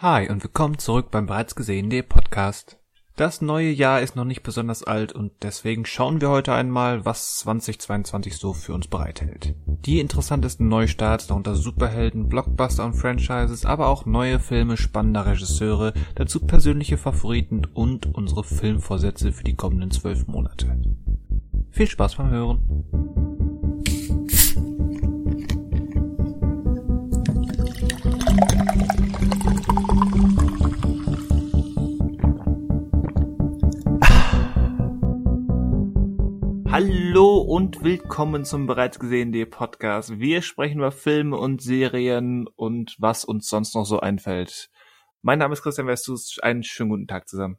Hi und willkommen zurück beim bereits gesehenen Podcast. Das neue Jahr ist noch nicht besonders alt und deswegen schauen wir heute einmal, was 2022 so für uns bereithält. Die interessantesten Neustarts, darunter Superhelden, Blockbuster und Franchises, aber auch neue Filme spannender Regisseure, dazu persönliche Favoriten und unsere Filmvorsätze für die kommenden zwölf Monate. Viel Spaß beim Hören! Hallo und willkommen zum bereits gesehenen Podcast. Wir sprechen über Filme und Serien und was uns sonst noch so einfällt. Mein Name ist Christian Westus. Einen schönen guten Tag zusammen.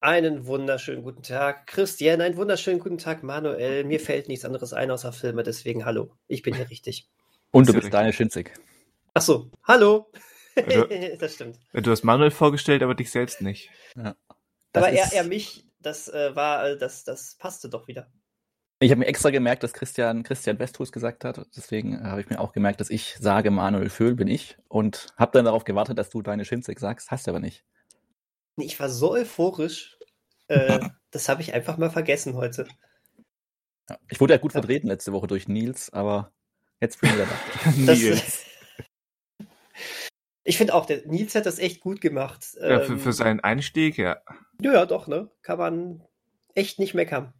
Einen wunderschönen guten Tag, Christian. Einen wunderschönen guten Tag, Manuel. Mir fällt nichts anderes ein außer Filme, deswegen hallo. Ich bin hier richtig. Und du bist Daniel Schinzig. Ach so, hallo. Du, das stimmt. Du hast Manuel vorgestellt, aber dich selbst nicht. Ja. Aber er, er mich, das äh, war, das, das passte doch wieder. Ich habe mir extra gemerkt, dass Christian Christian Westhus gesagt hat. Deswegen habe ich mir auch gemerkt, dass ich sage, Manuel Föhl bin ich. Und habe dann darauf gewartet, dass du deine Schinzig sagst. Hast du aber nicht. Ich war so euphorisch. Äh, das habe ich einfach mal vergessen heute. Ja, ich wurde ja gut vertreten letzte Woche durch Nils, aber jetzt bin ich wieder da. Nils. ich finde auch, der Nils hat das echt gut gemacht. Ja, für, für ähm, seinen Einstieg, ja. Ja, doch, ne? Kann man echt nicht meckern.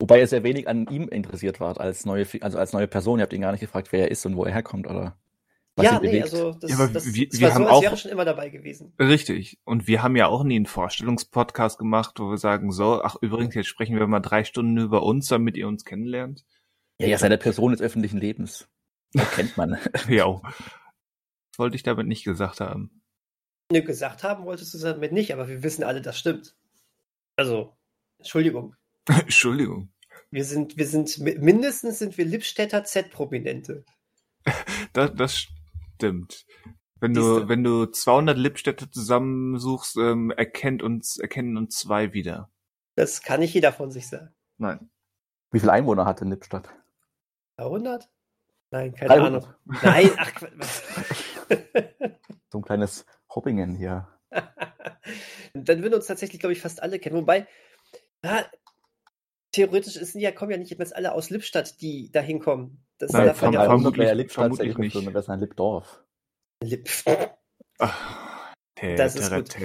Wobei ihr sehr wenig an ihm interessiert wart als neue, also als neue Person. Ihr habt ihn gar nicht gefragt, wer er ist und wo er herkommt, oder? Was ja, nee, also das, ja, aber das, wir, das wir haben so, auch, wäre schon immer dabei gewesen. Richtig. Und wir haben ja auch nie einen Vorstellungspodcast gemacht, wo wir sagen, so, ach übrigens, jetzt sprechen wir mal drei Stunden über uns, damit ihr uns kennenlernt. Ja, ja, seine Person des öffentlichen Lebens. Das kennt man. ja. Das wollte ich damit nicht gesagt haben. Ne, gesagt haben wolltest du damit nicht, aber wir wissen alle, das stimmt. Also, Entschuldigung. Entschuldigung. Wir sind, wir sind, mindestens sind wir Lippstädter Z-Prominente. das, das stimmt. Wenn du, wenn du 200 Lippstädte zusammensuchst, ähm, erkennt uns, erkennen uns zwei wieder. Das kann nicht jeder von sich sagen. Nein. Wie viele Einwohner hat denn Lippstadt? 100? Nein, keine 300. Ahnung. Nein, ach, so ein kleines Hoppingen hier. Dann würden uns tatsächlich, glaube ich, fast alle kennen. Wobei, ja, theoretisch sind ja, kommen ja nicht jetzt alle aus Lippstadt, die da hinkommen. Das Nein, davon ja vermutlich, ja Lippstadt vermutlich nicht. Filme, das ist ein Lippdorf. Lipp. Ach, das ist gut.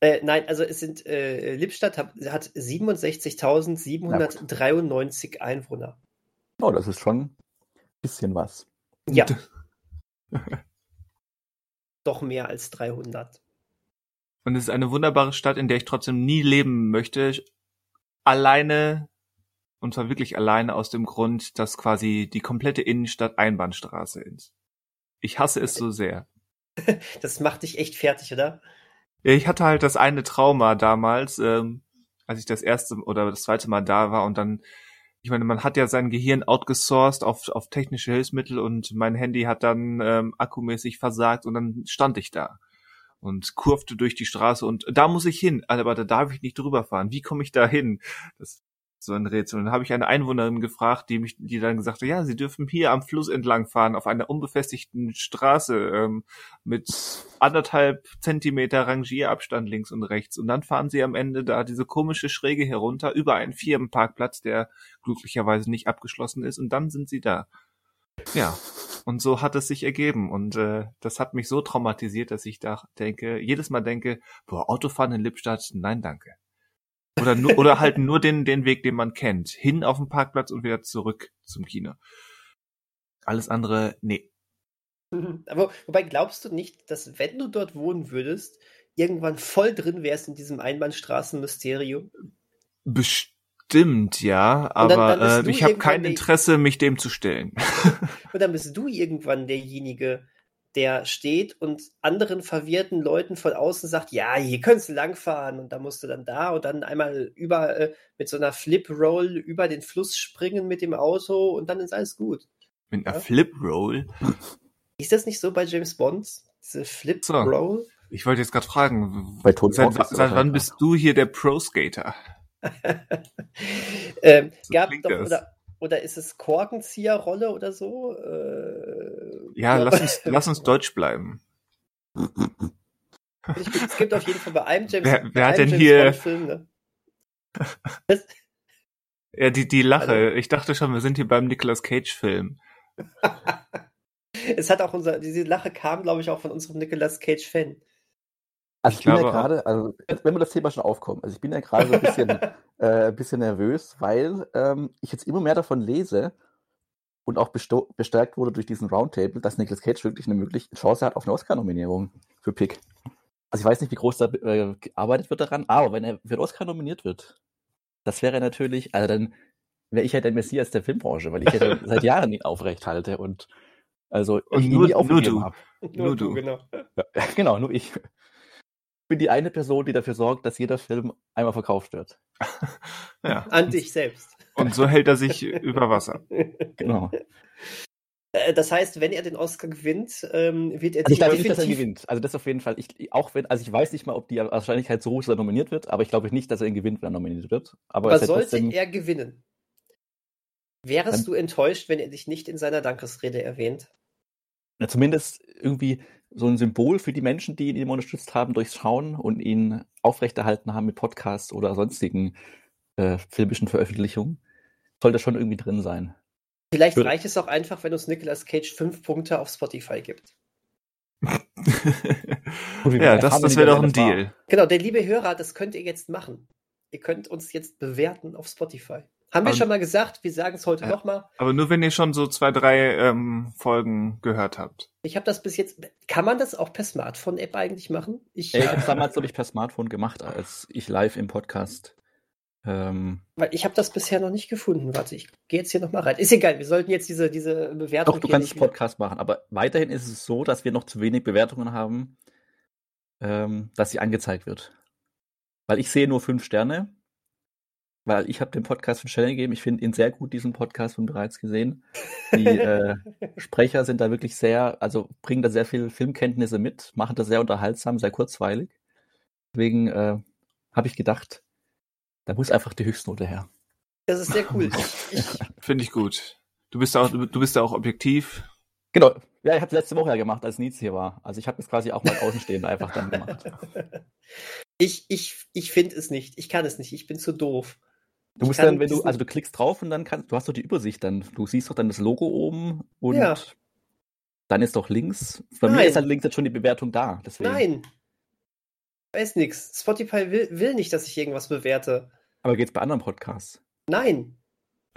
Äh, nein, also es sind äh, Lippstadt hat, hat 67.793 Einwohner. Oh, das ist schon ein bisschen was. Ja. Doch mehr als 300. Und es ist eine wunderbare Stadt, in der ich trotzdem nie leben möchte, alleine, und zwar wirklich alleine aus dem Grund, dass quasi die komplette Innenstadt Einbahnstraße ist. Ich hasse es so sehr. Das macht dich echt fertig, oder? Ja, ich hatte halt das eine Trauma damals, ähm, als ich das erste oder das zweite Mal da war und dann, ich meine, man hat ja sein Gehirn outgesourced auf, auf technische Hilfsmittel und mein Handy hat dann ähm, akkumäßig versagt und dann stand ich da und kurfte durch die Straße und da muss ich hin, aber da darf ich nicht drüber fahren. Wie komme ich da hin? Das ist so ein Rätsel. Und dann habe ich eine Einwohnerin gefragt, die mich, die dann gesagt hat, ja, sie dürfen hier am Fluss entlang fahren, auf einer unbefestigten Straße ähm, mit anderthalb Zentimeter Rangierabstand links und rechts. Und dann fahren sie am Ende da diese komische Schräge herunter über einen Firmenparkplatz, der glücklicherweise nicht abgeschlossen ist. Und dann sind sie da. Ja, und so hat es sich ergeben. Und äh, das hat mich so traumatisiert, dass ich da denke, jedes Mal denke, boah, Autofahren in Lippstadt, nein, danke. Oder nur, oder halt nur den, den Weg, den man kennt. Hin auf den Parkplatz und wieder zurück zum Kino. Alles andere, nee. Aber wobei glaubst du nicht, dass wenn du dort wohnen würdest, irgendwann voll drin wärst in diesem Einbahnstraßenmysterium? Bestimmt Stimmt, ja, aber dann, dann äh, ich habe kein Interesse, mich dem zu stellen. und dann bist du irgendwann derjenige, der steht und anderen verwirrten Leuten von außen sagt, ja, hier könntest du langfahren und da musst du dann da und dann einmal über äh, mit so einer Flip-Roll über den Fluss springen mit dem Auto und dann ist alles gut. Mit einer ja? Flip-Roll? Ist das nicht so bei James Bond? Diese Flip-Roll? So, ich wollte jetzt gerade fragen, bei seit, seit wann bist du hier der Pro-Skater? ähm, so gab doch, oder, oder ist es Korkenzieherrolle oder so? Äh, ja, lass uns, lass uns deutsch bleiben. Es gibt auf jeden Fall bei einem James, wer, wer hat denn James hier Film, ne? Ja, die, die Lache. Also, ich dachte schon, wir sind hier beim Nicolas Cage-Film. es hat auch unser, diese Lache kam, glaube ich, auch von unserem Nicolas Cage-Fan. Also ich, ich bin ja gerade, also wenn wir das Thema schon aufkommen, also ich bin ja gerade so ein bisschen, äh, bisschen nervös, weil ähm, ich jetzt immer mehr davon lese und auch bestärkt wurde durch diesen Roundtable, dass Nicolas Cage wirklich eine mögliche Chance hat auf eine Oscar-Nominierung für Pick. Also ich weiß nicht, wie groß da äh, gearbeitet wird daran, aber wenn er für Oscar nominiert wird, das wäre natürlich, also dann wäre ich ja halt der Messias der Filmbranche, weil ich ja seit Jahren ihn aufrecht halte und also und ich nur, nur du. Hab. Nur du, genau. Ja, genau, nur ich. Ich bin die eine Person, die dafür sorgt, dass jeder Film einmal verkauft wird. ja. An dich selbst. Und so hält er sich über Wasser. Genau. Äh, das heißt, wenn er den Oscar gewinnt, ähm, wird er also Ich glaube nicht, dass er gewinnt. Also das auf jeden Fall. Ich, auch wenn, also ich weiß nicht mal, ob die Wahrscheinlichkeit so hoch ist, dass er nominiert wird, aber ich glaube nicht, dass er ihn gewinnt, wenn er nominiert wird. Aber, aber sollte trotzdem... er gewinnen, wärest dann... du enttäuscht, wenn er dich nicht in seiner Dankesrede erwähnt? Ja, zumindest irgendwie so ein Symbol für die Menschen, die ihn immer unterstützt haben durchs Schauen und ihn aufrechterhalten haben mit Podcasts oder sonstigen äh, filmischen Veröffentlichungen, sollte schon irgendwie drin sein. Vielleicht Würde. reicht es auch einfach, wenn uns Nicolas Cage fünf Punkte auf Spotify gibt. ja, das, das wäre doch ein Deal. War. Genau, der liebe Hörer, das könnt ihr jetzt machen. Ihr könnt uns jetzt bewerten auf Spotify. Haben wir um, schon mal gesagt, wir sagen es heute ja, nochmal. Aber nur wenn ihr schon so zwei, drei ähm, Folgen gehört habt. Ich habe das bis jetzt. Kann man das auch per Smartphone-App eigentlich machen? Ich, ich habe es damals, glaube ich, per Smartphone gemacht, als ich live im Podcast ähm, Weil ich habe das bisher noch nicht gefunden. Warte, ich gehe jetzt hier nochmal rein. Ist egal, wir sollten jetzt diese, diese Bewertung. Doch, du kannst Podcast machen, aber weiterhin ist es so, dass wir noch zu wenig Bewertungen haben, ähm, dass sie angezeigt wird. Weil ich sehe nur fünf Sterne, weil ich habe dem Podcast fünf Sterne gegeben. Ich finde ihn sehr gut, diesen Podcast schon bereits gesehen. Die äh, Sprecher sind da wirklich sehr, also bringen da sehr viel Filmkenntnisse mit, machen das sehr unterhaltsam, sehr kurzweilig. Deswegen äh, habe ich gedacht, da muss einfach die Höchstnote her. Das ist sehr cool. Finde ich gut. Du bist auch, du bist ja auch objektiv. Genau. Ja, ich habe es letzte Woche ja gemacht, als Nietz hier war. Also ich habe es quasi auch mal außenstehend einfach dann gemacht. Ich, ich, ich finde es nicht. Ich kann es nicht. Ich bin zu doof. Du musst dann, wenn du, also du klickst drauf und dann kannst, du hast doch die Übersicht dann. Du siehst doch dann das Logo oben und ja. dann ist doch links. Bei Nein. mir ist halt links jetzt schon die Bewertung da. Deswegen. Nein, weiß nichts. Spotify will, will nicht, dass ich irgendwas bewerte. Aber geht's bei anderen Podcasts? Nein.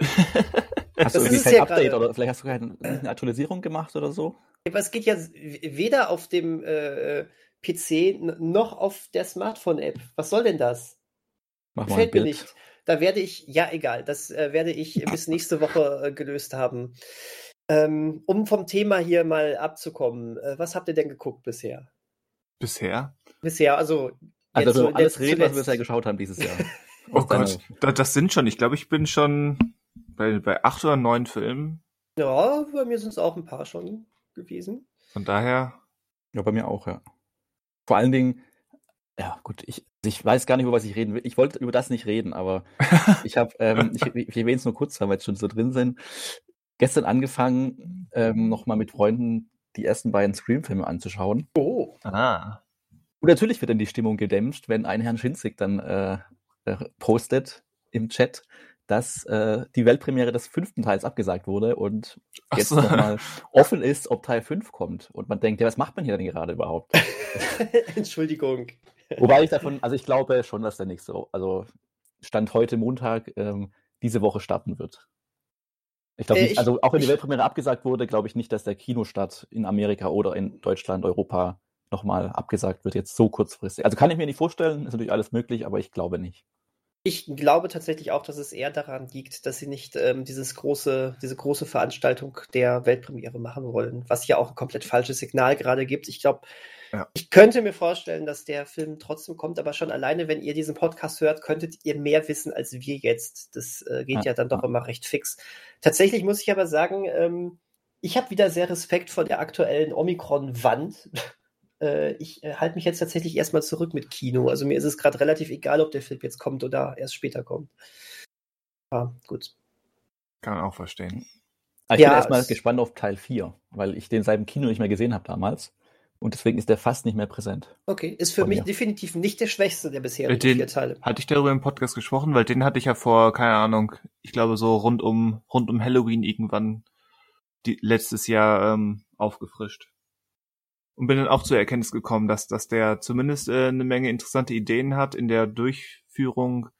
hast du irgendwie kein ja Update oder vielleicht hast du keine Aktualisierung gemacht oder so? Aber es geht ja weder auf dem äh, PC noch auf der Smartphone-App. Was soll denn das? Mach mal Fällt mir nicht. Da werde ich, ja egal, das äh, werde ich bis nächste Woche äh, gelöst haben. Ähm, um vom Thema hier mal abzukommen, äh, was habt ihr denn geguckt bisher? Bisher? Bisher, also. Also so alles reden, was wir bisher geschaut haben dieses Jahr. oh Gott, das, das sind schon, ich glaube, ich bin schon bei, bei acht oder neun Filmen. Ja, bei mir sind es auch ein paar schon gewesen. Von daher. Ja, bei mir auch, ja. Vor allen Dingen, ja, gut, ich, ich weiß gar nicht, über was ich reden will. Ich wollte über das nicht reden, aber ich habe, ähm, ich, ich erwähne es nur kurz, weil wir jetzt schon so drin sind. Gestern angefangen, ähm, nochmal mit Freunden die ersten beiden Scream-Filme anzuschauen. Oh. Ah. Und natürlich wird dann die Stimmung gedämpft, wenn ein Herrn Schinzig dann äh, äh, postet im Chat, dass äh, die Weltpremiere des fünften Teils abgesagt wurde und jetzt so. nochmal offen ist, ob Teil 5 kommt. Und man denkt, ja, was macht man hier denn gerade überhaupt? Entschuldigung. Wobei ich davon, also ich glaube schon, dass der nächste, also Stand heute Montag, ähm, diese Woche starten wird. Ich glaube äh, also auch wenn die Weltpremiere abgesagt wurde, glaube ich nicht, dass der Kinostart in Amerika oder in Deutschland, Europa nochmal abgesagt wird, jetzt so kurzfristig. Also kann ich mir nicht vorstellen, ist natürlich alles möglich, aber ich glaube nicht. Ich glaube tatsächlich auch, dass es eher daran liegt, dass sie nicht ähm, dieses große, diese große Veranstaltung der Weltpremiere machen wollen, was ja auch ein komplett falsches Signal gerade gibt. Ich glaube, ja. Ich könnte mir vorstellen, dass der Film trotzdem kommt, aber schon alleine, wenn ihr diesen Podcast hört, könntet ihr mehr wissen als wir jetzt. Das äh, geht ja. ja. dann doch immer recht fix. Tatsächlich muss ich aber sagen, ähm, ich habe wieder sehr Respekt vor der aktuellen Omikron-Wand. äh, ich äh, halte mich jetzt tatsächlich erstmal zurück mit Kino. Also mir ist es gerade relativ egal, ob der Film jetzt kommt oder erst später kommt. Ja, gut. Kann man auch verstehen. Ich ja, bin erstmal gespannt auf Teil 4, weil ich den seit dem Kino nicht mehr gesehen habe damals. Und deswegen ist der fast nicht mehr präsent. Okay, ist für mich mir. definitiv nicht der schwächste der bisherigen den, vier Teile. Hatte ich darüber im Podcast gesprochen, weil den hatte ich ja vor, keine Ahnung, ich glaube so rund um rund um Halloween irgendwann die, letztes Jahr ähm, aufgefrischt. Und bin dann auch zur Erkenntnis gekommen, dass, dass der zumindest äh, eine Menge interessante Ideen hat in der Durchführung,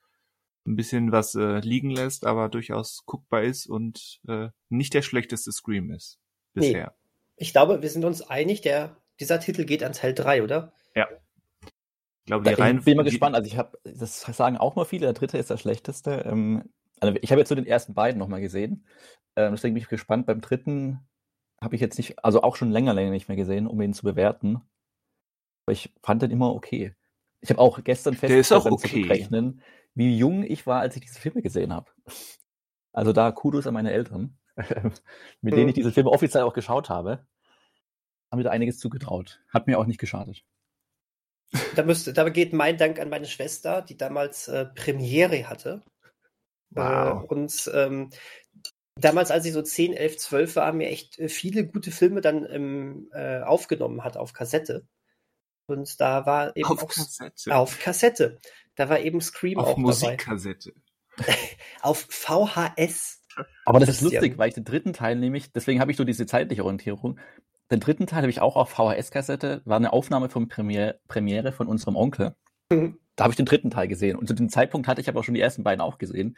ein bisschen was äh, liegen lässt, aber durchaus guckbar ist und äh, nicht der schlechteste Scream ist bisher. Nee. Ich glaube, wir sind uns einig, der dieser Titel geht an Teil 3, oder? Ja. Ich glaube, die Reihen. Ich bin mal gespannt. Also ich habe, das sagen auch mal viele, der dritte ist der schlechteste. Ähm, also ich habe jetzt so den ersten beiden nochmal gesehen. Ähm, deswegen bin ich gespannt. Beim dritten habe ich jetzt nicht, also auch schon länger, länger nicht mehr gesehen, um ihn zu bewerten. Aber ich fand den immer okay. Ich habe auch gestern festgestellt, okay. rechnen, wie jung ich war, als ich diese Filme gesehen habe. Also da Kudos an meine Eltern, mit denen ich diese Filme offiziell auch geschaut habe haben wir da einiges zugetraut. Hat mir auch nicht geschadet. Da, müsste, da geht mein Dank an meine Schwester, die damals äh, Premiere hatte. Wow. Äh, und ähm, damals, als ich so 10, 11, 12 war, mir echt äh, viele gute Filme dann ähm, äh, aufgenommen hat auf Kassette. Und da war eben auf auch, Kassette. Auf Kassette. Da war eben Scream auf auch Musikkassette. auf VHS. Aber das ist lustig, weil ich den dritten Teil nämlich, deswegen habe ich so diese zeitliche Orientierung, den dritten Teil habe ich auch auf VHS-Kassette, war eine Aufnahme von Premiere, Premiere von unserem Onkel. Mhm. Da habe ich den dritten Teil gesehen. Und zu dem Zeitpunkt hatte ich aber schon die ersten beiden auch gesehen.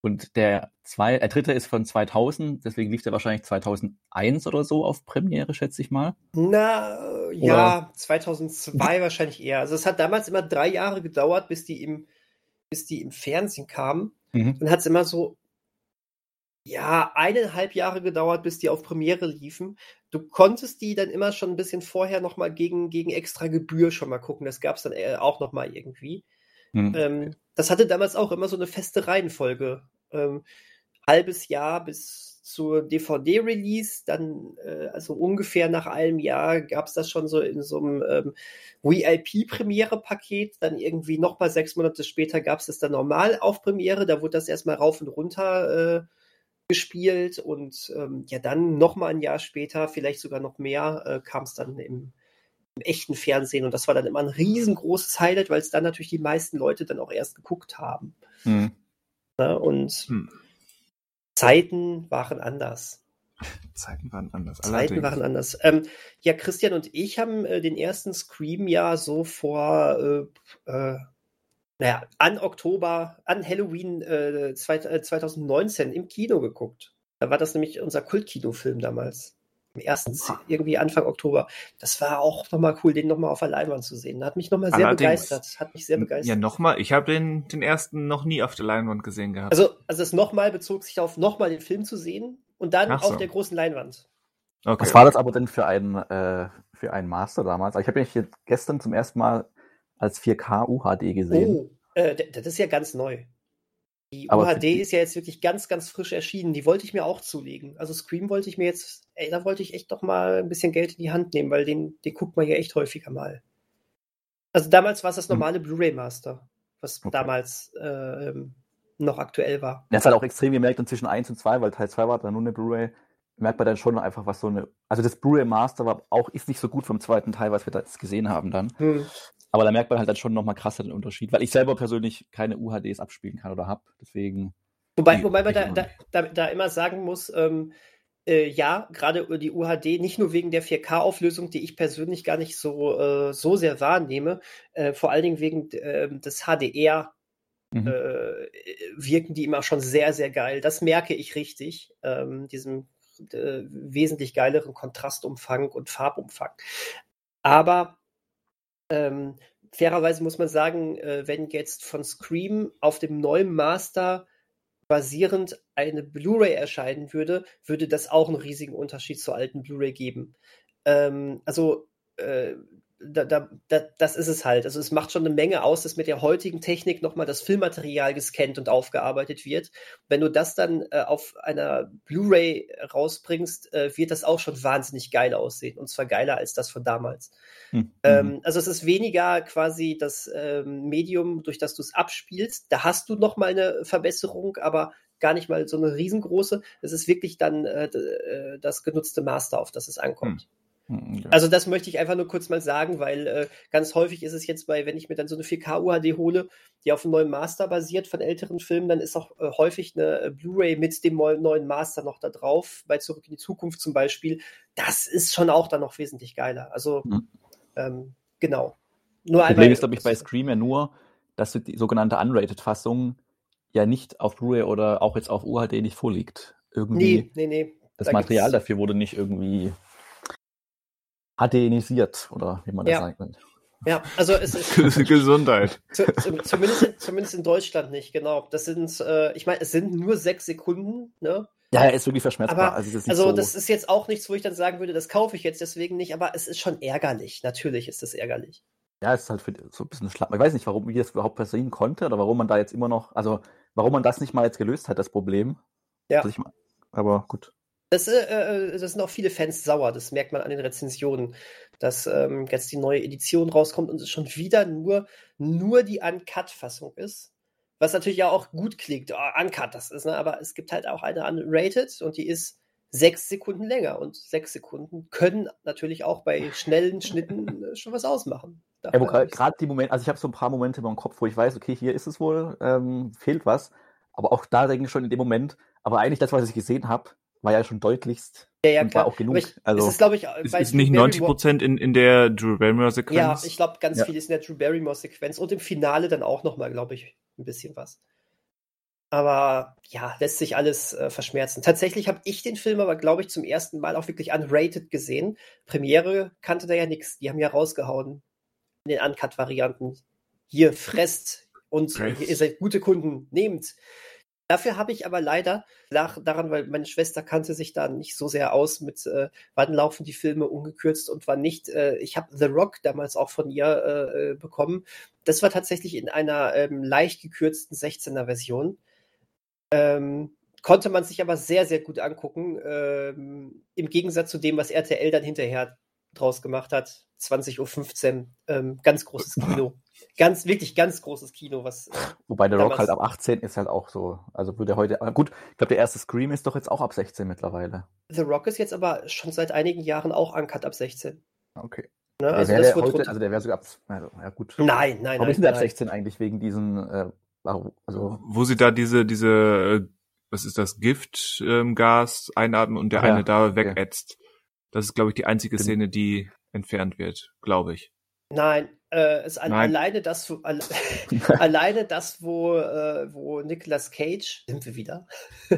Und der, zwei, der dritte ist von 2000, deswegen lief der wahrscheinlich 2001 oder so auf Premiere, schätze ich mal. Na, oder? ja, 2002 wahrscheinlich eher. Also es hat damals immer drei Jahre gedauert, bis die im, bis die im Fernsehen kamen. Mhm. Dann hat es immer so ja, eineinhalb Jahre gedauert, bis die auf Premiere liefen. Du konntest die dann immer schon ein bisschen vorher nochmal gegen, gegen extra Gebühr schon mal gucken. Das gab es dann äh, auch nochmal irgendwie. Mhm. Ähm, das hatte damals auch immer so eine feste Reihenfolge. Ähm, halbes Jahr bis zur DVD-Release, dann äh, also ungefähr nach einem Jahr gab es das schon so in so einem ähm, VIP-Premiere-Paket, dann irgendwie nochmal sechs Monate später gab es das dann normal auf Premiere, da wurde das erstmal rauf und runter äh, gespielt und ähm, ja, dann nochmal ein Jahr später, vielleicht sogar noch mehr, äh, kam es dann im, im, echten Fernsehen und das war dann immer ein riesengroßes Highlight, weil es dann natürlich die meisten Leute dann auch erst geguckt haben. Hm. Ja, und hm. Zeiten waren anders. Zeiten waren anders. Zeiten Allerdings. waren anders. Ähm, ja, Christian und ich haben äh, den ersten Scream ja so vor äh, äh, naja, an Oktober, an Halloween äh, 2019 äh, im Kino geguckt. Da war das nämlich unser Kultkinofilm damals. Im ersten, irgendwie Anfang Oktober. Das war auch nochmal cool, den nochmal auf der Leinwand zu sehen. Hat mich nochmal sehr Allerdings, begeistert. Hat mich sehr begeistert. Ja, nochmal. Ich habe den, den ersten noch nie auf der Leinwand gesehen gehabt. Also, also das nochmal bezog sich auf nochmal den Film zu sehen und dann so. auf der großen Leinwand. Okay. Was war das aber denn für ein, äh, für ein Master damals? Ich habe mich gestern zum ersten Mal als 4K UHD gesehen. Oh, äh, das ist ja ganz neu. Die Aber UHD ist ja jetzt wirklich ganz, ganz frisch erschienen. Die wollte ich mir auch zulegen. Also Scream wollte ich mir jetzt, ey, da wollte ich echt doch mal ein bisschen Geld in die Hand nehmen, weil den, den guckt man ja echt häufiger mal. Also damals war es das hm. normale hm. Blu-ray Master, was okay. damals äh, noch aktuell war. Das hat auch extrem gemerkt inzwischen 1 und 2, weil Teil 2 war dann nur eine Blu-ray merkt man dann schon einfach, was so eine. Also das Blu-ray Master war auch ist nicht so gut vom zweiten Teil, was wir da jetzt gesehen haben dann. Hm. Aber da merkt man halt dann schon nochmal krasser den Unterschied, weil ich selber persönlich keine UHDs abspielen kann oder habe. Deswegen. Wobei, wobei man da, da, da, da, immer sagen muss, ähm, äh, ja, gerade die UHD, nicht nur wegen der 4K-Auflösung, die ich persönlich gar nicht so, äh, so sehr wahrnehme, äh, vor allen Dingen wegen ähm, des HDR. Mhm. Äh, wirken die immer schon sehr, sehr geil. Das merke ich richtig, ähm, diesem äh, wesentlich geileren Kontrastumfang und Farbumfang. Aber ähm, fairerweise muss man sagen, äh, wenn jetzt von Scream auf dem neuen Master basierend eine Blu-ray erscheinen würde, würde das auch einen riesigen Unterschied zur alten Blu-ray geben. Ähm, also äh, da, da, da, das ist es halt. Also es macht schon eine Menge aus, dass mit der heutigen Technik nochmal das Filmmaterial gescannt und aufgearbeitet wird. Wenn du das dann äh, auf einer Blu-ray rausbringst, äh, wird das auch schon wahnsinnig geil aussehen. Und zwar geiler als das von damals. Mhm. Ähm, also es ist weniger quasi das ähm, Medium, durch das du es abspielst. Da hast du nochmal eine Verbesserung, aber gar nicht mal so eine riesengroße. Es ist wirklich dann äh, äh das genutzte Master, auf das es ankommt. Mhm. Hm, okay. Also das möchte ich einfach nur kurz mal sagen, weil äh, ganz häufig ist es jetzt bei, wenn ich mir dann so eine 4K UHD hole, die auf einem neuen Master basiert von älteren Filmen, dann ist auch äh, häufig eine äh, Blu-ray mit dem neuen Master noch da drauf, bei Zurück in die Zukunft zum Beispiel. Das ist schon auch dann noch wesentlich geiler. Also mhm. ähm, genau. Nur das Problem ist, glaube ich, bei Scream ja nur, dass die sogenannte Unrated-Fassung ja nicht auf Blu-ray oder auch jetzt auf UHD nicht vorliegt. Irgendwie. Nee, nee, nee. Das da Material dafür wurde nicht irgendwie HDNisiert oder wie man das ja. sagt. Ja, also es ist Gesundheit. Zu, zu, zumindest, in, zumindest in Deutschland nicht, genau. Das sind, äh, ich meine, es sind nur sechs Sekunden, ne? Ja, er ist wirklich verschmerzbar. Aber, also, das, also so das, ist jetzt auch nichts, wo ich dann sagen würde, das kaufe ich jetzt deswegen nicht, aber es ist schon ärgerlich. Natürlich ist es ärgerlich. Ja, es ist halt für, so ein bisschen schlapp. Ich weiß nicht, warum, wie das überhaupt passieren konnte oder warum man da jetzt immer noch, also warum man das nicht mal jetzt gelöst hat, das Problem. Ja. Also ich, aber gut. Das, äh, äh, das sind auch viele Fans sauer, das merkt man an den Rezensionen, dass ähm, jetzt die neue Edition rauskommt und es schon wieder nur, nur die Uncut-Fassung ist. Was natürlich ja auch gut klingt, oh, Uncut das ist, ne? aber es gibt halt auch eine Unrated und die ist sechs Sekunden länger und sechs Sekunden können natürlich auch bei schnellen Schnitten äh, schon was ausmachen. Ja, gerade die Momente, also ich habe so ein paar Momente in meinem Kopf, wo ich weiß, okay, hier ist es wohl, ähm, fehlt was, aber auch da denke ich schon in dem Moment, aber eigentlich das, was ich gesehen habe, war ja schon deutlichst ja, ja, klar. war auch genug. Ich, also, ist, glaube ich, ist, ist nicht 90 Prozent in, in der Drew Barrymore-Sequenz? Ja, ich glaube, ganz ja. viel ist in der Drew Barrymore-Sequenz und im Finale dann auch nochmal, glaube ich, ein bisschen was. Aber ja, lässt sich alles äh, verschmerzen. Tatsächlich habe ich den Film aber, glaube ich, zum ersten Mal auch wirklich unrated gesehen. Premiere kannte da ja nichts. Die haben ja rausgehauen in den Uncut-Varianten. Hier, fresst und ihr seid gute Kunden, nehmt. Dafür habe ich aber leider, lag daran, weil meine Schwester kannte sich da nicht so sehr aus mit, äh, wann laufen die Filme ungekürzt und wann nicht. Äh, ich habe The Rock damals auch von ihr äh, bekommen. Das war tatsächlich in einer ähm, leicht gekürzten 16er Version. Ähm, konnte man sich aber sehr, sehr gut angucken. Ähm, Im Gegensatz zu dem, was RTL dann hinterher draus gemacht hat. 20.15 Uhr. Ähm, ganz großes Kino. Ganz, wirklich ganz großes Kino, was. Äh, Wobei der Rock halt ab 18 ist halt auch so. Also würde heute. Gut, ich glaube, der erste Scream ist doch jetzt auch ab 16 mittlerweile. The Rock ist jetzt aber schon seit einigen Jahren auch uncut ab 16. Okay. Ne? Also, der der heute, also der wäre sogar ab. Also, ja, gut. Nein, nein, Warum ist der ab 16 eigentlich wegen diesen. Äh, also, Wo sie da diese, diese, äh, was ist das, Giftgas ähm, einatmen und der ja, eine da wegätzt. Okay. Das ist, glaube ich, die einzige Szene, die entfernt wird, glaube ich. Nein, äh, ist Nein. alleine das, alle, alleine das, wo, äh, wo Nicolas Cage, sind wir wieder,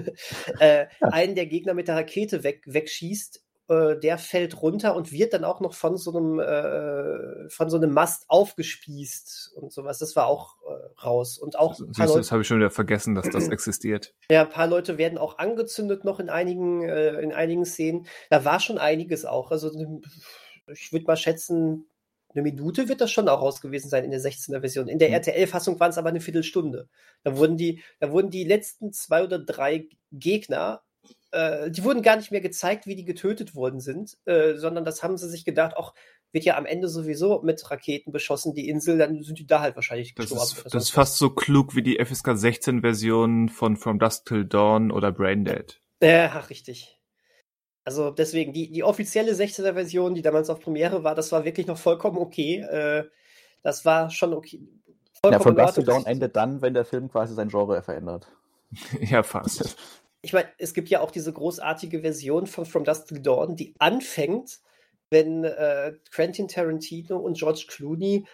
äh, ja. einen der Gegner mit der Rakete weg, wegschießt äh, der fällt runter und wird dann auch noch von so einem äh, von so einem Mast aufgespießt und sowas. Das war auch äh, raus und auch. Siehst, Leute, das habe ich schon wieder vergessen, dass das existiert. Ja, ein paar Leute werden auch angezündet noch in einigen äh, in einigen Szenen. Da war schon einiges auch. Also ich würde mal schätzen, eine Minute wird das schon auch raus gewesen sein in der 16er Version. In der mhm. RTL-Fassung waren es aber eine Viertelstunde. Da wurden die, da wurden die letzten zwei oder drei Gegner äh, die wurden gar nicht mehr gezeigt, wie die getötet worden sind, äh, sondern das haben sie sich gedacht, auch wird ja am Ende sowieso mit Raketen beschossen, die Insel, dann sind die da halt wahrscheinlich das Ist, das ist fast so klug wie die FSK 16 Version von From Dusk Till Dawn oder Braindead. Ja, richtig. Also deswegen, die, die offizielle 16er Version, die damals auf Premiere war, das war wirklich noch vollkommen okay. Äh, das war schon okay. Vollkommen ja, From Dusk Till Dawn endet dann, wenn der Film quasi sein Genre verändert. ja, fast ich meine, es gibt ja auch diese großartige Version von From Dusk Till Dawn, die anfängt, wenn äh, Quentin Tarantino und George Clooney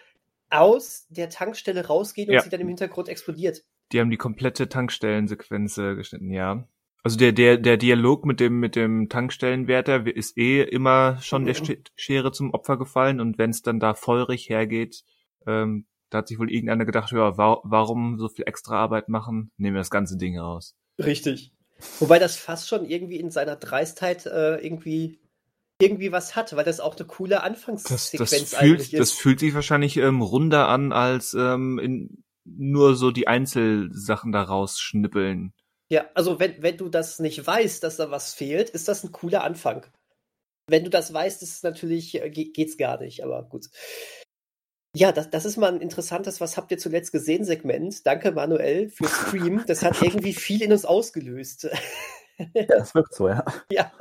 aus der Tankstelle rausgehen und ja. sie dann im Hintergrund explodiert. Die haben die komplette Tankstellensequenz äh, geschnitten, ja. Also der, der, der Dialog mit dem, mit dem Tankstellenwärter ist eh immer schon mhm. der Schere zum Opfer gefallen und wenn es dann da feurig hergeht, ähm, da hat sich wohl irgendeiner gedacht, ja, wa warum so viel extra Arbeit machen? Nehmen wir das ganze Ding raus. Richtig. Wobei das fast schon irgendwie in seiner Dreistheit äh, irgendwie irgendwie was hat, weil das auch eine coole Anfangssequenz das, das fühlt, eigentlich ist. Das fühlt sich wahrscheinlich ähm, runder an, als ähm, in, nur so die Einzelsachen da rausschnippeln. Ja, also wenn, wenn du das nicht weißt, dass da was fehlt, ist das ein cooler Anfang. Wenn du das weißt, ist es natürlich, äh, geht's gar nicht, aber gut. Ja, das, das ist mal ein interessantes Was habt ihr zuletzt gesehen Segment. Danke, Manuel, für Stream. Das hat irgendwie viel in uns ausgelöst. Ja, das wirkt so, ja. Ja.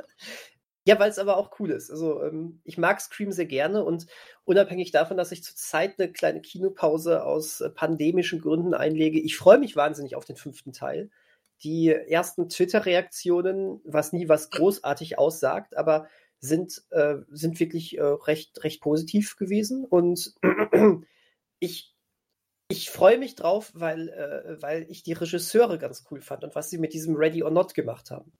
Ja, weil es aber auch cool ist. Also ähm, ich mag Scream sehr gerne und unabhängig davon, dass ich zurzeit eine kleine Kinopause aus äh, pandemischen Gründen einlege, ich freue mich wahnsinnig auf den fünften Teil. Die ersten Twitter-Reaktionen, was nie was großartig aussagt, aber sind, äh, sind wirklich äh, recht, recht positiv gewesen. Und ich, ich freue mich drauf, weil, äh, weil ich die Regisseure ganz cool fand und was sie mit diesem Ready or Not gemacht haben.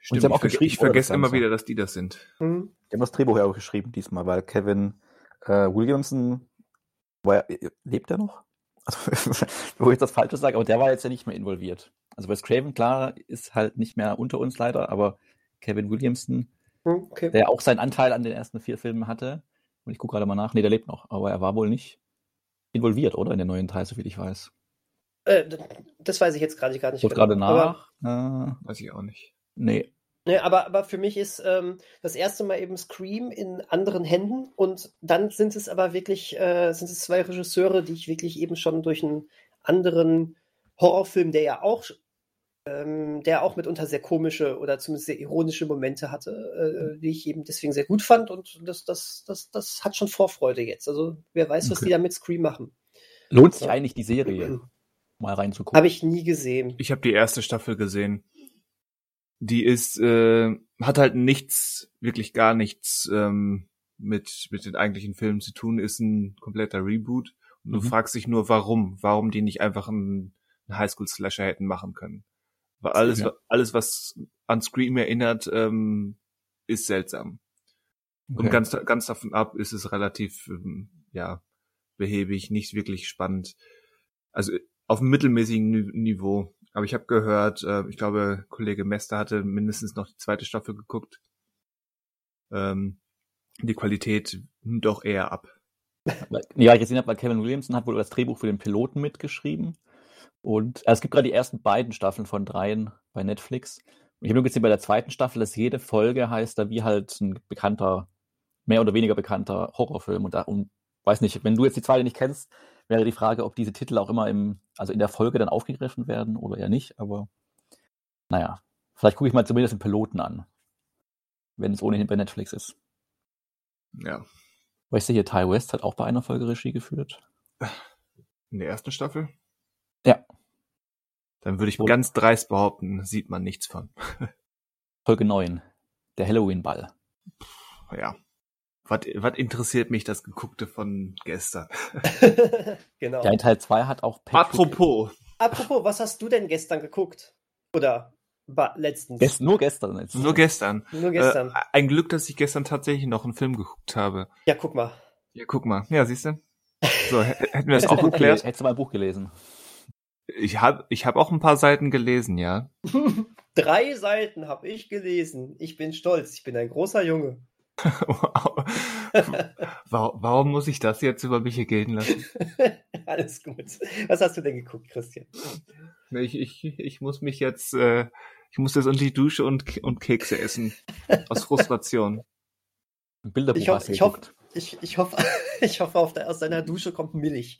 Stimmt, ich, ich, ich vergesse immer wieder, dass die das sind. Mhm. Die haben das Drehbuch ja auch geschrieben diesmal, weil Kevin äh, Williamson, er, lebt er noch? Also, bevor ich jetzt das Falsche sage, aber der war jetzt ja nicht mehr involviert. Also Wes Craven, klar, ist halt nicht mehr unter uns leider, aber Kevin Williamson, okay. der auch seinen Anteil an den ersten vier Filmen hatte. Und ich gucke gerade mal nach. Nee, der lebt noch, aber er war wohl nicht involviert, oder? In den neuen Teil, soviel ich weiß. Äh, das weiß ich jetzt gerade gar nicht. Genau. gerade nach. Aber, äh, weiß ich auch nicht. Nee, Ne, aber, aber für mich ist ähm, das erste Mal eben Scream in anderen Händen und dann sind es aber wirklich, äh, sind es zwei Regisseure, die ich wirklich eben schon durch einen anderen Horrorfilm, der ja auch, ähm, der auch mitunter sehr komische oder zumindest sehr ironische Momente hatte, äh, die ich eben deswegen sehr gut fand und das, das, das, das hat schon Vorfreude jetzt. Also wer weiß, was okay. die da mit Scream machen. Lohnt sich ja. eigentlich die Serie? Mal reinzugucken. Habe ich nie gesehen. Ich habe die erste Staffel gesehen die ist, äh, hat halt nichts, wirklich gar nichts ähm, mit, mit den eigentlichen Filmen zu tun, ist ein kompletter Reboot. Und du mhm. fragst dich nur, warum, warum die nicht einfach einen, einen Highschool-Slasher hätten machen können. Weil alles, ja. alles, was an Scream erinnert, ähm, ist seltsam. Okay. Und ganz, ganz davon ab ist es relativ, ähm, ja, behäbig, nicht wirklich spannend. Also auf einem mittelmäßigen Niveau. Aber ich habe gehört, äh, ich glaube, Kollege Mester hatte mindestens noch die zweite Staffel geguckt. Ähm, die Qualität nimmt doch eher ab. Ja, ich gesehen habe, weil Kevin Williamson hat wohl das Drehbuch für den Piloten mitgeschrieben. Und also es gibt gerade die ersten beiden Staffeln von dreien bei Netflix. Und ich habe nur gesehen bei der zweiten Staffel, dass jede Folge heißt da wie halt ein bekannter, mehr oder weniger bekannter Horrorfilm. Und, da, und weiß nicht, wenn du jetzt die zweite nicht kennst, wäre die Frage, ob diese Titel auch immer im, also in der Folge dann aufgegriffen werden oder eher nicht, aber naja, vielleicht gucke ich mal zumindest den Piloten an, wenn es ohnehin bei Netflix ist. Ja. Weißt du, hier Ty West hat auch bei einer Folge Regie geführt. In der ersten Staffel? Ja. Dann würde ich Und ganz dreist behaupten, sieht man nichts von. Folge 9. Der Halloween-Ball. Ja. Was, was interessiert mich das Geguckte von gestern? genau. Der Teil 2 hat auch Patrick Apropos. Apropos, was hast du denn gestern geguckt? Oder letztens? Gest nur gestern. Letztens. Nur gestern. Nur gestern. Äh, ein Glück, dass ich gestern tatsächlich noch einen Film geguckt habe. Ja, guck mal. Ja, guck mal. Ja, siehst du? So, hätten wir das auch geklärt. Hättest du mal ein Buch gelesen? Ich habe ich hab auch ein paar Seiten gelesen, ja. Drei Seiten habe ich gelesen. Ich bin stolz. Ich bin ein großer Junge. warum, muss ich das jetzt über mich gehen lassen? Alles gut. Was hast du denn geguckt, Christian? Ich, ich, ich muss mich jetzt, äh, ich muss jetzt unter die Dusche und, und Kekse essen. Aus Frustration. Bilderbuch ich, hoff, ich, hoff, ich, ich, hoffe, ich hoffe, auf der, aus deiner Dusche kommt Milch.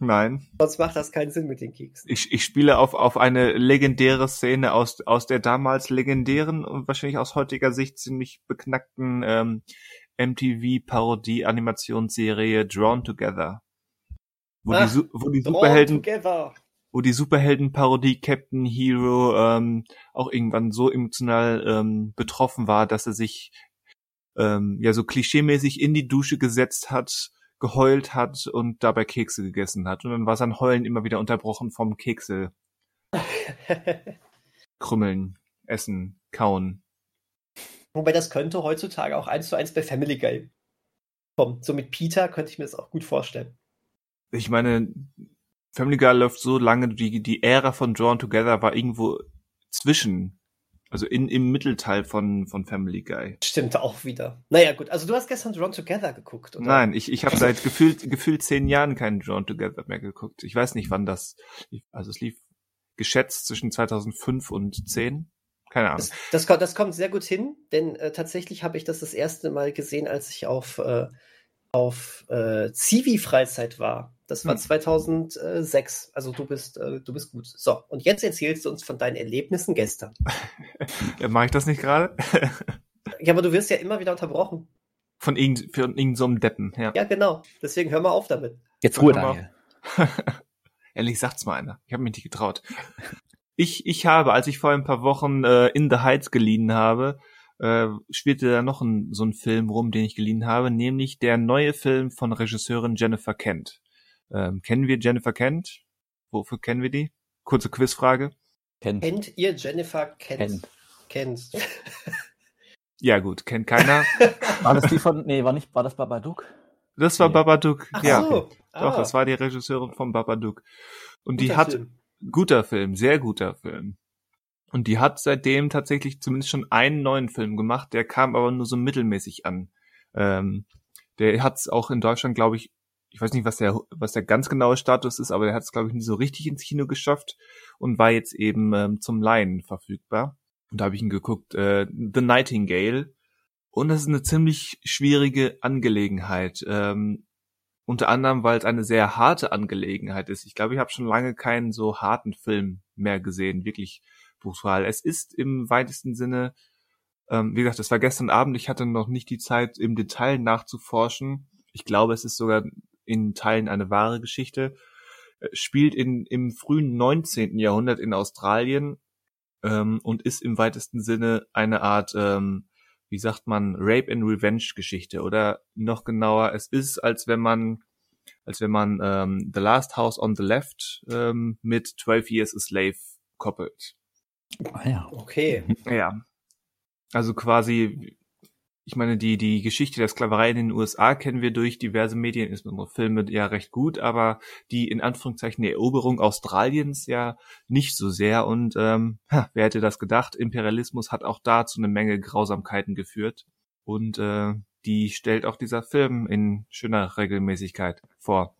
Nein. Sonst macht das keinen Sinn mit den Keksen. Ich, ich spiele auf, auf eine legendäre Szene aus, aus der damals legendären und wahrscheinlich aus heutiger Sicht ziemlich beknackten ähm, MTV-Parodie-Animationsserie Drawn Together. Wo, Ach, die, wo die Superhelden. Wo die Superhelden-Parodie Captain Hero ähm, auch irgendwann so emotional ähm, betroffen war, dass er sich ähm, ja so klischeemäßig in die Dusche gesetzt hat geheult hat und dabei Kekse gegessen hat. Und dann war sein Heulen immer wieder unterbrochen vom Kekse. Krümmeln, essen, kauen. Wobei das könnte heutzutage auch eins zu eins bei Family Guy kommen. So mit Peter könnte ich mir das auch gut vorstellen. Ich meine, Family Guy läuft so lange, die, die Ära von Drawn Together war irgendwo zwischen also in, im Mittelteil von, von Family Guy. Stimmt auch wieder. Naja, gut. Also du hast gestern Drawn Together geguckt, oder? Nein, ich, ich habe seit gefühlt, gefühlt zehn Jahren keinen Drawn Together mehr geguckt. Ich weiß nicht, wann das, also es lief geschätzt zwischen 2005 und 10. Keine Ahnung. Das, das, kommt, das kommt sehr gut hin, denn äh, tatsächlich habe ich das das erste Mal gesehen, als ich auf äh, auf äh, Zivi-Freizeit war. Das war hm. 2006. Also du bist, äh, du bist gut. So, und jetzt erzählst du uns von deinen Erlebnissen gestern. ja, mache ich das nicht gerade? ja, aber du wirst ja immer wieder unterbrochen. Von irgendeinem irgend so Deppen, ja. Ja, genau. Deswegen hör mal auf damit. Jetzt Ruhe, Daniel. Ehrlich sagt's mal einer. Ich habe mich nicht getraut. Ich, ich habe, als ich vor ein paar Wochen äh, In the Heights geliehen habe, äh, spielte da noch ein, so ein Film rum, den ich geliehen habe, nämlich der neue Film von Regisseurin Jennifer Kent. Ähm, kennen wir Jennifer Kent? Wofür kennen wir die? Kurze Quizfrage. Kennt, kennt ihr Jennifer Kent? Kennt. ja gut, kennt keiner. war das die von, nee, war nicht, war das Babadook? Das war nee. Babadook, Ach ja. So. Doch, ah. das war die Regisseurin von Babadook. Und guter die hat, Film. guter Film, sehr guter Film. Und die hat seitdem tatsächlich zumindest schon einen neuen Film gemacht, der kam aber nur so mittelmäßig an. Ähm, der hat es auch in Deutschland, glaube ich, ich weiß nicht, was der, was der ganz genaue Status ist, aber der hat es, glaube ich, nie so richtig ins Kino geschafft und war jetzt eben ähm, zum Laien verfügbar. Und da habe ich ihn geguckt, äh, The Nightingale. Und das ist eine ziemlich schwierige Angelegenheit. Ähm, unter anderem, weil es eine sehr harte Angelegenheit ist. Ich glaube, ich habe schon lange keinen so harten Film mehr gesehen, wirklich brutal. Es ist im weitesten Sinne, ähm, wie gesagt, es war gestern Abend, ich hatte noch nicht die Zeit, im Detail nachzuforschen. Ich glaube, es ist sogar in Teilen eine wahre Geschichte. Äh, spielt in, im frühen 19. Jahrhundert in Australien ähm, und ist im weitesten Sinne eine Art, ähm, wie sagt man, Rape and Revenge Geschichte oder noch genauer, es ist, als wenn man als wenn man ähm, The Last House on the Left ähm, mit 12 Years a Slave koppelt. Ah ja, okay. Ja. Also quasi, ich meine, die, die Geschichte der Sklaverei in den USA kennen wir durch diverse Medien, insbesondere Filme, ja recht gut, aber die in Anführungszeichen Eroberung Australiens ja nicht so sehr. Und ähm, wer hätte das gedacht? Imperialismus hat auch da zu eine Menge Grausamkeiten geführt. Und äh, die stellt auch dieser Film in schöner Regelmäßigkeit vor.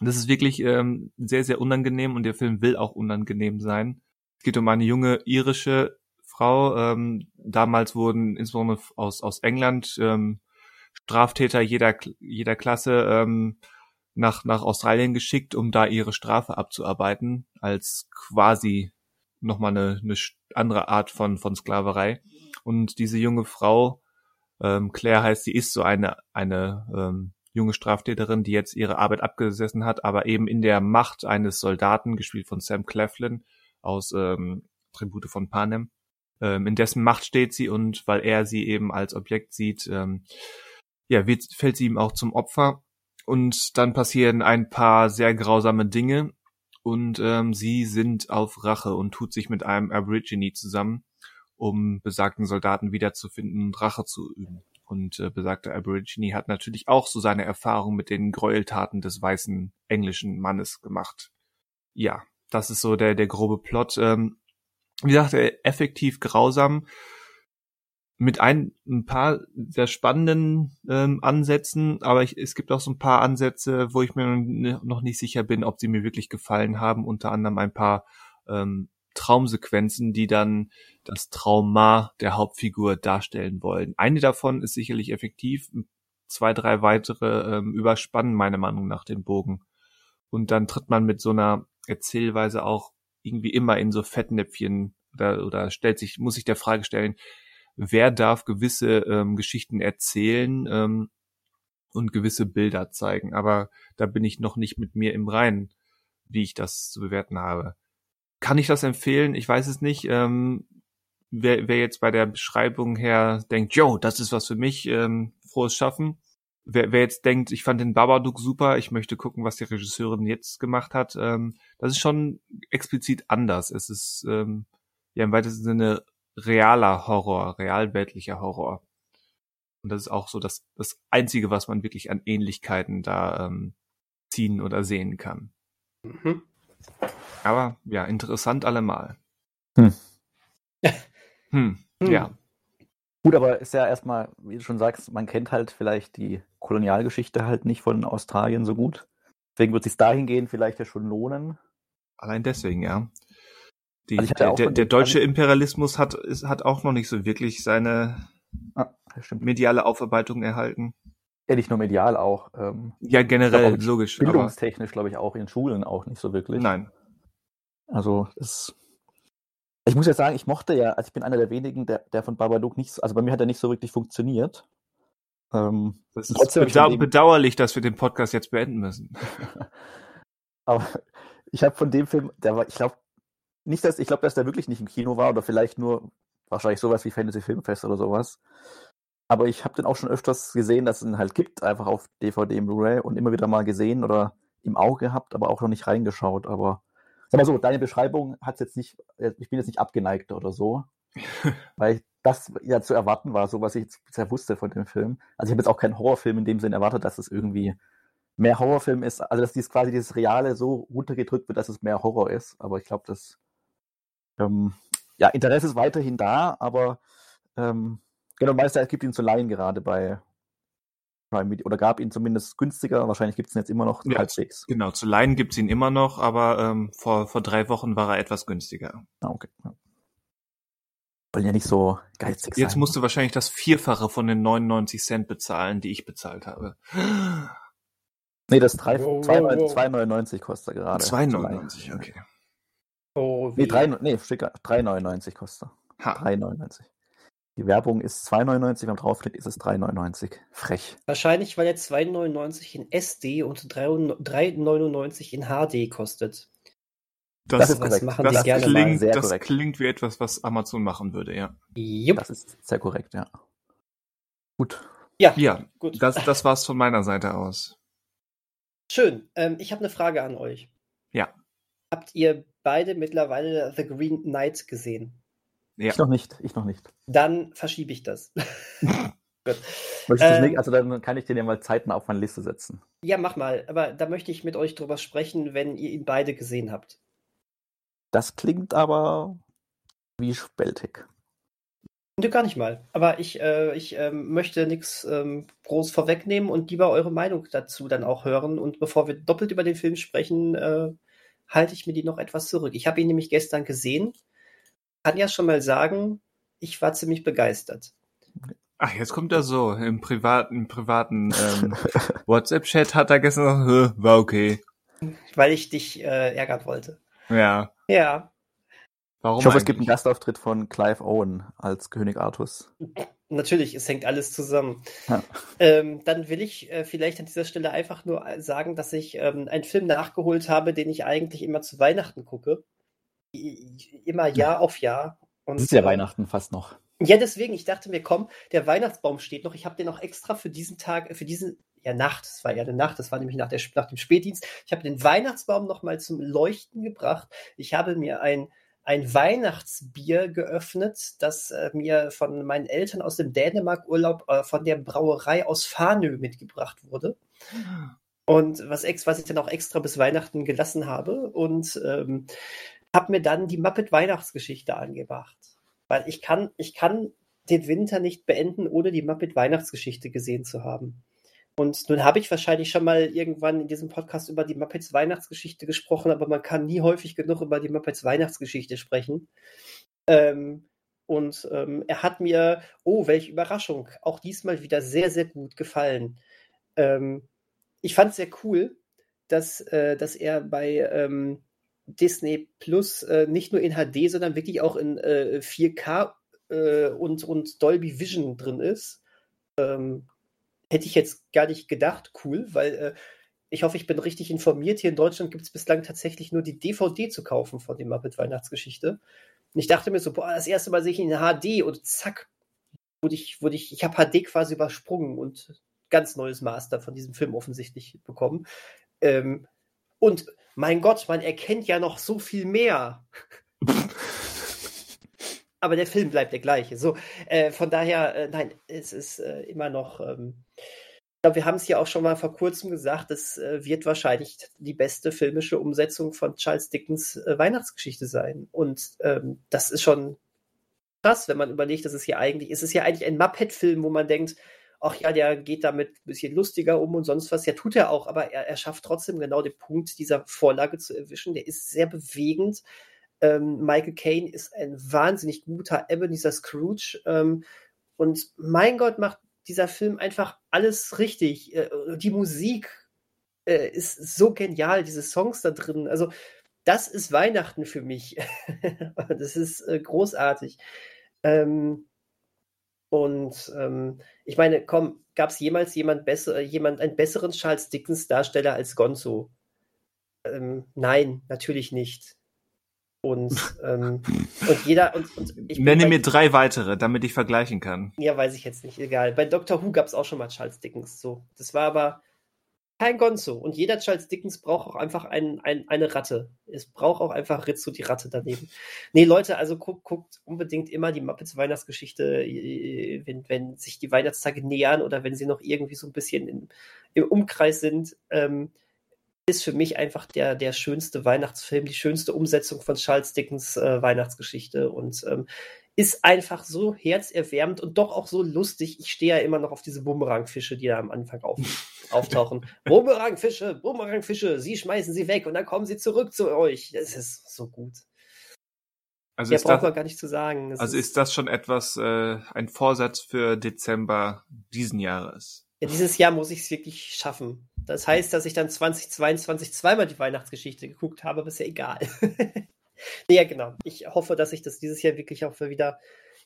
Das ist wirklich ähm, sehr, sehr unangenehm und der Film will auch unangenehm sein. Es geht um eine junge irische Frau. Ähm, damals wurden insbesondere aus, aus England ähm, Straftäter jeder, jeder Klasse ähm, nach, nach Australien geschickt, um da ihre Strafe abzuarbeiten, als quasi nochmal eine, eine andere Art von, von Sklaverei. Und diese junge Frau, ähm, Claire heißt, sie ist so eine, eine ähm, junge Straftäterin, die jetzt ihre Arbeit abgesessen hat, aber eben in der Macht eines Soldaten, gespielt von Sam Cleflin, aus ähm, Tribute von Panem. Ähm, in dessen Macht steht sie und weil er sie eben als Objekt sieht, ähm, ja, wird, fällt sie ihm auch zum Opfer. Und dann passieren ein paar sehr grausame Dinge und ähm, sie sind auf Rache und tut sich mit einem Aborigine zusammen, um besagten Soldaten wiederzufinden und Rache zu üben. Und äh, besagter Aborigine hat natürlich auch so seine Erfahrung mit den Gräueltaten des weißen englischen Mannes gemacht. Ja, das ist so der, der grobe Plot. Ähm, wie gesagt, effektiv grausam mit ein, ein paar sehr spannenden ähm, Ansätzen, aber ich, es gibt auch so ein paar Ansätze, wo ich mir noch nicht sicher bin, ob sie mir wirklich gefallen haben. Unter anderem ein paar ähm, Traumsequenzen, die dann das Trauma der Hauptfigur darstellen wollen. Eine davon ist sicherlich effektiv, zwei, drei weitere ähm, überspannen meiner Meinung nach den Bogen. Und dann tritt man mit so einer Erzählweise auch irgendwie immer in so Fettnäpfchen oder, oder stellt sich, muss sich der Frage stellen, wer darf gewisse ähm, Geschichten erzählen ähm, und gewisse Bilder zeigen. Aber da bin ich noch nicht mit mir im Reinen, wie ich das zu bewerten habe. Kann ich das empfehlen? Ich weiß es nicht. Ähm, wer, wer jetzt bei der Beschreibung her denkt, yo, das ist was für mich, ähm, frohes Schaffen, wer, wer jetzt denkt, ich fand den Babadook super, ich möchte gucken, was die Regisseurin jetzt gemacht hat, ähm, das ist schon explizit anders. Es ist ähm, ja im weitesten Sinne realer Horror, realweltlicher Horror. Und das ist auch so das, das Einzige, was man wirklich an Ähnlichkeiten da ähm, ziehen oder sehen kann. Mhm. Aber ja, interessant allemal. Hm. hm. Ja. Gut, aber ist ja erstmal, wie du schon sagst, man kennt halt vielleicht die Kolonialgeschichte halt nicht von Australien so gut. Deswegen wird es sich dahingehend vielleicht ja schon lohnen. Allein deswegen, ja. Die, also der, der, der, deutsche Imperialismus hat, ist, hat auch noch nicht so wirklich seine ah, mediale Aufarbeitung erhalten. Ja, nicht nur medial auch. Ähm, ja, generell, auch logisch. Bildungstechnisch, glaube ich, auch in Schulen auch nicht so wirklich. Nein. Also, es. Ich muss ja sagen, ich mochte ja, also ich bin einer der wenigen, der, der von Babadook nicht, also bei mir hat er nicht so wirklich funktioniert. Ähm, das ist bedau bedauerlich, dass wir den Podcast jetzt beenden müssen. Aber ich habe von dem Film, der war, ich glaube, nicht, dass ich glaube, dass der wirklich nicht im Kino war oder vielleicht nur wahrscheinlich sowas wie Fantasy Filmfest oder sowas. Aber ich habe den auch schon öfters gesehen, dass es ihn halt gibt, einfach auf DVD und Blu-ray und immer wieder mal gesehen oder im Auge gehabt, aber auch noch nicht reingeschaut. Aber sag mal so, deine Beschreibung hat jetzt nicht, ich bin jetzt nicht abgeneigt oder so, weil das ja zu erwarten war, so was ich bisher wusste von dem Film. Also ich habe jetzt auch keinen Horrorfilm in dem Sinn erwartet, dass es irgendwie mehr Horrorfilm ist, also dass dies quasi dieses Reale so runtergedrückt wird, dass es mehr Horror ist. Aber ich glaube, das ähm, ja, Interesse ist weiterhin da, aber ähm, genau, Meister es gibt ihn zu leihen gerade bei Prime Video oder gab ihn zumindest günstiger. Wahrscheinlich gibt es ihn jetzt immer noch ja, halbwegs. Genau, zu leihen gibt es ihn immer noch, aber ähm, vor, vor drei Wochen war er etwas günstiger. Ah, okay. Ja. Wollen ja nicht so geizig sein. Jetzt musst du wahrscheinlich das Vierfache von den 99 Cent bezahlen, die ich bezahlt habe. Nee, das 2,99 kostet er gerade. 2,99, okay. Oh, nee, 3, nee, 3,99 kostet er. 3,99. Die Werbung ist 2,99, am draufklickt ist es 3,99. Frech. Wahrscheinlich, weil er 2,99 in SD und 3,99 in HD kostet. Das, das ist korrekt. Das, das klingt, das korrekt. klingt wie etwas, was Amazon machen würde, ja. Jupp. Das ist sehr korrekt, ja. Gut. Ja, ja gut. Das, das war's von meiner Seite aus. Schön. Ähm, ich habe eine Frage an euch. Ja. Habt ihr beide mittlerweile The Green Knight gesehen? Ja. Ich noch nicht, ich noch nicht. Dann verschiebe ich das. Gut. Ähm, nicht, also dann kann ich den ja mal zeitnah auf meine Liste setzen. Ja, mach mal. Aber da möchte ich mit euch drüber sprechen, wenn ihr ihn beide gesehen habt. Das klingt aber wie spältig. Nö, gar nicht mal. Aber ich, äh, ich äh, möchte nichts ähm, groß vorwegnehmen und lieber eure Meinung dazu dann auch hören. Und bevor wir doppelt über den Film sprechen, äh, halte ich mir die noch etwas zurück. Ich habe ihn nämlich gestern gesehen. Kann ja schon mal sagen, ich war ziemlich begeistert. Ach, jetzt kommt er so im privaten, im privaten ähm, WhatsApp-Chat hat er gestern gesagt, war okay. Weil ich dich äh, ärgern wollte. Ja. Ja. Warum ich hoffe, eigentlich? es gibt einen Gastauftritt von Clive Owen als König Artus. Natürlich, es hängt alles zusammen. Ja. Ähm, dann will ich äh, vielleicht an dieser Stelle einfach nur sagen, dass ich ähm, einen Film nachgeholt habe, den ich eigentlich immer zu Weihnachten gucke. Immer Jahr ja. auf Jahr. Und, es ist ja äh, Weihnachten fast noch. Ja, deswegen, ich dachte mir, komm, der Weihnachtsbaum steht noch. Ich habe den noch extra für diesen Tag, für diesen, ja, Nacht, es war ja eine Nacht, das war nämlich nach, der, nach dem Spätdienst. Ich habe den Weihnachtsbaum noch mal zum Leuchten gebracht. Ich habe mir ein ein Weihnachtsbier geöffnet, das äh, mir von meinen Eltern aus dem Dänemark-Urlaub äh, von der Brauerei aus Farnö mitgebracht wurde. Und was, ex was ich dann auch extra bis Weihnachten gelassen habe. Und ähm, habe mir dann die Muppet-Weihnachtsgeschichte angebracht. Weil ich kann, ich kann den Winter nicht beenden, ohne die Muppet-Weihnachtsgeschichte gesehen zu haben. Und nun habe ich wahrscheinlich schon mal irgendwann in diesem Podcast über die Muppets Weihnachtsgeschichte gesprochen, aber man kann nie häufig genug über die Muppets Weihnachtsgeschichte sprechen. Ähm, und ähm, er hat mir, oh, welche Überraschung, auch diesmal wieder sehr, sehr gut gefallen. Ähm, ich fand es sehr cool, dass, äh, dass er bei ähm, Disney Plus äh, nicht nur in HD, sondern wirklich auch in äh, 4K äh, und, und Dolby Vision drin ist. Ähm, hätte ich jetzt gar nicht gedacht, cool, weil äh, ich hoffe, ich bin richtig informiert. Hier in Deutschland gibt es bislang tatsächlich nur die DVD zu kaufen von der Muppet Weihnachtsgeschichte. Und ich dachte mir so, boah, das erste Mal sehe ich ihn in HD und zack, wurde ich, wurde ich, ich habe HD quasi übersprungen und ganz neues Master von diesem Film offensichtlich bekommen. Ähm, und mein Gott, man erkennt ja noch so viel mehr. aber der Film bleibt der gleiche. So, äh, von daher, äh, nein, es ist äh, immer noch. Ähm, ich glaube, wir haben es ja auch schon mal vor kurzem gesagt, es äh, wird wahrscheinlich die beste filmische Umsetzung von Charles Dickens äh, Weihnachtsgeschichte sein. Und ähm, das ist schon krass, wenn man überlegt, dass es hier eigentlich, es ist ja eigentlich ein Muppet-Film, wo man denkt, ach ja, der geht damit ein bisschen lustiger um und sonst was. Ja, tut er auch, aber er, er schafft trotzdem genau den Punkt dieser Vorlage zu erwischen. Der ist sehr bewegend ähm, Michael Caine ist ein wahnsinnig guter Ebenezer Scrooge. Ähm, und mein Gott, macht dieser Film einfach alles richtig. Äh, die Musik äh, ist so genial, diese Songs da drin. Also, das ist Weihnachten für mich. das ist äh, großartig. Ähm, und ähm, ich meine, komm, gab es jemals jemand besser, jemand einen besseren Charles Dickens Darsteller als Gonzo? Ähm, nein, natürlich nicht. Und, ähm, und jeder. Und, und ich Nenne mir drei weitere, damit ich vergleichen kann. Ja, weiß ich jetzt nicht, egal. Bei Doctor Who gab es auch schon mal Charles Dickens. So. Das war aber kein Gonzo. Und jeder Charles Dickens braucht auch einfach ein, ein, eine Ratte. Es braucht auch einfach Rizzo die Ratte daneben. Nee, Leute, also guckt, guckt unbedingt immer die Muppets Weihnachtsgeschichte, äh, wenn, wenn sich die Weihnachtstage nähern oder wenn sie noch irgendwie so ein bisschen in, im Umkreis sind. Ähm, ist für mich einfach der, der schönste Weihnachtsfilm, die schönste Umsetzung von Charles Dickens äh, Weihnachtsgeschichte. Und ähm, ist einfach so herzerwärmend und doch auch so lustig. Ich stehe ja immer noch auf diese Bumerangfische, die da am Anfang auf, auftauchen. Bumerangfische, Bumerangfische, sie schmeißen sie weg und dann kommen sie zurück zu euch. Das ist so gut. Also ist braucht das, man gar nicht zu sagen. Das also ist das schon etwas, äh, ein Vorsatz für Dezember diesen Jahres? Ja, dieses Jahr muss ich es wirklich schaffen. Das heißt, dass ich dann 2022 zweimal die Weihnachtsgeschichte geguckt habe, aber ist ja egal. ja, genau. Ich hoffe, dass ich das dieses Jahr wirklich auch für wieder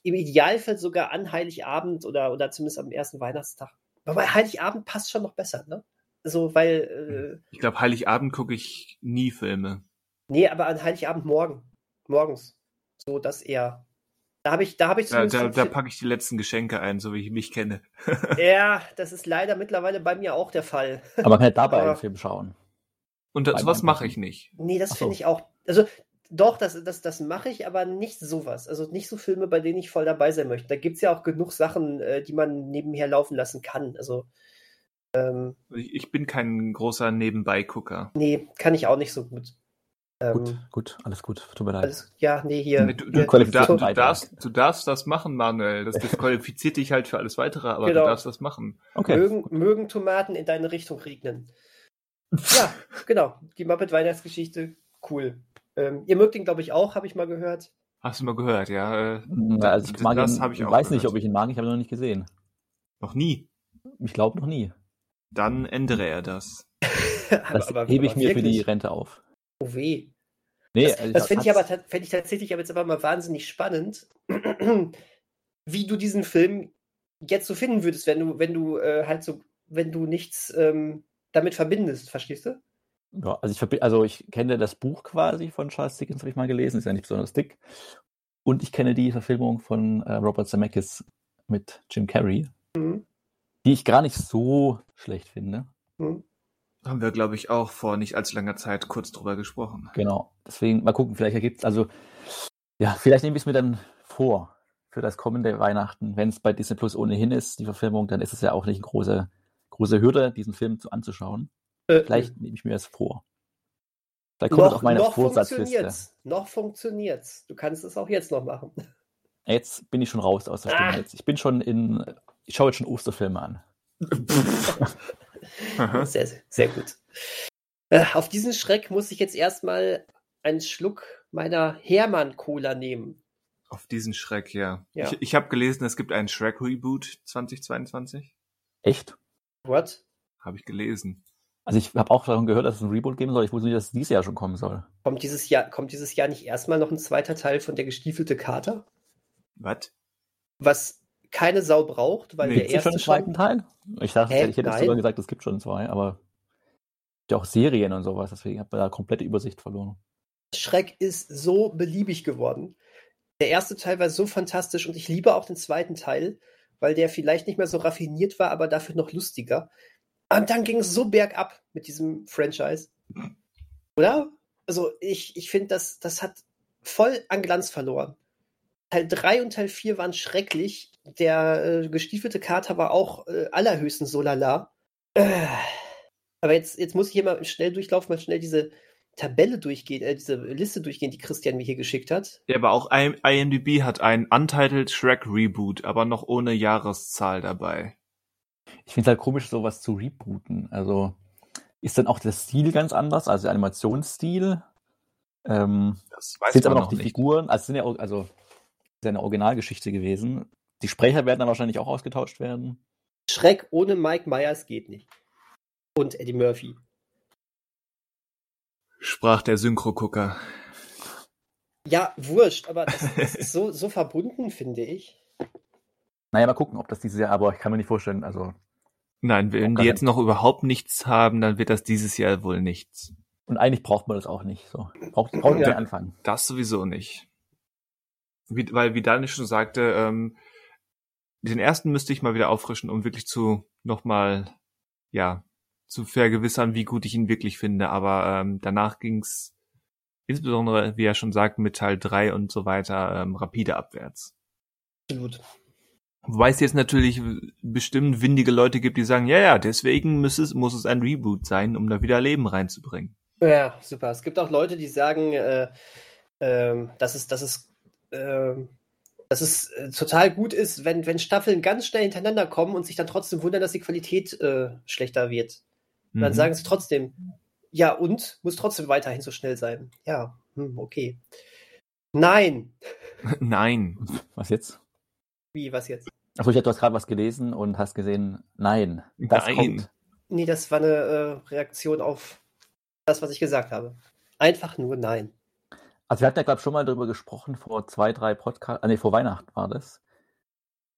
im Idealfall sogar an Heiligabend oder, oder zumindest am ersten Weihnachtstag. Aber Heiligabend passt schon noch besser, ne? So, weil. Äh, ich glaube, Heiligabend gucke ich nie Filme. Nee, aber an Heiligabend morgen. Morgens. So, das eher. Da habe ich, da habe ich Da, da, da packe ich die letzten Geschenke ein, so wie ich mich kenne. ja, das ist leider mittlerweile bei mir auch der Fall. Aber man kann dabei einen Film schauen. Und das, was mache ich nicht. Nee, das so. finde ich auch. Also doch, das, das, das mache ich, aber nicht sowas. Also nicht so Filme, bei denen ich voll dabei sein möchte. Da gibt es ja auch genug Sachen, äh, die man nebenher laufen lassen kann. Also ähm, ich bin kein großer Nebenbei-Gucker. Nee, kann ich auch nicht so gut. Ähm, gut, gut, alles gut. Tut mir leid. Alles, ja, nee, hier. Nee, du, du, du, du, darfst, du darfst das machen, Manuel. Das disqualifiziert dich halt für alles weitere, aber genau. du darfst das machen. Okay. Mögen, mögen Tomaten in deine Richtung regnen. ja, genau. Die Muppet Weihnachtsgeschichte, cool. Ähm, ihr mögt ihn, glaube ich, auch, habe ich mal gehört. Hast du mal gehört, ja. Äh, ja also ich mag das ihn, ich, weiß gehört. nicht, ob ich ihn mag, ich habe ihn noch nicht gesehen. Noch nie? Ich glaube noch nie. Dann ändere er das. das aber, aber, hebe ich mir wirklich? für die Rente auf. Oh weh. Nee, das, also das fände ich aber fänd ich tatsächlich aber jetzt aber mal wahnsinnig spannend, wie du diesen Film jetzt so finden würdest, wenn du, wenn du äh, halt so, wenn du nichts ähm, damit verbindest, verstehst du? Ja, also ich, also ich kenne das Buch quasi von Charles Dickens, habe ich mal gelesen, ist ja nicht besonders dick. Und ich kenne die Verfilmung von äh, Robert Zemeckis mit Jim Carrey, mhm. die ich gar nicht so schlecht finde. Mhm. Haben wir, glaube ich, auch vor nicht allzu langer Zeit kurz drüber gesprochen. Genau. Deswegen mal gucken, vielleicht ergibt es, also, ja, vielleicht nehme ich es mir dann vor für das kommende Weihnachten. Wenn es bei Disney Plus ohnehin ist, die Verfilmung, dann ist es ja auch nicht eine große, große Hürde, diesen Film zu, anzuschauen. Äh, vielleicht nehme ich mir das vor. Da kommt noch, auf meine noch Vorsatzliste. Noch funktioniert's. Du kannst es auch jetzt noch machen. Jetzt bin ich schon raus aus der Stimme. Ah. Ich bin schon in, ich schaue jetzt schon Osterfilme an. sehr, sehr gut. Äh, auf diesen Schreck muss ich jetzt erstmal einen Schluck meiner Hermann-Cola nehmen. Auf diesen Schreck, ja. ja. Ich, ich habe gelesen, es gibt einen Shrek-Reboot 2022. Echt? What? Habe ich gelesen. Also ich habe auch davon gehört, dass es ein Reboot geben soll. Ich wusste nicht, dass es dieses Jahr schon kommen soll. Kommt dieses Jahr, kommt dieses Jahr nicht erstmal noch ein zweiter Teil von der gestiefelte Kater? Was? Was keine Sau braucht, weil nee, der erste schon einen zweiten Teil? Ich dachte, Hä? ich hätte Nein. sogar gesagt, es gibt schon zwei, aber ja auch Serien und sowas, deswegen habe ich da komplette Übersicht verloren. Schreck ist so beliebig geworden. Der erste Teil war so fantastisch und ich liebe auch den zweiten Teil, weil der vielleicht nicht mehr so raffiniert war, aber dafür noch lustiger. Und dann ging es so bergab mit diesem Franchise. Oder? Also ich, ich finde, das, das hat voll an Glanz verloren. Teil 3 und Teil 4 waren schrecklich. Der äh, gestiefelte Kater war auch äh, allerhöchstens so lala. Äh, aber jetzt, jetzt muss ich hier mal schnell durchlaufen, mal schnell diese Tabelle durchgehen, äh, diese Liste durchgehen, die Christian mir hier geschickt hat. Ja, aber auch IMDb hat ein Untitled Shrek Reboot, aber noch ohne Jahreszahl dabei. Ich finde es halt komisch, sowas zu rebooten. Also ist dann auch der Stil ganz anders, also der Animationsstil. Ähm, das weiß sind aber noch die nicht. Figuren, also sind ja auch, also ist ja eine Originalgeschichte gewesen. Die Sprecher werden dann wahrscheinlich auch ausgetauscht werden. Schreck ohne Mike Myers geht nicht. Und Eddie Murphy. Sprach der Synchro-Gucker. Ja, wurscht, aber das, das ist so, so verbunden, finde ich. Naja, mal gucken, ob das dieses Jahr, aber ich kann mir nicht vorstellen, also. Nein, wenn die jetzt noch überhaupt nichts haben, dann wird das dieses Jahr wohl nichts. Und eigentlich braucht man das auch nicht. So. Braucht, braucht ja, anfangen. Das sowieso nicht. Wie, weil, wie Daniel schon sagte, ähm, den ersten müsste ich mal wieder auffrischen, um wirklich zu nochmal, ja, zu vergewissern, wie gut ich ihn wirklich finde. Aber ähm, danach ging's insbesondere, wie er schon sagt, mit Teil 3 und so weiter, ähm, rapide abwärts. Absolut. Wobei es jetzt natürlich bestimmt windige Leute gibt, die sagen, ja, ja, deswegen muss es, muss es ein Reboot sein, um da wieder Leben reinzubringen. Ja, super. Es gibt auch Leute, die sagen, äh, äh, dass es, dass es, äh, dass es äh, total gut ist, wenn, wenn Staffeln ganz schnell hintereinander kommen und sich dann trotzdem wundern, dass die Qualität äh, schlechter wird. Mhm. Dann sagen sie trotzdem, ja, und muss trotzdem weiterhin so schnell sein. Ja, hm, okay. Nein. Nein. Was jetzt? Wie, was jetzt? Achso, ich hatte gerade was gelesen und hast gesehen, nein. Das nein. kommt. Nee, das war eine äh, Reaktion auf das, was ich gesagt habe. Einfach nur nein. Also wir hatten ja, glaube ich, schon mal darüber gesprochen, vor zwei, drei Podcasts, ah, nee, vor Weihnachten war das.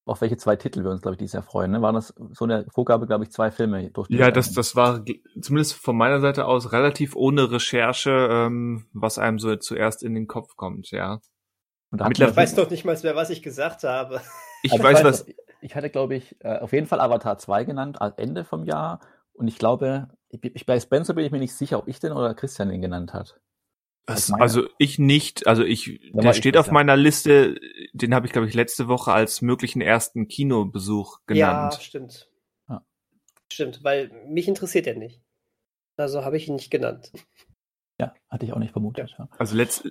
Auf welche zwei Titel wir uns, glaube ich, dieses Jahr freuen. Ne? War das so eine Vorgabe, glaube ich, zwei Filme durch Ja, das, das war zumindest von meiner Seite aus relativ ohne Recherche, ähm, was einem so zuerst in den Kopf kommt, ja. Und ich weiß doch nicht mal mehr, was ich gesagt habe. Ich also weiß, was. Ich hatte, glaube ich, äh, auf jeden Fall Avatar 2 genannt, als Ende vom Jahr. Und ich glaube, ich, bei Spencer bin ich mir nicht sicher, ob ich den oder Christian den genannt hat. Das, also ich nicht, also ich, der steht auf meiner Liste, den habe ich glaube ich letzte Woche als möglichen ersten Kinobesuch genannt. Ja, stimmt. Ja. Stimmt, weil mich interessiert er nicht. Also habe ich ihn nicht genannt. Ja, hatte ich auch nicht vermutet. Ja. Also letzt,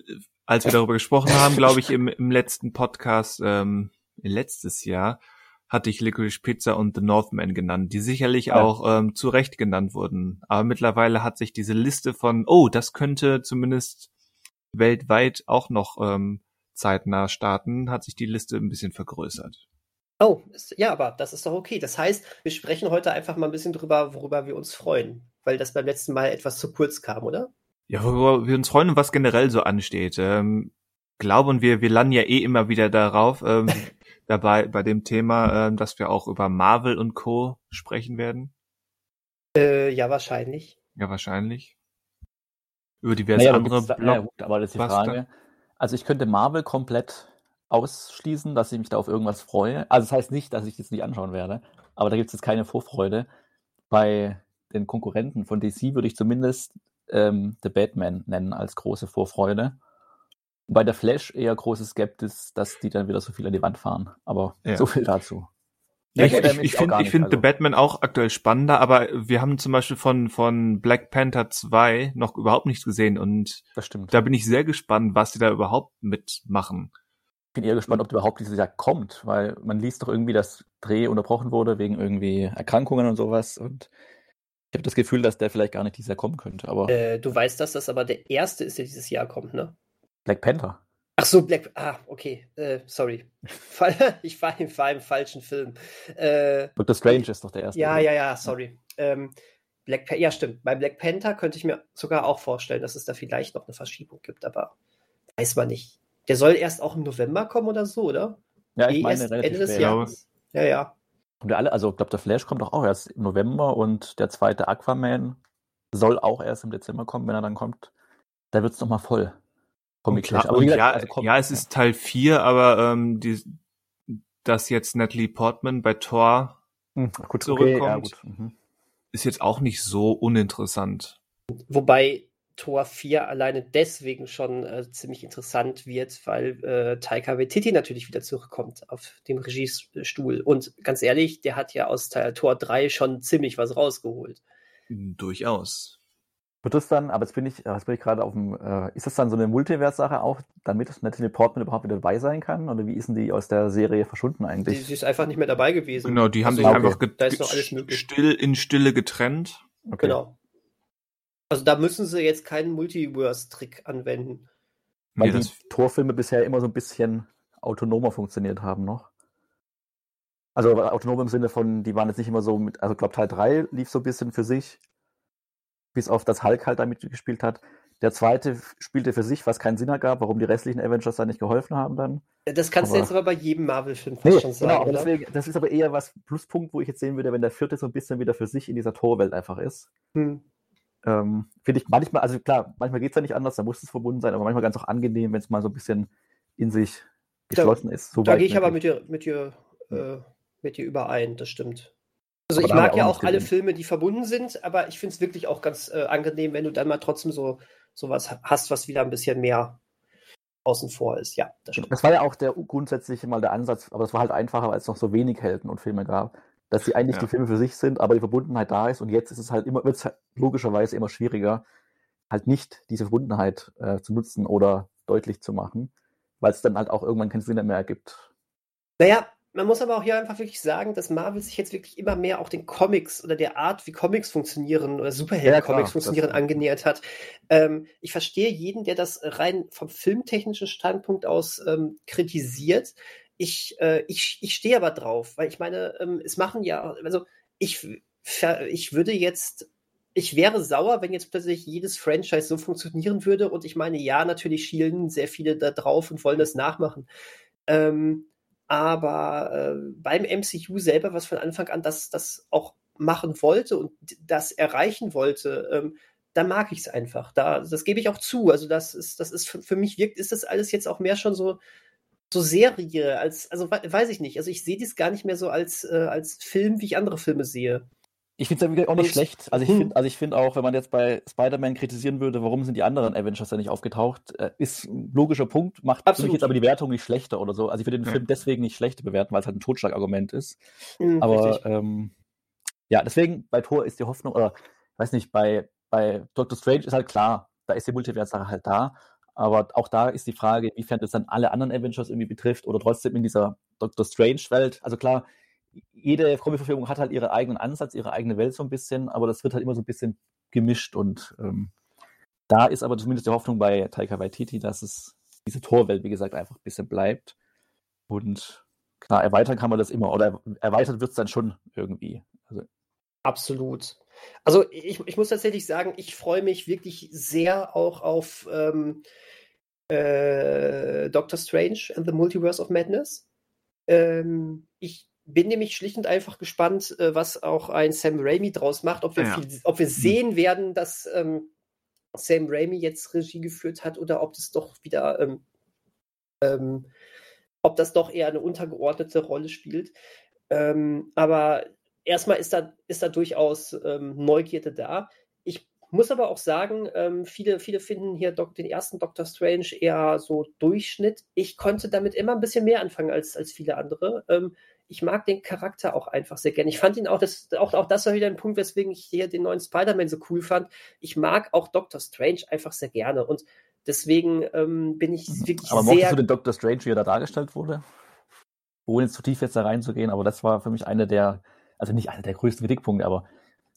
als wir darüber gesprochen haben, glaube ich im, im letzten Podcast ähm, letztes Jahr, hatte ich Licorice Pizza und The Northman genannt, die sicherlich ja. auch ähm, zu Recht genannt wurden. Aber mittlerweile hat sich diese Liste von, oh, das könnte zumindest weltweit auch noch ähm, zeitnah starten, hat sich die Liste ein bisschen vergrößert. Oh, ist, ja, aber das ist doch okay. Das heißt, wir sprechen heute einfach mal ein bisschen drüber, worüber wir uns freuen, weil das beim letzten Mal etwas zu kurz kam, oder? Ja, worüber wir uns freuen und was generell so ansteht. Ähm, glauben wir, wir landen ja eh immer wieder darauf, ähm, dabei bei dem Thema, äh, dass wir auch über Marvel und Co. sprechen werden? Äh, ja, wahrscheinlich. Ja, wahrscheinlich. Über diverse naja, andere Block ja, gut, aber das ist die Frage. Also ich könnte Marvel komplett ausschließen, dass ich mich da auf irgendwas freue. Also das heißt nicht, dass ich das nicht anschauen werde, aber da gibt es jetzt keine Vorfreude. Bei den Konkurrenten von DC würde ich zumindest ähm, The Batman nennen als große Vorfreude. Bei der Flash eher große Skeptis, dass die dann wieder so viel an die Wand fahren. Aber ja. so viel dazu. Ja, ich, ich, ich finde find also. The Batman auch aktuell spannender, aber wir haben zum Beispiel von, von Black Panther 2 noch überhaupt nichts gesehen und das stimmt. da bin ich sehr gespannt, was die da überhaupt mitmachen. Ich bin eher gespannt, ob der überhaupt dieses Jahr kommt, weil man liest doch irgendwie, dass Dreh unterbrochen wurde wegen irgendwie Erkrankungen und sowas und ich habe das Gefühl, dass der vielleicht gar nicht dieses Jahr kommen könnte. Aber äh, du weißt, dass das aber der erste ist, der dieses Jahr kommt, ne? Black Panther. Ach so, Black. Ah, okay. Äh, sorry. ich war im, war im falschen Film. Äh, Doctor Strange ist doch der erste. Ja, oder? ja, ja, sorry. Ähm, Black ja, stimmt. Bei Black Panther könnte ich mir sogar auch vorstellen, dass es da vielleicht noch eine Verschiebung gibt, aber weiß man nicht. Der soll erst auch im November kommen oder so, oder? Ja, ich meine, relativ Ende des Jahres. Ja, ja. Und alle, also ich glaube, der Flash kommt doch auch erst im November und der zweite Aquaman soll auch erst im Dezember kommen, wenn er dann kommt. Da wird es nochmal voll. Comic-Clash. Aber gesagt, ja, also ja, es ist Teil 4, aber ähm, die, dass jetzt Natalie Portman bei Thor hm, gut, zurückkommt, okay, ja, mhm. ist jetzt auch nicht so uninteressant. Wobei Tor 4 alleine deswegen schon äh, ziemlich interessant wird, weil äh, Taika Waititi natürlich wieder zurückkommt auf dem Regiestuhl. Und ganz ehrlich, der hat ja aus Tor 3 schon ziemlich was rausgeholt. Durchaus. Wird das dann, aber jetzt bin ich, jetzt bin ich gerade auf dem, äh, ist das dann so eine Multiverse-Sache auch, damit Natalie Portman überhaupt wieder dabei sein kann? Oder wie ist denn die aus der Serie verschwunden eigentlich? Die, sie ist einfach nicht mehr dabei gewesen. Genau, die haben also, sich okay. einfach da ist noch alles still in Stille getrennt. Okay. Genau. Also da müssen sie jetzt keinen Multiverse-Trick anwenden. Weil ja, die Torfilme bisher immer so ein bisschen autonomer funktioniert haben noch. Also autonom im Sinne von, die waren jetzt nicht immer so mit, also ich glaube Teil 3 lief so ein bisschen für sich, bis auf das Hulk halt damit gespielt hat. Der zweite spielte für sich, was keinen Sinn ergab, warum die restlichen Avengers da nicht geholfen haben dann. Das kannst aber, du jetzt aber bei jedem Marvel-Film nee, schon sagen. Genau, oder? Deswegen, das ist aber eher was Pluspunkt, wo ich jetzt sehen würde, wenn der vierte so ein bisschen wieder für sich in dieser Torwelt einfach ist. Hm. Ähm, Finde ich manchmal, also klar, manchmal geht es ja nicht anders, da muss es verbunden sein, aber manchmal ganz auch angenehm, wenn es mal so ein bisschen in sich geschlossen da, ist. So da gehe ich aber mit dir, mit dir, äh, mit dir überein, das stimmt. Also aber ich mag ja auch, auch alle Filme, die verbunden sind, aber ich finde es wirklich auch ganz äh, angenehm, wenn du dann mal trotzdem so sowas hast, was wieder ein bisschen mehr außen vor ist. Ja, das stimmt. Das war ja auch der grundsätzliche mal der Ansatz, aber es war halt einfacher, weil es noch so wenig Helden und Filme gab, dass sie eigentlich ja. die Filme für sich sind, aber die Verbundenheit da ist und jetzt ist es halt immer, wird es halt logischerweise immer schwieriger, halt nicht diese Verbundenheit äh, zu nutzen oder deutlich zu machen, weil es dann halt auch irgendwann keinen Sinn mehr ergibt. Naja, man muss aber auch hier einfach wirklich sagen, dass Marvel sich jetzt wirklich immer mehr auch den Comics oder der Art, wie Comics funktionieren oder Superhelden-Comics ja, funktionieren, angenähert hat. Ähm, ich verstehe jeden, der das rein vom filmtechnischen Standpunkt aus ähm, kritisiert. Ich, äh, ich, ich stehe aber drauf, weil ich meine, ähm, es machen ja, also ich, ich würde jetzt ich wäre sauer, wenn jetzt plötzlich jedes Franchise so funktionieren würde. Und ich meine, ja, natürlich schielen sehr viele da drauf und wollen das nachmachen. Ähm, aber äh, beim MCU selber, was von Anfang an das, das auch machen wollte und das erreichen wollte, ähm, da mag ich es einfach. Da, das gebe ich auch zu. Also das ist, das ist für, für, mich wirkt, ist das alles jetzt auch mehr schon so, so Serie als, also weiß ich nicht. Also ich sehe dies gar nicht mehr so als, äh, als Film, wie ich andere Filme sehe. Ich finde es ja auch nicht schlecht. Also ich hm. finde also find auch, wenn man jetzt bei Spider-Man kritisieren würde, warum sind die anderen Avengers da nicht aufgetaucht, äh, ist ein logischer Punkt, macht Absolut. für mich jetzt aber die Wertung nicht schlechter oder so. Also ich würde den ja. Film deswegen nicht schlechter bewerten, weil es halt ein Totschlagargument ist. Mhm, aber ähm, ja, deswegen bei Thor ist die Hoffnung, oder weiß nicht, bei, bei Doctor Strange ist halt klar, da ist die Multiverse-Sache halt da. Aber auch da ist die Frage, inwiefern das dann alle anderen Avengers irgendwie betrifft oder trotzdem in dieser Doctor Strange-Welt. Also klar, jede Comic-Verfilmung hat halt ihren eigenen Ansatz, ihre eigene Welt so ein bisschen, aber das wird halt immer so ein bisschen gemischt und ähm, da ist aber zumindest die Hoffnung bei Taika Waititi, dass es diese Torwelt, wie gesagt, einfach ein bisschen bleibt. Und klar, erweitern kann man das immer oder erweitert wird es dann schon irgendwie. Also, Absolut. Also ich, ich muss tatsächlich sagen, ich freue mich wirklich sehr auch auf ähm, äh, Doctor Strange and the Multiverse of Madness. Ähm, ich bin nämlich schlicht und einfach gespannt, äh, was auch ein Sam Raimi draus macht, ob wir, ja. viel, ob wir sehen werden, dass ähm, Sam Raimi jetzt Regie geführt hat oder ob das doch wieder, ähm, ähm, ob das doch eher eine untergeordnete Rolle spielt. Ähm, aber erstmal ist da, ist da durchaus ähm, Neugierde da. Ich muss aber auch sagen, ähm, viele, viele finden hier den ersten Doctor Strange eher so Durchschnitt. Ich konnte damit immer ein bisschen mehr anfangen als, als viele andere ich mag den Charakter auch einfach sehr gerne. Ich fand ihn auch, das, auch, auch das war wieder ein Punkt, weswegen ich hier den neuen Spider-Man so cool fand. Ich mag auch Doctor Strange einfach sehr gerne und deswegen ähm, bin ich mhm. wirklich aber sehr... Aber mochtest du den Doctor Strange, wie er da dargestellt wurde? Ohne jetzt zu tief jetzt da reinzugehen, aber das war für mich einer der, also nicht einer der größten Kritikpunkte, aber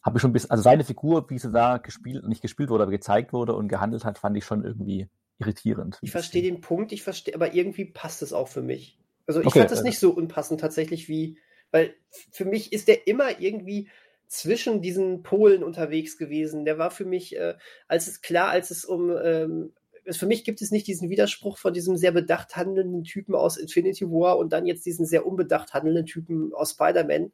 habe ich schon ein bisschen, also seine Figur, wie sie da gespielt, nicht gespielt wurde, aber gezeigt wurde und gehandelt hat, fand ich schon irgendwie irritierend. Ich verstehe den Punkt, ich verstehe, aber irgendwie passt es auch für mich. Also ich okay, fand das nicht so unpassend tatsächlich wie, weil für mich ist der immer irgendwie zwischen diesen Polen unterwegs gewesen. Der war für mich, äh, als es klar, als es um, ähm, für mich gibt es nicht diesen Widerspruch von diesem sehr bedacht handelnden Typen aus Infinity War und dann jetzt diesen sehr unbedacht handelnden Typen aus Spider-Man,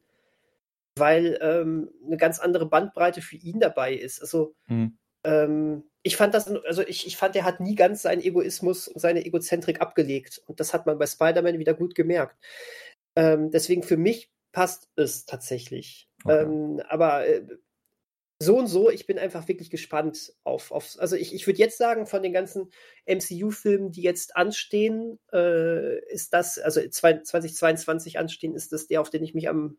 weil ähm, eine ganz andere Bandbreite für ihn dabei ist. Also hm. ähm, ich fand das, also ich, ich fand, er hat nie ganz seinen Egoismus und seine Egozentrik abgelegt. Und das hat man bei Spider-Man wieder gut gemerkt. Ähm, deswegen für mich passt es tatsächlich. Okay. Ähm, aber äh, so und so, ich bin einfach wirklich gespannt auf, auf also ich, ich würde jetzt sagen, von den ganzen MCU-Filmen, die jetzt anstehen, äh, ist das, also 2022 anstehen, ist das der, auf den ich mich am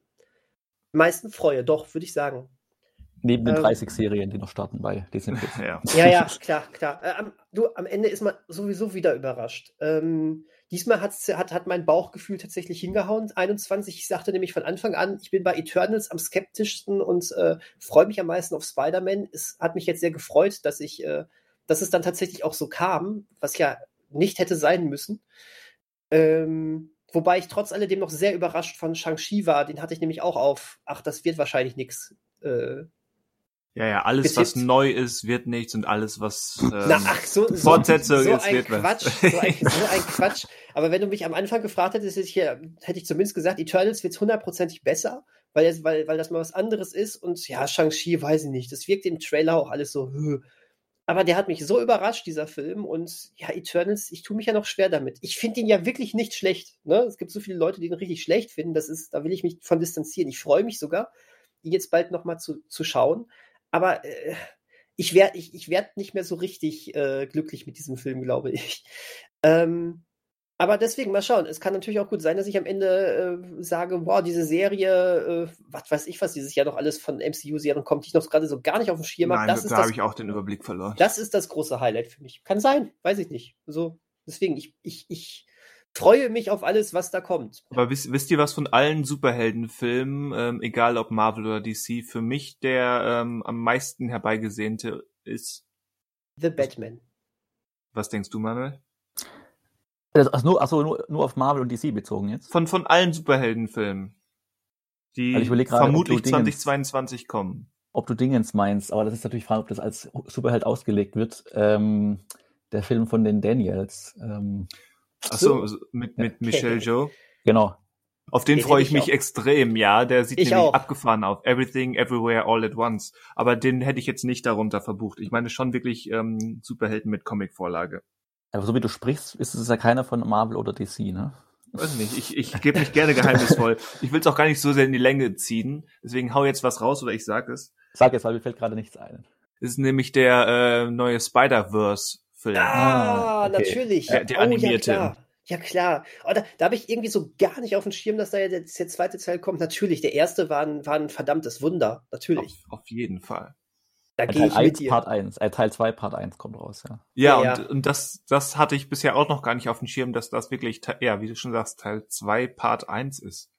meisten freue. Doch, würde ich sagen. Neben den 30 ähm, Serien, die noch starten bei Disney Plus. Ja, ja, ja klar, klar. Äh, am, du, am Ende ist man sowieso wieder überrascht. Ähm, diesmal hat, hat mein Bauchgefühl tatsächlich hingehauen. 21, ich sagte nämlich von Anfang an, ich bin bei Eternals am skeptischsten und äh, freue mich am meisten auf Spider-Man. Es hat mich jetzt sehr gefreut, dass ich, äh, dass es dann tatsächlich auch so kam, was ja nicht hätte sein müssen. Ähm, wobei ich trotz alledem noch sehr überrascht von Shang-Chi war. Den hatte ich nämlich auch auf, ach, das wird wahrscheinlich nichts. Äh, ja, ja, alles, was neu ist, wird nichts und alles, was ähm, Na, ach, so, Fortsetzung so, ist, wird Quatsch, was. So ein, so ein Quatsch. Aber wenn du mich am Anfang gefragt hättest, hätte ich, hätte ich zumindest gesagt, Eternals wird hundertprozentig besser, weil, weil, weil das mal was anderes ist. Und ja, Shang-Chi, weiß ich nicht. Das wirkt im Trailer auch alles so. Aber der hat mich so überrascht, dieser Film. Und ja, Eternals, ich tue mich ja noch schwer damit. Ich finde ihn ja wirklich nicht schlecht. Ne? Es gibt so viele Leute, die ihn richtig schlecht finden. Das ist, da will ich mich von distanzieren. Ich freue mich sogar, ihn jetzt bald nochmal zu, zu schauen aber äh, ich werde ich, ich werd nicht mehr so richtig äh, glücklich mit diesem Film, glaube ich. Ähm, aber deswegen mal schauen. Es kann natürlich auch gut sein, dass ich am Ende äh, sage, wow, diese Serie, äh, was weiß ich, was dieses Jahr noch alles von MCU-Serien kommt, die ich noch gerade so gar nicht auf dem Schirm habe. Das da habe ich auch den Überblick verloren. Das ist das große Highlight für mich. Kann sein, weiß ich nicht. So, deswegen, ich, ich, ich freue mich auf alles, was da kommt. Aber wisst, wisst ihr, was von allen Superheldenfilmen, ähm, egal ob Marvel oder DC, für mich der ähm, am meisten herbeigesehnte ist? The Batman. Was denkst du, Manuel? Also nur, also nur, nur auf Marvel und DC bezogen jetzt? Von, von allen Superheldenfilmen, die also grade, vermutlich 2022 Dingens, kommen. Ob du Dingens meinst, aber das ist natürlich Frage, ob das als Superheld ausgelegt wird. Ähm, der Film von den Daniels. Ähm, Achso, so, mit, mit Michelle Joe. Genau. Auf den, den freue ich mich auch. extrem, ja. Der sieht ich nämlich auch. abgefahren auf. Everything, Everywhere, All at Once. Aber den hätte ich jetzt nicht darunter verbucht. Ich meine schon wirklich ähm, Superhelden mit Comic-Vorlage. Aber so wie du sprichst, ist es ja keiner von Marvel oder DC, ne? Weiß nicht, ich, ich gebe mich gerne geheimnisvoll. ich will es auch gar nicht so sehr in die Länge ziehen. Deswegen hau jetzt was raus oder ich sag es. Sag es, weil mir fällt gerade nichts ein. Es ist nämlich der äh, neue Spider-Verse Film. Ah, ah okay. natürlich. Der, der animierte. Oh, ja, klar. Ja, klar. Oh, da, da habe ich irgendwie so gar nicht auf dem Schirm, dass da jetzt der zweite Teil kommt. Natürlich, der erste war ein, war ein verdammtes Wunder. Natürlich. Auf, auf jeden Fall. Da gehe ich 1, mit dir. Part 1, äh, Teil 2, Part 1 kommt raus, ja. Ja, ja, und, ja. und das, das hatte ich bisher auch noch gar nicht auf dem Schirm, dass das wirklich, ja, wie du schon sagst, Teil 2, Part 1 ist.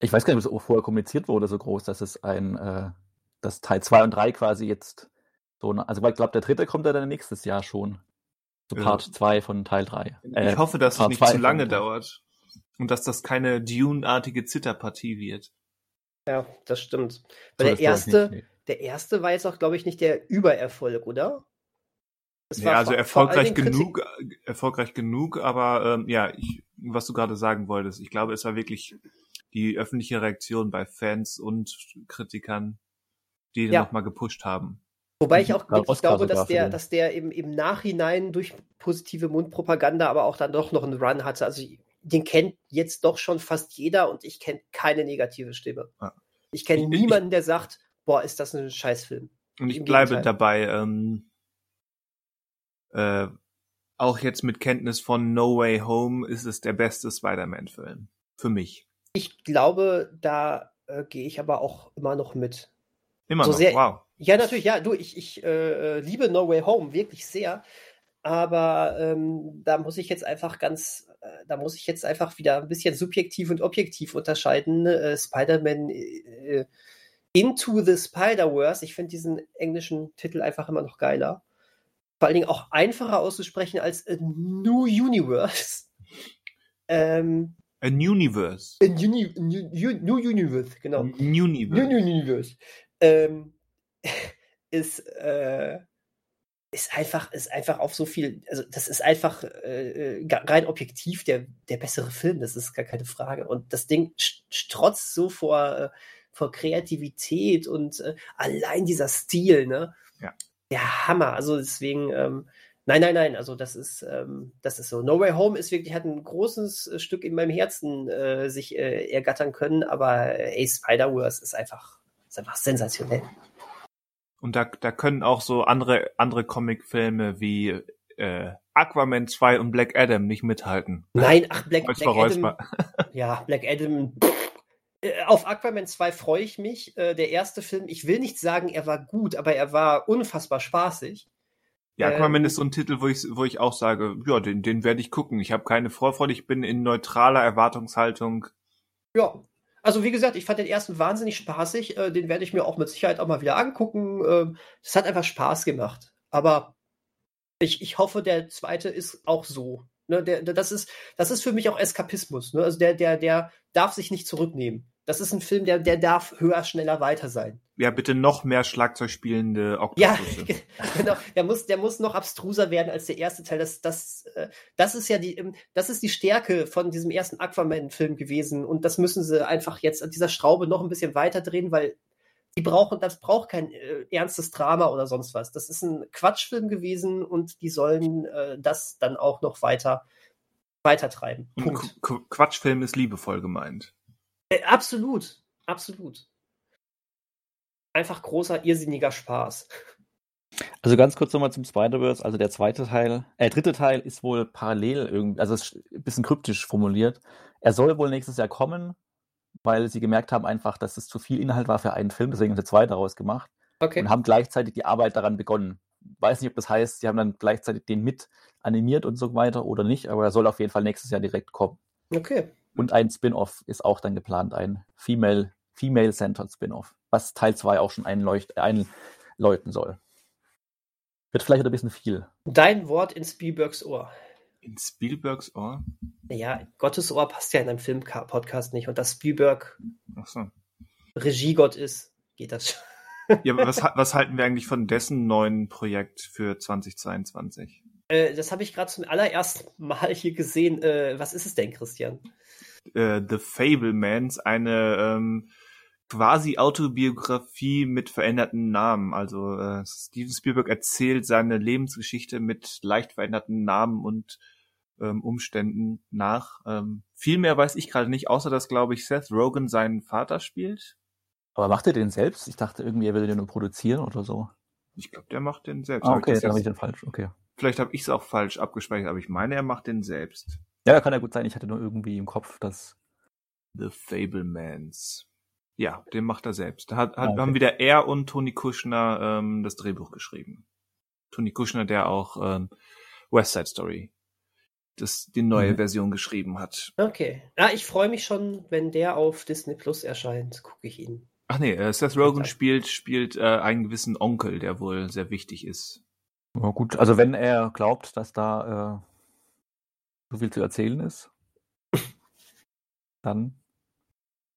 Ich weiß gar nicht, ob es vorher kommuniziert wurde, so groß, dass es ein, äh, dass Teil 2 und 3 quasi jetzt so, also ich glaube, der dritte kommt ja dann nächstes Jahr schon. So Part 2 ja. von Teil 3. Äh, ich hoffe, dass Part es nicht zu lange dauert. Und dass das keine Dune-artige Zitterpartie wird. Ja, das stimmt. Weil so, der erste, nicht, nee. der erste war jetzt auch, glaube ich, nicht der Übererfolg, oder? ja, also erfolgreich genug, erfolgreich genug, aber ähm, ja, ich, was du gerade sagen wolltest, ich glaube, es war wirklich die öffentliche Reaktion bei Fans und Kritikern, die ja. nochmal gepusht haben. Wobei ich auch wirklich glaube, dass der, dass der im, im Nachhinein durch positive Mundpropaganda aber auch dann doch noch einen Run hatte. Also den kennt jetzt doch schon fast jeder und ich kenne keine negative Stimme. Ja. Ich kenne niemanden, der sagt, boah, ist das ein Scheißfilm. Und ich Im bleibe Gegenteil. dabei, ähm, äh, auch jetzt mit Kenntnis von No Way Home ist es der beste Spider-Man-Film. Für mich. Ich glaube, da äh, gehe ich aber auch immer noch mit. Immer so noch, sehr, wow. Ja, natürlich, ja, du, ich, ich äh, liebe No Way Home wirklich sehr. Aber ähm, da muss ich jetzt einfach ganz, äh, da muss ich jetzt einfach wieder ein bisschen subjektiv und objektiv unterscheiden. Äh, Spider-Man äh, Into the Spider-Verse, ich finde diesen englischen Titel einfach immer noch geiler. Vor allen Dingen auch einfacher auszusprechen als A New Universe. ähm, A Universe. A uni, new, new Universe, genau. Universe. New Universe. Ähm, ist, äh, ist einfach, ist einfach auf so viel, also das ist einfach äh, äh rein objektiv der, der bessere Film, das ist gar keine Frage. Und das Ding strotzt so vor, äh, vor Kreativität und äh, allein dieser Stil, ne? Ja. Der Hammer. Also deswegen, ähm, nein, nein, nein, also das ist, ähm, das ist so. No Way Home ist wirklich, hat ein großes äh, Stück in meinem Herzen äh, sich äh, ergattern können, aber ey, Spider-Verse ist einfach, ist einfach sensationell. Und da, da können auch so andere, andere Comicfilme wie äh, Aquaman 2 und Black Adam nicht mithalten. Nein, ach, Black, Black Adam. Ja, Black Adam. Äh, auf Aquaman 2 freue ich mich. Äh, der erste Film, ich will nicht sagen, er war gut, aber er war unfassbar spaßig. Ja, Aquaman ähm, ist so ein Titel, wo ich, wo ich auch sage, ja, den, den werde ich gucken. Ich habe keine Vorfreude, ich bin in neutraler Erwartungshaltung. Ja, also wie gesagt, ich fand den ersten wahnsinnig spaßig. Äh, den werde ich mir auch mit Sicherheit auch mal wieder angucken. Ähm, es hat einfach Spaß gemacht. Aber ich, ich hoffe, der zweite ist auch so. Ne, der, der, das, ist, das ist für mich auch Eskapismus. Ne? Also der, der, der darf sich nicht zurücknehmen. Das ist ein Film, der, der darf höher, schneller, weiter sein. Ja, bitte noch mehr Schlagzeug spielende Oktopusse. Ja, genau. Der muss, der muss noch abstruser werden als der erste Teil. Das, das, äh, das ist ja die, ähm, das ist die Stärke von diesem ersten Aquaman-Film gewesen. Und das müssen sie einfach jetzt an dieser Schraube noch ein bisschen weiter drehen, weil die brauchen, das braucht kein äh, ernstes Drama oder sonst was. Das ist ein Quatschfilm gewesen und die sollen äh, das dann auch noch weiter weitertreiben. Punkt. Quatschfilm ist liebevoll gemeint. Äh, absolut, absolut. Einfach großer, irrsinniger Spaß. Also ganz kurz nochmal zum Spider-Verse. Also der zweite Teil, äh, dritte Teil ist wohl parallel irgendwie, also ist ein bisschen kryptisch formuliert. Er soll wohl nächstes Jahr kommen, weil sie gemerkt haben einfach, dass es zu viel Inhalt war für einen Film, deswegen haben sie zwei daraus gemacht. Okay. Und haben gleichzeitig die Arbeit daran begonnen. Weiß nicht, ob das heißt, sie haben dann gleichzeitig den mit animiert und so weiter oder nicht, aber er soll auf jeden Fall nächstes Jahr direkt kommen. Okay. Und ein Spin-off ist auch dann geplant, ein Female, Female-Centered Spin-off, was Teil 2 auch schon einleucht, einläuten soll. Wird vielleicht ein bisschen viel. Dein Wort in Spielbergs Ohr. In Spielbergs Ohr? Ja, Gottes Ohr passt ja in einem Film-Podcast nicht. Und dass Spielberg so. Regiegott ist, geht das schon. ja, aber was, was halten wir eigentlich von dessen neuen Projekt für 2022? Äh, das habe ich gerade zum allerersten Mal hier gesehen. Äh, was ist es denn, Christian? Äh, The Fablemans, eine ähm, quasi Autobiografie mit veränderten Namen. Also äh, Steven Spielberg erzählt seine Lebensgeschichte mit leicht veränderten Namen und ähm, Umständen nach. Ähm, viel mehr weiß ich gerade nicht, außer dass, glaube ich, Seth Rogen seinen Vater spielt. Aber macht er den selbst? Ich dachte irgendwie, er würde den nur produzieren oder so. Ich glaube, der macht den selbst. Ah, okay, dann habe ich den falsch. Okay. Vielleicht habe ich es auch falsch abgespeichert, aber ich meine, er macht den selbst. Ja, kann ja gut sein. Ich hatte nur irgendwie im Kopf, dass. The Fablemans. Ja, den macht er selbst. Da hat, hat, ah, okay. haben wieder er und Tony Kushner ähm, das Drehbuch geschrieben. Tony Kushner, der auch ähm, West Side Story, das die neue mhm. Version geschrieben hat. Okay. Ja, ich freue mich schon, wenn der auf Disney Plus erscheint, gucke ich ihn. Ach nee, äh, Seth Rogen spielt spielt äh, einen gewissen Onkel, der wohl sehr wichtig ist. Ja, gut, also wenn er glaubt, dass da äh, so viel zu erzählen ist, dann.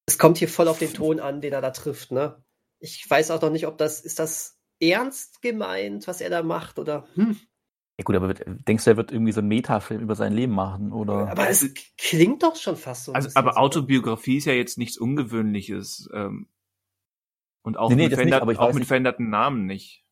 Es kommt hier voll auf den Ton an, den er da trifft, ne? Ich weiß auch noch nicht, ob das, ist das ernst gemeint, was er da macht, oder? Hm. Ja gut, aber denkst du, er wird irgendwie so einen Metafilm über sein Leben machen, oder? Aber es klingt doch schon fast so. Also, aber so. Autobiografie ist ja jetzt nichts Ungewöhnliches. Ähm, und auch, nee, nee, mit, verändert, nicht, auch mit veränderten Namen nicht.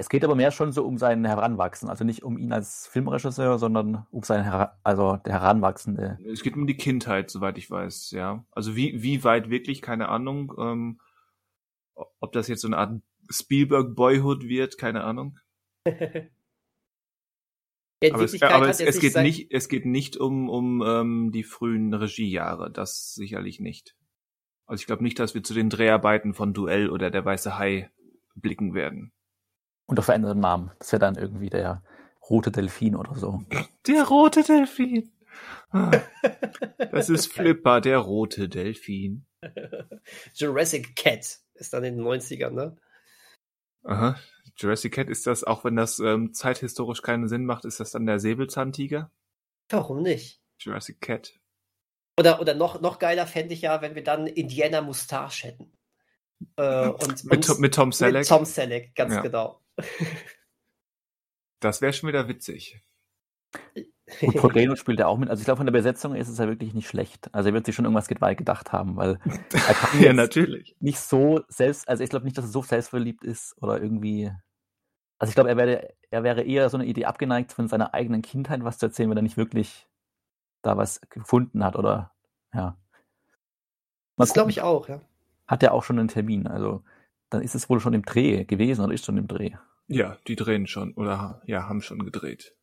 Es geht aber mehr schon so um sein Heranwachsen, also nicht um ihn als Filmregisseur, sondern um sein Her also der Heranwachsende. Es geht um die Kindheit, soweit ich weiß, ja. Also wie, wie weit wirklich, keine Ahnung. Ähm, ob das jetzt so eine Art Spielberg Boyhood wird, keine Ahnung. aber es, aber es, es geht nicht, es geht nicht um, um ähm, die frühen Regiejahre, das sicherlich nicht. Also ich glaube nicht, dass wir zu den Dreharbeiten von Duell oder Der Weiße Hai blicken werden. Unter veränderten Namen. Das wäre dann irgendwie der rote Delfin oder so. Der rote Delfin. Ah. Das ist Flipper, der rote Delfin. Jurassic Cat ist dann in den 90ern, ne? Aha. Jurassic Cat ist das, auch wenn das ähm, zeithistorisch keinen Sinn macht, ist das dann der Säbelzahntiger? Warum nicht? Jurassic Cat. Oder, oder noch, noch geiler fände ich ja, wenn wir dann Indiana Mustache hätten. Äh, und mit, mit, mit Tom Selleck? Mit Tom Selleck, ganz ja. genau. Das wäre schon wieder witzig. Und Porteno spielt er auch mit. Also ich glaube, von der Besetzung ist es ja wirklich nicht schlecht. Also er wird sich schon irgendwas gedacht haben, weil er kann ja natürlich nicht so selbst, also ich glaube nicht, dass er so selbstverliebt ist oder irgendwie. Also ich glaube, er wäre, er wäre eher so eine Idee abgeneigt, von seiner eigenen Kindheit was zu erzählen, wenn er nicht wirklich da was gefunden hat oder ja. Mal das glaube ich auch, ja. Hat er auch schon einen Termin, also dann ist es wohl schon im Dreh gewesen oder ist schon im Dreh. Ja, die drehen schon oder ja, haben schon gedreht.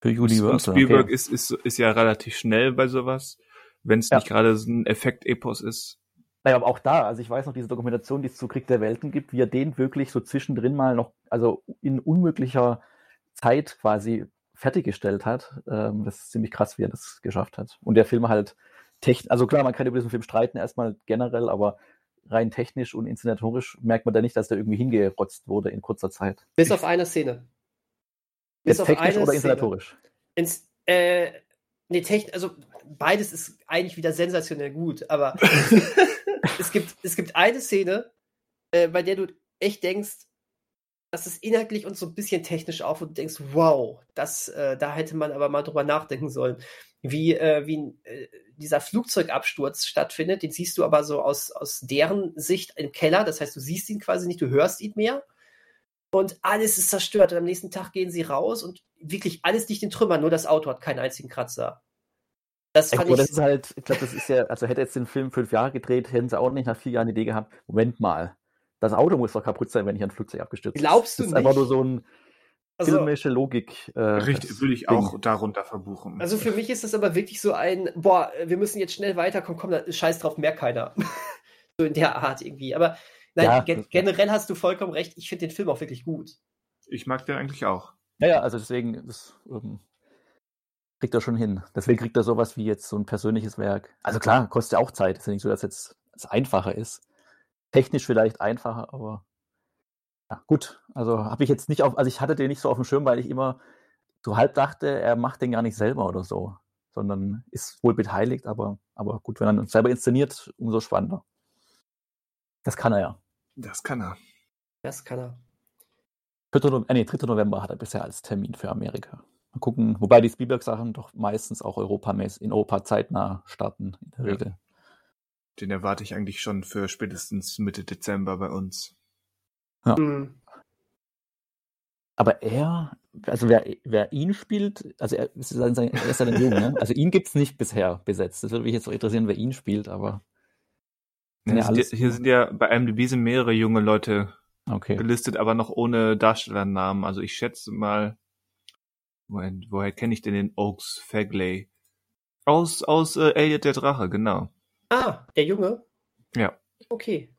Für Universal. Und Spielberg okay. ist, ist, ist ja relativ schnell bei sowas, wenn es ja. nicht gerade so ein Effekt-Epos ist. Naja, aber auch da, also ich weiß noch, diese Dokumentation, die es zu Krieg der Welten gibt, wie er den wirklich so zwischendrin mal noch, also in unmöglicher Zeit quasi fertiggestellt hat. Ähm, das ist ziemlich krass, wie er das geschafft hat. Und der Film halt technisch, also klar, man kann über diesen Film streiten erstmal generell, aber rein technisch und inszenatorisch merkt man da nicht, dass der irgendwie hingerotzt wurde in kurzer Zeit. Bis auf eine Szene. Bis Jetzt auf technisch eine oder inszenatorisch? Ins Äh, nee, Technik, also beides ist eigentlich wieder sensationell gut, aber es, gibt, es gibt eine Szene, äh, bei der du echt denkst, das ist inhaltlich und so ein bisschen technisch auf und du denkst, wow, das, äh, da hätte man aber mal drüber nachdenken sollen. Wie, äh, wie äh, dieser Flugzeugabsturz stattfindet, den siehst du aber so aus, aus deren Sicht im Keller. Das heißt, du siehst ihn quasi nicht, du hörst ihn mehr. Und alles ist zerstört. Und am nächsten Tag gehen sie raus und wirklich alles liegt in Trümmern, nur das Auto hat keinen einzigen Kratzer. Das fand ich. Das ist halt, ich glaube, das ist ja, also hätte jetzt den Film fünf Jahre gedreht, hätten sie auch nicht nach vier Jahren die Idee gehabt, Moment mal, das Auto muss doch kaputt sein, wenn ich ein Flugzeug abgestürzt Glaubst du das ist nicht? einfach nur so ein also, filmische Logik. Äh, richtig, würde ich auch Ding. darunter verbuchen. Also für mich ist das aber wirklich so ein, boah, wir müssen jetzt schnell weiterkommen, komm, da, scheiß drauf, merkt keiner. so in der Art irgendwie. Aber nein, ja, ge generell hast du vollkommen recht, ich finde den Film auch wirklich gut. Ich mag den eigentlich auch. Ja, ja, also deswegen, das ähm, kriegt er schon hin. Deswegen kriegt er sowas wie jetzt so ein persönliches Werk. Also klar, kostet ja auch Zeit. Es ist ja nicht so, dass jetzt es einfacher ist technisch vielleicht einfacher, aber ja, gut. Also habe ich jetzt nicht auf, also ich hatte den nicht so auf dem Schirm, weil ich immer so halb dachte, er macht den gar nicht selber oder so, sondern ist wohl beteiligt, aber, aber gut, wenn er uns selber inszeniert, umso spannender. Das kann er ja. Das kann er. Das kann er. 4. No äh, nee, 3. November hat er bisher als Termin für Amerika. Mal gucken, wobei die Spielberg-Sachen doch meistens auch europamäßig in Europa zeitnah starten, in der ja. Regel. Den erwarte ich eigentlich schon für spätestens Mitte Dezember bei uns. Ja. Mhm. Aber er, also wer, wer ihn spielt, also er ist, sein, er ist ja ein Junge, ne? Also ihn gibt es nicht bisher besetzt. Das würde mich jetzt auch interessieren, wer ihn spielt, aber. Ja, alles, hier sind ja bei IMDb sind mehrere junge Leute okay. gelistet, aber noch ohne Darstellernamen. Also ich schätze mal, woher, woher kenne ich denn den Oaks Fagley? Aus, aus äh, Elliot der Drache, genau. Ah, der Junge? Ja. Okay.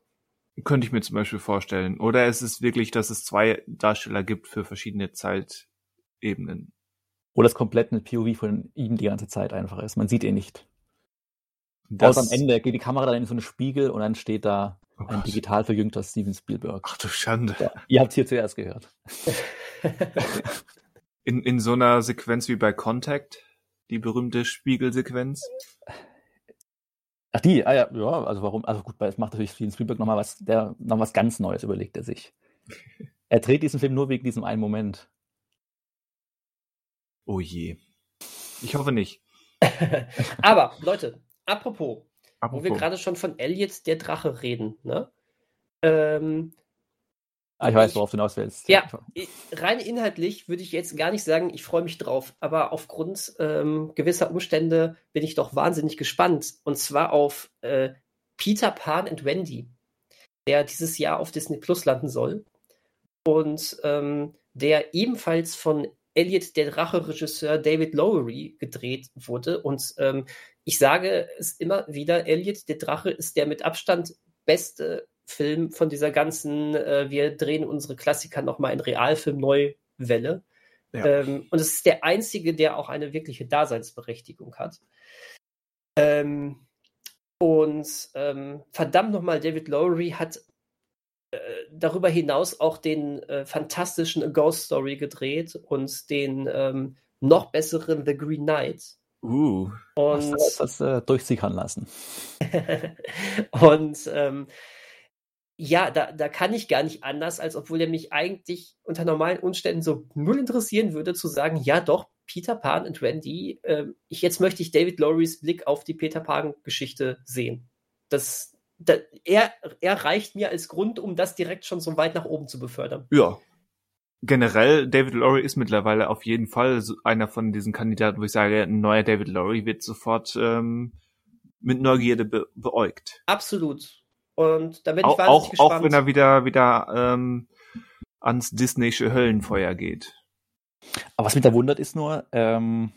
Könnte ich mir zum Beispiel vorstellen. Oder es ist wirklich, dass es zwei Darsteller gibt für verschiedene Zeitebenen. Oder es komplett eine POV von ihm die ganze Zeit einfach ist. Man sieht ihn nicht. Das Außer am Ende geht die Kamera dann in so einen Spiegel und dann steht da oh ein digital verjüngter Steven Spielberg. Ach du Schande. Ja, ihr habt es hier zuerst gehört. in, in so einer Sequenz wie bei Contact, die berühmte Spiegelsequenz. Ach die, ah ja, ja, also warum, also gut, weil es macht natürlich Steven Spielberg nochmal was, der noch was ganz Neues überlegt er sich. Er dreht diesen Film nur wegen diesem einen Moment. Oh je. Ich hoffe nicht. Aber, Leute, apropos, apropos. wo wir gerade schon von Elliot der Drache reden, ne? Ähm, Ah, ich weiß, worauf du hinaus willst. Ja, rein inhaltlich würde ich jetzt gar nicht sagen, ich freue mich drauf, aber aufgrund ähm, gewisser Umstände bin ich doch wahnsinnig gespannt. Und zwar auf äh, Peter Pan and Wendy, der dieses Jahr auf Disney Plus landen soll. Und ähm, der ebenfalls von Elliot, der Drache-Regisseur David Lowery, gedreht wurde. Und ähm, ich sage es immer wieder, Elliot, der Drache, ist der mit Abstand beste Film von dieser ganzen, äh, wir drehen unsere Klassiker nochmal in Realfilm neu Welle. Ja. Ähm, und es ist der einzige, der auch eine wirkliche Daseinsberechtigung hat. Ähm, und ähm, verdammt nochmal, David Lowery hat äh, darüber hinaus auch den äh, fantastischen A Ghost Story gedreht und den ähm, noch besseren The Green Knight. Uh, und das, das äh, durchsickern lassen. und ähm, ja, da, da kann ich gar nicht anders, als obwohl er mich eigentlich unter normalen Umständen so null interessieren würde, zu sagen, ja doch, Peter Pan und Randy, äh, ich, jetzt möchte ich David Lowrys Blick auf die Peter Pan-Geschichte sehen. Das, da, er, er reicht mir als Grund, um das direkt schon so weit nach oben zu befördern. Ja. Generell, David Lowry ist mittlerweile auf jeden Fall einer von diesen Kandidaten, wo ich sage, ein neuer David Lowry wird sofort ähm, mit Neugierde be beäugt. Absolut. Und da bin ich auch, wahnsinnig auch, gespannt. Auch wenn er wieder, wieder ähm, ans Disneysche Höllenfeuer geht. Aber was mich da wundert, ist nur, ähm,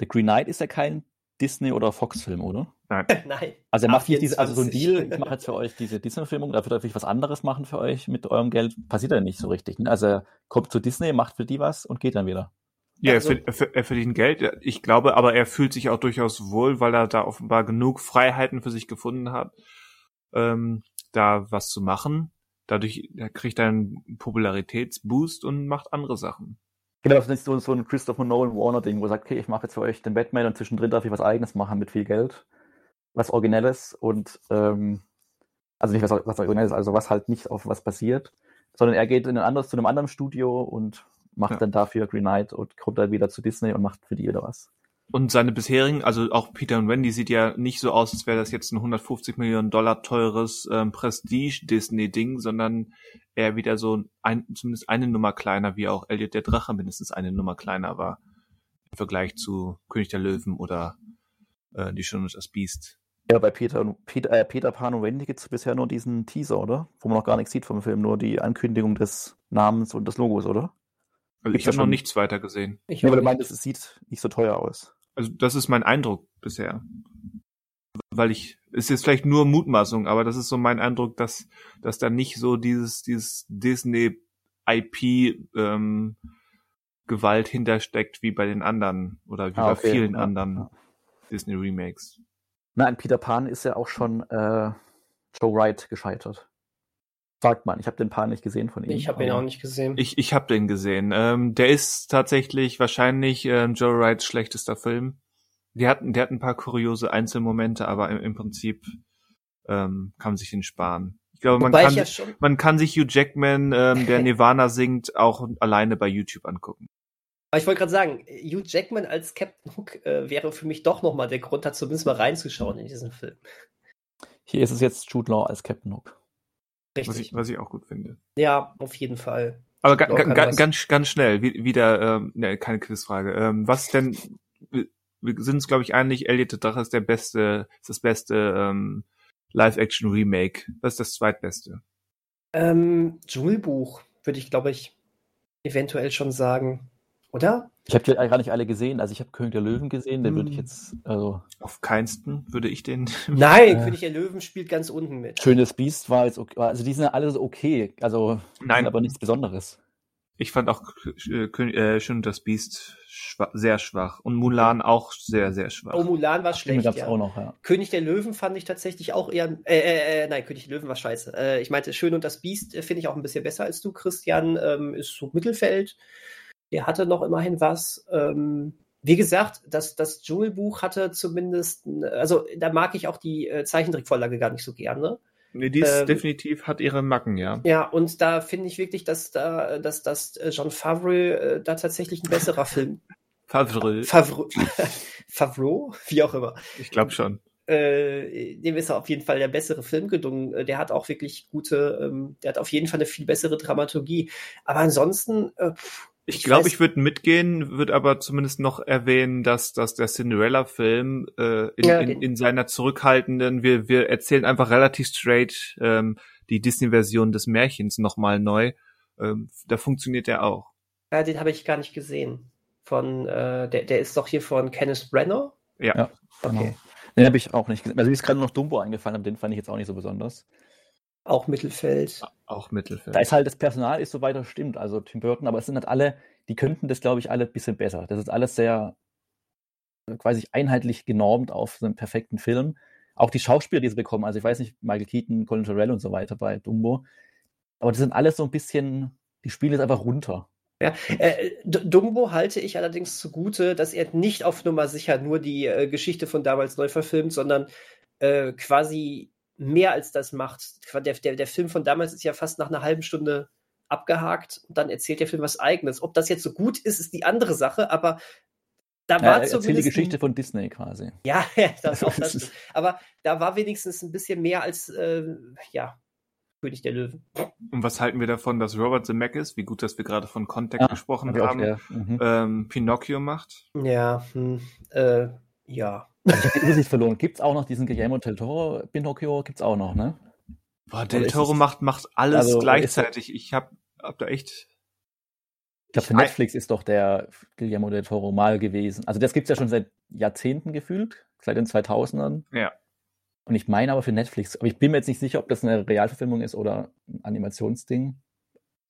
The Green Knight ist ja kein Disney- oder Fox-Film, oder? Nein. Nein. Also er macht hier diese, also so ein Deal, ich mache jetzt für euch diese Disney-Filmung, da wird er vielleicht was anderes machen für euch mit eurem Geld. Passiert ja nicht so richtig. Ne? Also er kommt zu Disney, macht für die was und geht dann wieder. Ja, also, er, er verdient Geld. Ich glaube, aber er fühlt sich auch durchaus wohl, weil er da offenbar genug Freiheiten für sich gefunden hat, ähm, da was zu machen. Dadurch kriegt er einen Popularitätsboost und macht andere Sachen. Genau, das ist so, so ein Christopher Nolan Warner-Ding, wo er sagt, okay, ich mache jetzt für euch den Batman und zwischendrin darf ich was eigenes machen mit viel Geld. Was Originelles und ähm, also nicht was, was Originelles, also was halt nicht auf was basiert, sondern er geht in ein anderes, zu einem anderen Studio und macht ja. dann dafür Green Knight und kommt dann wieder zu Disney und macht für die wieder was. Und seine bisherigen, also auch Peter und Wendy sieht ja nicht so aus, als wäre das jetzt ein 150 Millionen Dollar teures ähm, Prestige-Disney-Ding, sondern eher wieder so ein, zumindest eine Nummer kleiner, wie auch Elliot der Drache mindestens eine Nummer kleiner war im Vergleich zu König der Löwen oder äh, Die Schöne und das Biest. Ja, bei Peter, Peter, äh, Peter Pan und Wendy gibt es bisher nur diesen Teaser, oder? Wo man noch gar nichts sieht vom Film, nur die Ankündigung des Namens und des Logos, oder? Also ich habe noch nichts weiter gesehen. Ich ja, aber du meintest, es sieht nicht so teuer aus. Also das ist mein Eindruck bisher. Weil ich, ist jetzt vielleicht nur Mutmaßung, aber das ist so mein Eindruck, dass, dass da nicht so dieses, dieses Disney IP ähm, Gewalt hintersteckt wie bei den anderen oder wie ah, okay. bei vielen ja. anderen Disney Remakes. Nein, Peter Pan ist ja auch schon äh, Joe Wright gescheitert. Sagt man, ich habe den Pan nicht gesehen von ihm. Ich habe ihn auch nicht gesehen. Ich, ich habe den gesehen. Ähm, der ist tatsächlich wahrscheinlich ähm, Joe Wrights schlechtester Film. Der hat, der hat ein paar kuriose Einzelmomente, aber im, im Prinzip ähm, kann man sich den sparen. Ich glaube, man kann, ja man kann sich Hugh Jackman, ähm, der Nirvana singt, auch alleine bei YouTube angucken. Aber ich wollte gerade sagen, Hugh Jackman als Captain Hook äh, wäre für mich doch nochmal der Grund, da zumindest mal reinzuschauen in diesen Film. Hier ist es jetzt Jude Law als Captain Hook. Richtig. Was ich, was ich auch gut finde. Ja, auf jeden Fall. Aber ga, ga, ga, ganz, ganz schnell, wieder, ähm, ne, keine Quizfrage. Ähm, was denn, wir sind uns, glaube ich, einig, Elliot the Drache ist der beste, ist das beste ähm, Live-Action-Remake. Was ist das zweitbeste? Ähm, Dschungelbuch, würde ich, glaube ich, eventuell schon sagen. Oder? Ich habe die gar nicht alle gesehen. Also ich habe König der Löwen gesehen, den würde ich hm. jetzt, also. Auf keinsten würde ich den. Nein, äh, König der Löwen spielt ganz unten mit. Schönes Biest war jetzt okay. Also die sind ja alle so okay. Also Nein. aber nichts Besonderes. Ich fand auch äh, äh, Schön das Biest schwach, sehr schwach. Und Mulan auch sehr, sehr schwach. Oh, Mulan war schlecht. Ja. Auch noch, ja. König der Löwen fand ich tatsächlich auch eher. Äh, äh, äh nein, König der Löwen war scheiße. Äh, ich meinte, Schön und das Biest äh, finde ich auch ein bisschen besser als du, Christian. Ähm, ist so Mittelfeld. Der hatte noch immerhin was. Ähm, wie gesagt, das, das Jewel-Buch hatte zumindest, also da mag ich auch die äh, Zeichentrickvorlage gar nicht so gerne. Nee, die ist ähm, definitiv, hat ihre Macken, ja. Ja, und da finde ich wirklich, dass da, dass, dass äh, John Favreau äh, da tatsächlich ein besserer Film. Favreau. Favreau. Favreau? Wie auch immer. Ich glaube schon. Äh, dem ist auf jeden Fall der bessere Film gedungen. Äh, der hat auch wirklich gute, ähm, der hat auf jeden Fall eine viel bessere Dramaturgie. Aber ansonsten, äh, pff, ich glaube, ich würde mitgehen, würde aber zumindest noch erwähnen, dass, dass der Cinderella-Film äh, in, ja, in, in seiner zurückhaltenden, wir, wir erzählen einfach relativ straight ähm, die Disney-Version des Märchens nochmal neu. Ähm, da funktioniert er auch. Ja, den habe ich gar nicht gesehen. Von, äh, der, der ist doch hier von Kenneth Brenner. Ja. ja okay. Genau. Den habe ich auch nicht gesehen. Also mir ist gerade noch Dumbo eingefallen, aber den fand ich jetzt auch nicht so besonders. Auch Mittelfeld. Auch Mittelfeld. Da ist halt das Personal ist so weiter stimmt, also Tim Burton, aber es sind halt alle, die könnten das, glaube ich, alle ein bisschen besser. Das ist alles sehr quasi einheitlich genormt auf so einen perfekten Film. Auch die Schauspieler, die sie bekommen, also ich weiß nicht, Michael Keaton, Colin Farrell und so weiter bei Dumbo, aber das sind alles so ein bisschen, die spielen jetzt einfach runter. Ja, äh, Dumbo halte ich allerdings zugute, dass er nicht auf Nummer sicher nur die äh, Geschichte von damals neu verfilmt, sondern äh, quasi mehr als das macht. Der, der, der Film von damals ist ja fast nach einer halben Stunde abgehakt und dann erzählt der Film was Eigenes. Ob das jetzt so gut ist, ist die andere Sache, aber da war ja, zumindest. die Geschichte von Disney quasi. Ja, das auch das. aber da war wenigstens ein bisschen mehr als, äh, ja, König der Löwen. Und was halten wir davon, dass Robert Zemeckis, wie gut, dass wir gerade von Contact ah, gesprochen hab haben, mhm. ähm, Pinocchio macht? Ja, hm, äh, ja. Ich habe die Übersicht verloren. Gibt es auch noch diesen Guillermo del Toro Pinocchio? Gibt es auch noch, ne? Boah, del Toro macht, macht alles also gleichzeitig. Ich habe hab da echt. Ich glaube, für Netflix ist doch der Guillermo del Toro mal gewesen. Also das gibt es ja schon seit Jahrzehnten gefühlt, seit den 2000ern. Ja. Und ich meine aber für Netflix. Aber ich bin mir jetzt nicht sicher, ob das eine Realverfilmung ist oder ein Animationsding.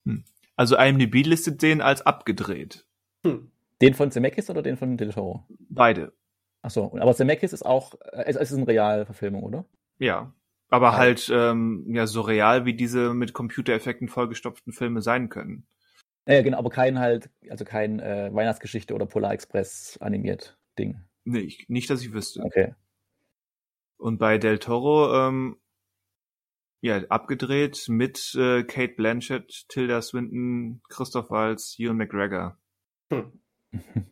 Hm. Also IMDb listet den als abgedreht. Hm. Den von Zemeckis oder den von Del Toro? Beide. Achso, aber Zemeckis ist auch, äh, es ist eine Realverfilmung, oder? Ja. Aber ja. halt ähm, ja so real, wie diese mit Computereffekten vollgestopften Filme sein können. Ja, genau, aber kein halt, also kein äh, Weihnachtsgeschichte oder Polar Express animiert Ding. Nee, ich, nicht, dass ich wüsste. Okay. Und bei Del Toro, ähm, ja, abgedreht mit äh, Kate Blanchett, Tilda Swinton, Christoph Waltz, Ewan McGregor. Hm.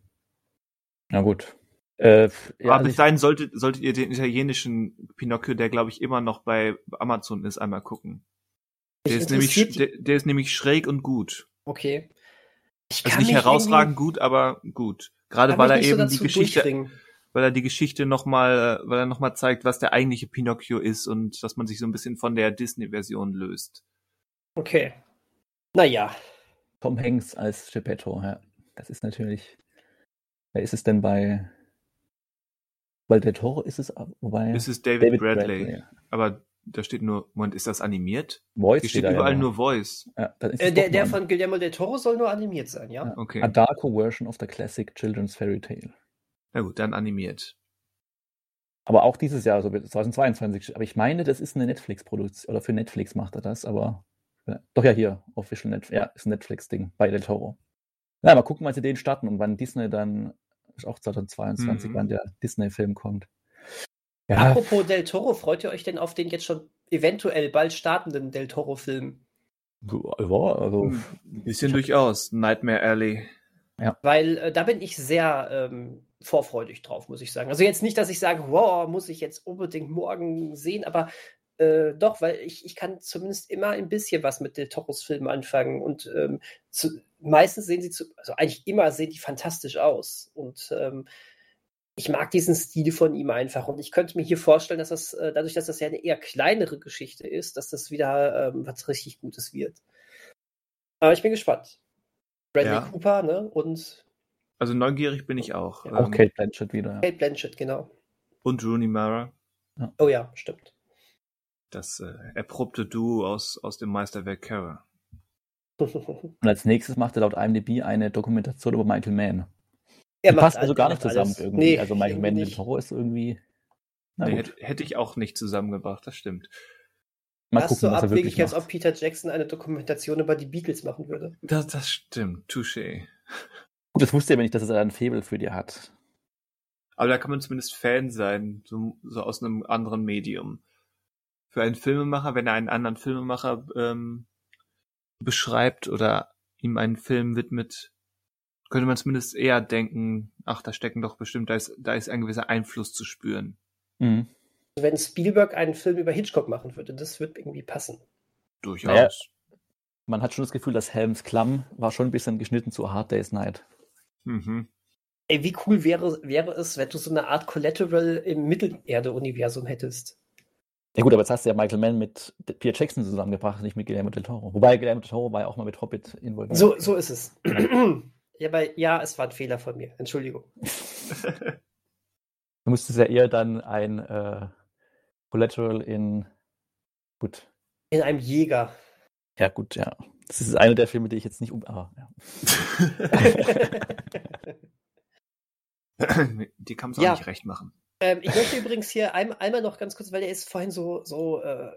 Na gut. Äh, ja, Aber bis dahin solltet, solltet ihr den italienischen Pinocchio, der glaube ich immer noch bei Amazon ist, einmal gucken. Der ist, nämlich, der, der, ist nämlich schräg und gut. Okay. Ich also nicht herausragend gut, aber gut. Gerade weil er eben so die Geschichte, weil er die Geschichte nochmal, weil er nochmal zeigt, was der eigentliche Pinocchio ist und dass man sich so ein bisschen von der Disney-Version löst. Okay. Naja. Tom Hanks als Geppetto, ja. Das ist natürlich. Wer ist es denn bei. Weil der Toro ist es, wobei. Es ist David, David Bradley. Bradley ja. Aber da steht nur, Moment, ist das animiert? Voice Hier steht überall ja nur Voice. Ja, äh, der, der von Guillermo del Toro soll nur animiert sein, ja? Okay. A darker version of the classic children's fairy tale. Na gut, dann animiert. Aber auch dieses Jahr, also 2022. Aber ich meine, das ist eine Netflix-Produktion, oder für Netflix macht er das, aber ja, doch ja hier, Official Netflix, ja, ist ein Netflix-Ding bei Del Toro. Ja, mal gucken, wann sie den starten und wann Disney dann, ist auch 2022, mhm. wann der Disney-Film kommt. Ja. Apropos Del Toro, freut ihr euch denn auf den jetzt schon eventuell bald startenden Del Toro-Film? Ja, also. Ein bisschen durchaus. Nightmare Alley. Ja. Weil äh, da bin ich sehr ähm, vorfreudig drauf, muss ich sagen. Also jetzt nicht, dass ich sage, wow, muss ich jetzt unbedingt morgen sehen, aber äh, doch, weil ich, ich kann zumindest immer ein bisschen was mit Del Toros Filmen anfangen und ähm, zu, meistens sehen sie, zu, also eigentlich immer sehen die fantastisch aus und ähm, ich mag diesen Stil von ihm einfach und ich könnte mir hier vorstellen, dass das, äh, dadurch, dass das ja eine eher kleinere Geschichte ist, dass das wieder ähm, was richtig Gutes wird. Aber ich bin gespannt. Bradley ja. Cooper, ne? Und. Also neugierig bin ich auch. Ja, auch ähm, Kate Blanchett wieder. Kate Blanchett, genau. Und Rooney Mara. Oh ja, stimmt. Das äh, erprobte Duo aus, aus dem Meisterwerk Kara. Und als nächstes macht er laut IMDb eine Dokumentation über Michael Mann. Er passt also gar nicht zusammen alles. irgendwie. Nee, also Michael Mann mit Horror ist irgendwie. Nee, hätte, hätte, ich auch nicht zusammengebracht, das stimmt. Mal das gucken, so abwegig, als ob Peter Jackson eine Dokumentation über die Beatles machen würde. Das, das stimmt, touché. Gut, das wusste er aber nicht, dass er ein Faible für dir hat. Aber da kann man zumindest Fan sein, so, so aus einem anderen Medium. Für einen Filmemacher, wenn er einen anderen Filmemacher ähm, beschreibt oder ihm einen Film widmet, könnte man zumindest eher denken, ach, da stecken doch bestimmt, da ist, da ist ein gewisser Einfluss zu spüren. Mhm. Wenn Spielberg einen Film über Hitchcock machen würde, das wird irgendwie passen. Durchaus. Naja, man hat schon das Gefühl, dass Helms Klamm war schon ein bisschen geschnitten zu Hard Day's Night. Mhm. Ey, wie cool wäre, wäre es, wenn du so eine Art Collateral im Mittelerde-Universum hättest? Ja gut, aber jetzt hast du ja Michael Mann mit Pierre Jackson zusammengebracht, nicht mit Guillermo del Toro. Wobei Guillermo del Toro war ja auch mal mit Hobbit involviert. So, so ist es. Ja, aber ja, es war ein Fehler von mir. Entschuldigung. du musstest ja eher dann ein äh, Collateral in gut. In einem Jäger. Ja, gut, ja. Das ist einer der Filme, die ich jetzt nicht um. Ah, ja. die kann es auch ja. nicht recht machen. Ähm, ich möchte übrigens hier ein, einmal noch ganz kurz, weil der ist vorhin so, so äh,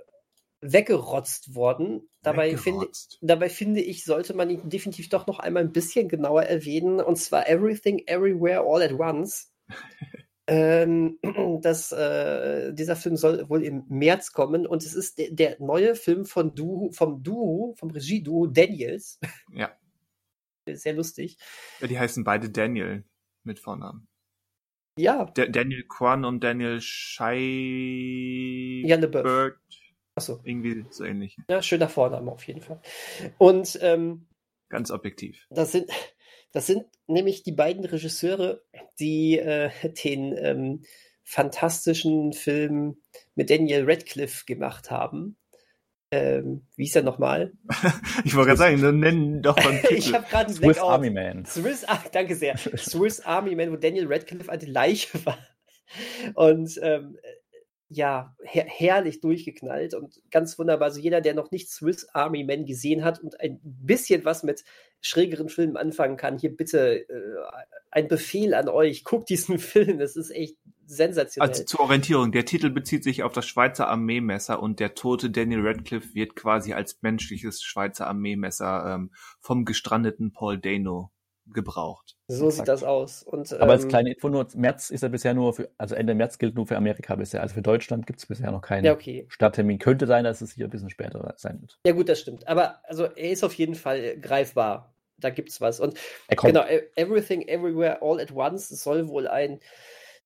weggerotzt worden. Dabei, weggerotzt. Finde, dabei finde ich, sollte man ihn definitiv doch noch einmal ein bisschen genauer erwähnen. Und zwar Everything, Everywhere, All at Once. ähm, das, äh, dieser Film soll wohl im März kommen und es ist de der neue Film von du vom Duo, vom Regieduo Daniels. Ja. Sehr lustig. Ja, die heißen beide Daniel mit Vornamen. Ja. D Daniel Kwan und Daniel Scheiberg. Achso. Irgendwie so ähnlich. Ja, schöner Vorname auf jeden Fall. Und ähm, ganz objektiv. Das sind, das sind nämlich die beiden Regisseure, die äh, den ähm, fantastischen Film mit Daniel Radcliffe gemacht haben. Ähm, wie ist er nochmal? ich wollte gerade sagen, dann nennen doch mal Ich habe gerade Swiss Army Man. Swiss, ah, danke sehr. Swiss Army Man, wo Daniel Radcliffe eine Leiche war. Und ähm, ja, her herrlich durchgeknallt und ganz wunderbar. Also jeder, der noch nicht Swiss Army Men gesehen hat und ein bisschen was mit schrägeren Filmen anfangen kann, hier bitte äh, ein Befehl an euch, guckt diesen Film. Das ist echt sensationell. Also zur Orientierung, der Titel bezieht sich auf das Schweizer Armeemesser und der tote Daniel Radcliffe wird quasi als menschliches Schweizer Armeemesser ähm, vom gestrandeten Paul Dano gebraucht. So sieht das aus. Und, Aber als ähm, kleine Info nur, März ist er bisher nur für, also Ende März gilt nur für Amerika bisher. Also für Deutschland gibt es bisher noch keinen ja, okay. Starttermin. Könnte sein, dass es hier ein bisschen später sein wird. Ja gut, das stimmt. Aber also er ist auf jeden Fall greifbar. Da gibt's was. Und genau, e-, Everything Everywhere All at Once soll wohl ein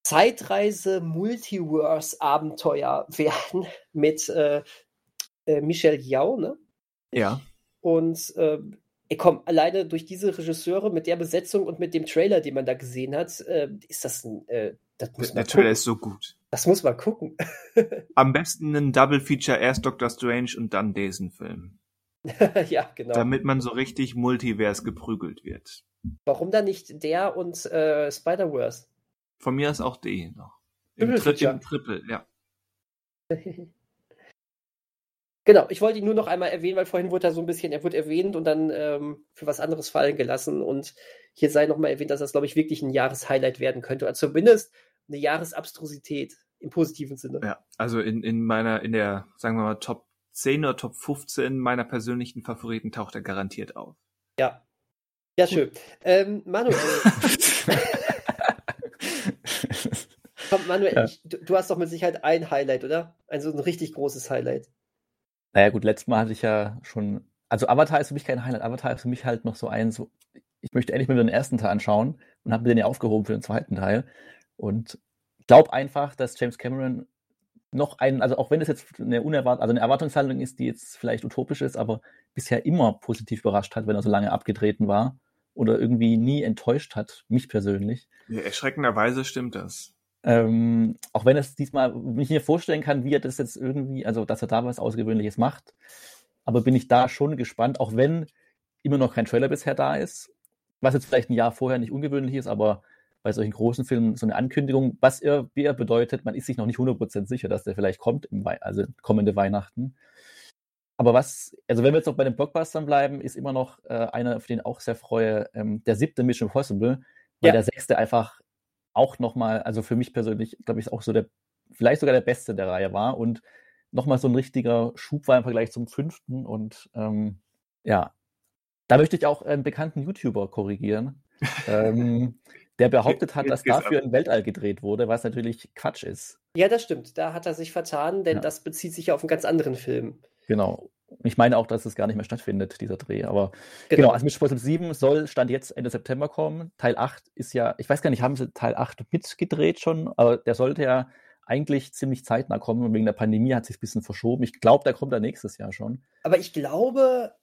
Zeitreise-Multiverse-Abenteuer werden mit äh, äh, Michel Yao, ne? Ja. Und äh, komm, alleine durch diese Regisseure mit der Besetzung und mit dem Trailer, den man da gesehen hat, äh, ist das ein. Äh, das muss der Trailer ist so gut. Das muss man gucken. Am besten ein Double Feature, erst Doctor Strange und dann diesen Film. ja, genau. Damit man so richtig Multivers geprügelt wird. Warum dann nicht der und äh, Spider-Verse? Von mir ist auch D noch. Im, Tri im Triple, ja. Genau, ich wollte ihn nur noch einmal erwähnen, weil vorhin wurde er so ein bisschen, er wurde erwähnt und dann ähm, für was anderes fallen gelassen. Und hier sei nochmal erwähnt, dass das, glaube ich, wirklich ein Jahreshighlight werden könnte. Oder zumindest eine Jahresabstrusität im positiven Sinne. Ja, also in, in meiner, in der, sagen wir mal, Top 10 oder Top 15 meiner persönlichen Favoriten taucht er garantiert auf. Ja. Ja, schön. Ähm, Manuel. Komm, Manuel, ja. ich, du, du, hast doch mit Sicherheit ein Highlight, oder? Ein so ein richtig großes Highlight. Naja, gut, letztes Mal hatte ich ja schon. Also Avatar ist für mich kein Highlight. Avatar ist für mich halt noch so ein, so, ich möchte endlich mal den ersten Teil anschauen und habe mir den ja aufgehoben für den zweiten Teil. Und glaube einfach, dass James Cameron noch einen, also auch wenn es jetzt eine unerwartet, also eine Erwartungshaltung ist, die jetzt vielleicht utopisch ist, aber bisher immer positiv überrascht hat, wenn er so lange abgetreten war oder irgendwie nie enttäuscht hat, mich persönlich. Ja, erschreckenderweise stimmt das. Ähm, auch wenn es diesmal, ich mir vorstellen kann, wie er das jetzt irgendwie, also dass er da was Außergewöhnliches macht, aber bin ich da schon gespannt, auch wenn immer noch kein Trailer bisher da ist, was jetzt vielleicht ein Jahr vorher nicht ungewöhnlich ist, aber bei solchen großen Filmen so eine Ankündigung, was er, wie er bedeutet, man ist sich noch nicht 100% sicher, dass der vielleicht kommt, also kommende Weihnachten. Aber was, also wenn wir jetzt noch bei den Blockbustern bleiben, ist immer noch äh, einer, auf den ich auch sehr freue, ähm, der siebte Mission Impossible, weil ja. der sechste einfach auch nochmal, also für mich persönlich, glaube ich, auch so der, vielleicht sogar der beste der Reihe war und nochmal so ein richtiger Schub war im Vergleich zum fünften. Und ähm, ja, da möchte ich auch einen bekannten YouTuber korrigieren, ähm, der behauptet hat, dass dafür ein Weltall gedreht wurde, was natürlich Quatsch ist. Ja, das stimmt. Da hat er sich vertan, denn ja. das bezieht sich ja auf einen ganz anderen Film. Genau. Ich meine auch, dass es gar nicht mehr stattfindet, dieser Dreh. Aber genau, genau also Mission Impossible 7 soll Stand jetzt Ende September kommen. Teil 8 ist ja, ich weiß gar nicht, haben sie Teil 8 mitgedreht schon? Aber der sollte ja eigentlich ziemlich zeitnah kommen und wegen der Pandemie hat sich ein bisschen verschoben. Ich glaube, der kommt da nächstes Jahr schon. Aber ich glaube,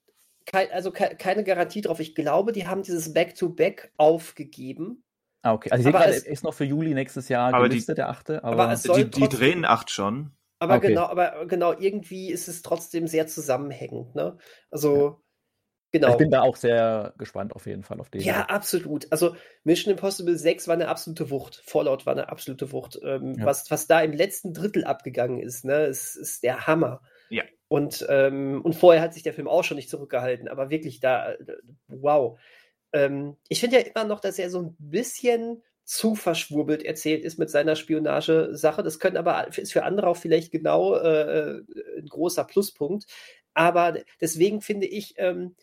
kein, also ke keine Garantie drauf. Ich glaube, die haben dieses Back-to-Back -Back aufgegeben. Ah, okay. Also ich sehe gerade, ist noch für Juli nächstes Jahr gelistet, die, der achte. Aber, aber die, die drehen acht schon. Aber okay. genau, aber genau, irgendwie ist es trotzdem sehr zusammenhängend, ne? Also, genau. Ich bin da auch sehr gespannt auf jeden Fall auf den. Ja, absolut. Also Mission Impossible 6 war eine absolute Wucht. Fallout war eine absolute Wucht. Ähm, ja. was, was da im letzten Drittel abgegangen ist, ne, ist, ist der Hammer. Ja. Und, ähm, und vorher hat sich der Film auch schon nicht zurückgehalten, aber wirklich da, wow. Ähm, ich finde ja immer noch, dass er so ein bisschen zu verschwurbelt erzählt ist mit seiner Spionagesache. Das können aber ist für andere auch vielleicht genau äh, ein großer Pluspunkt. Aber deswegen finde ich, ähm,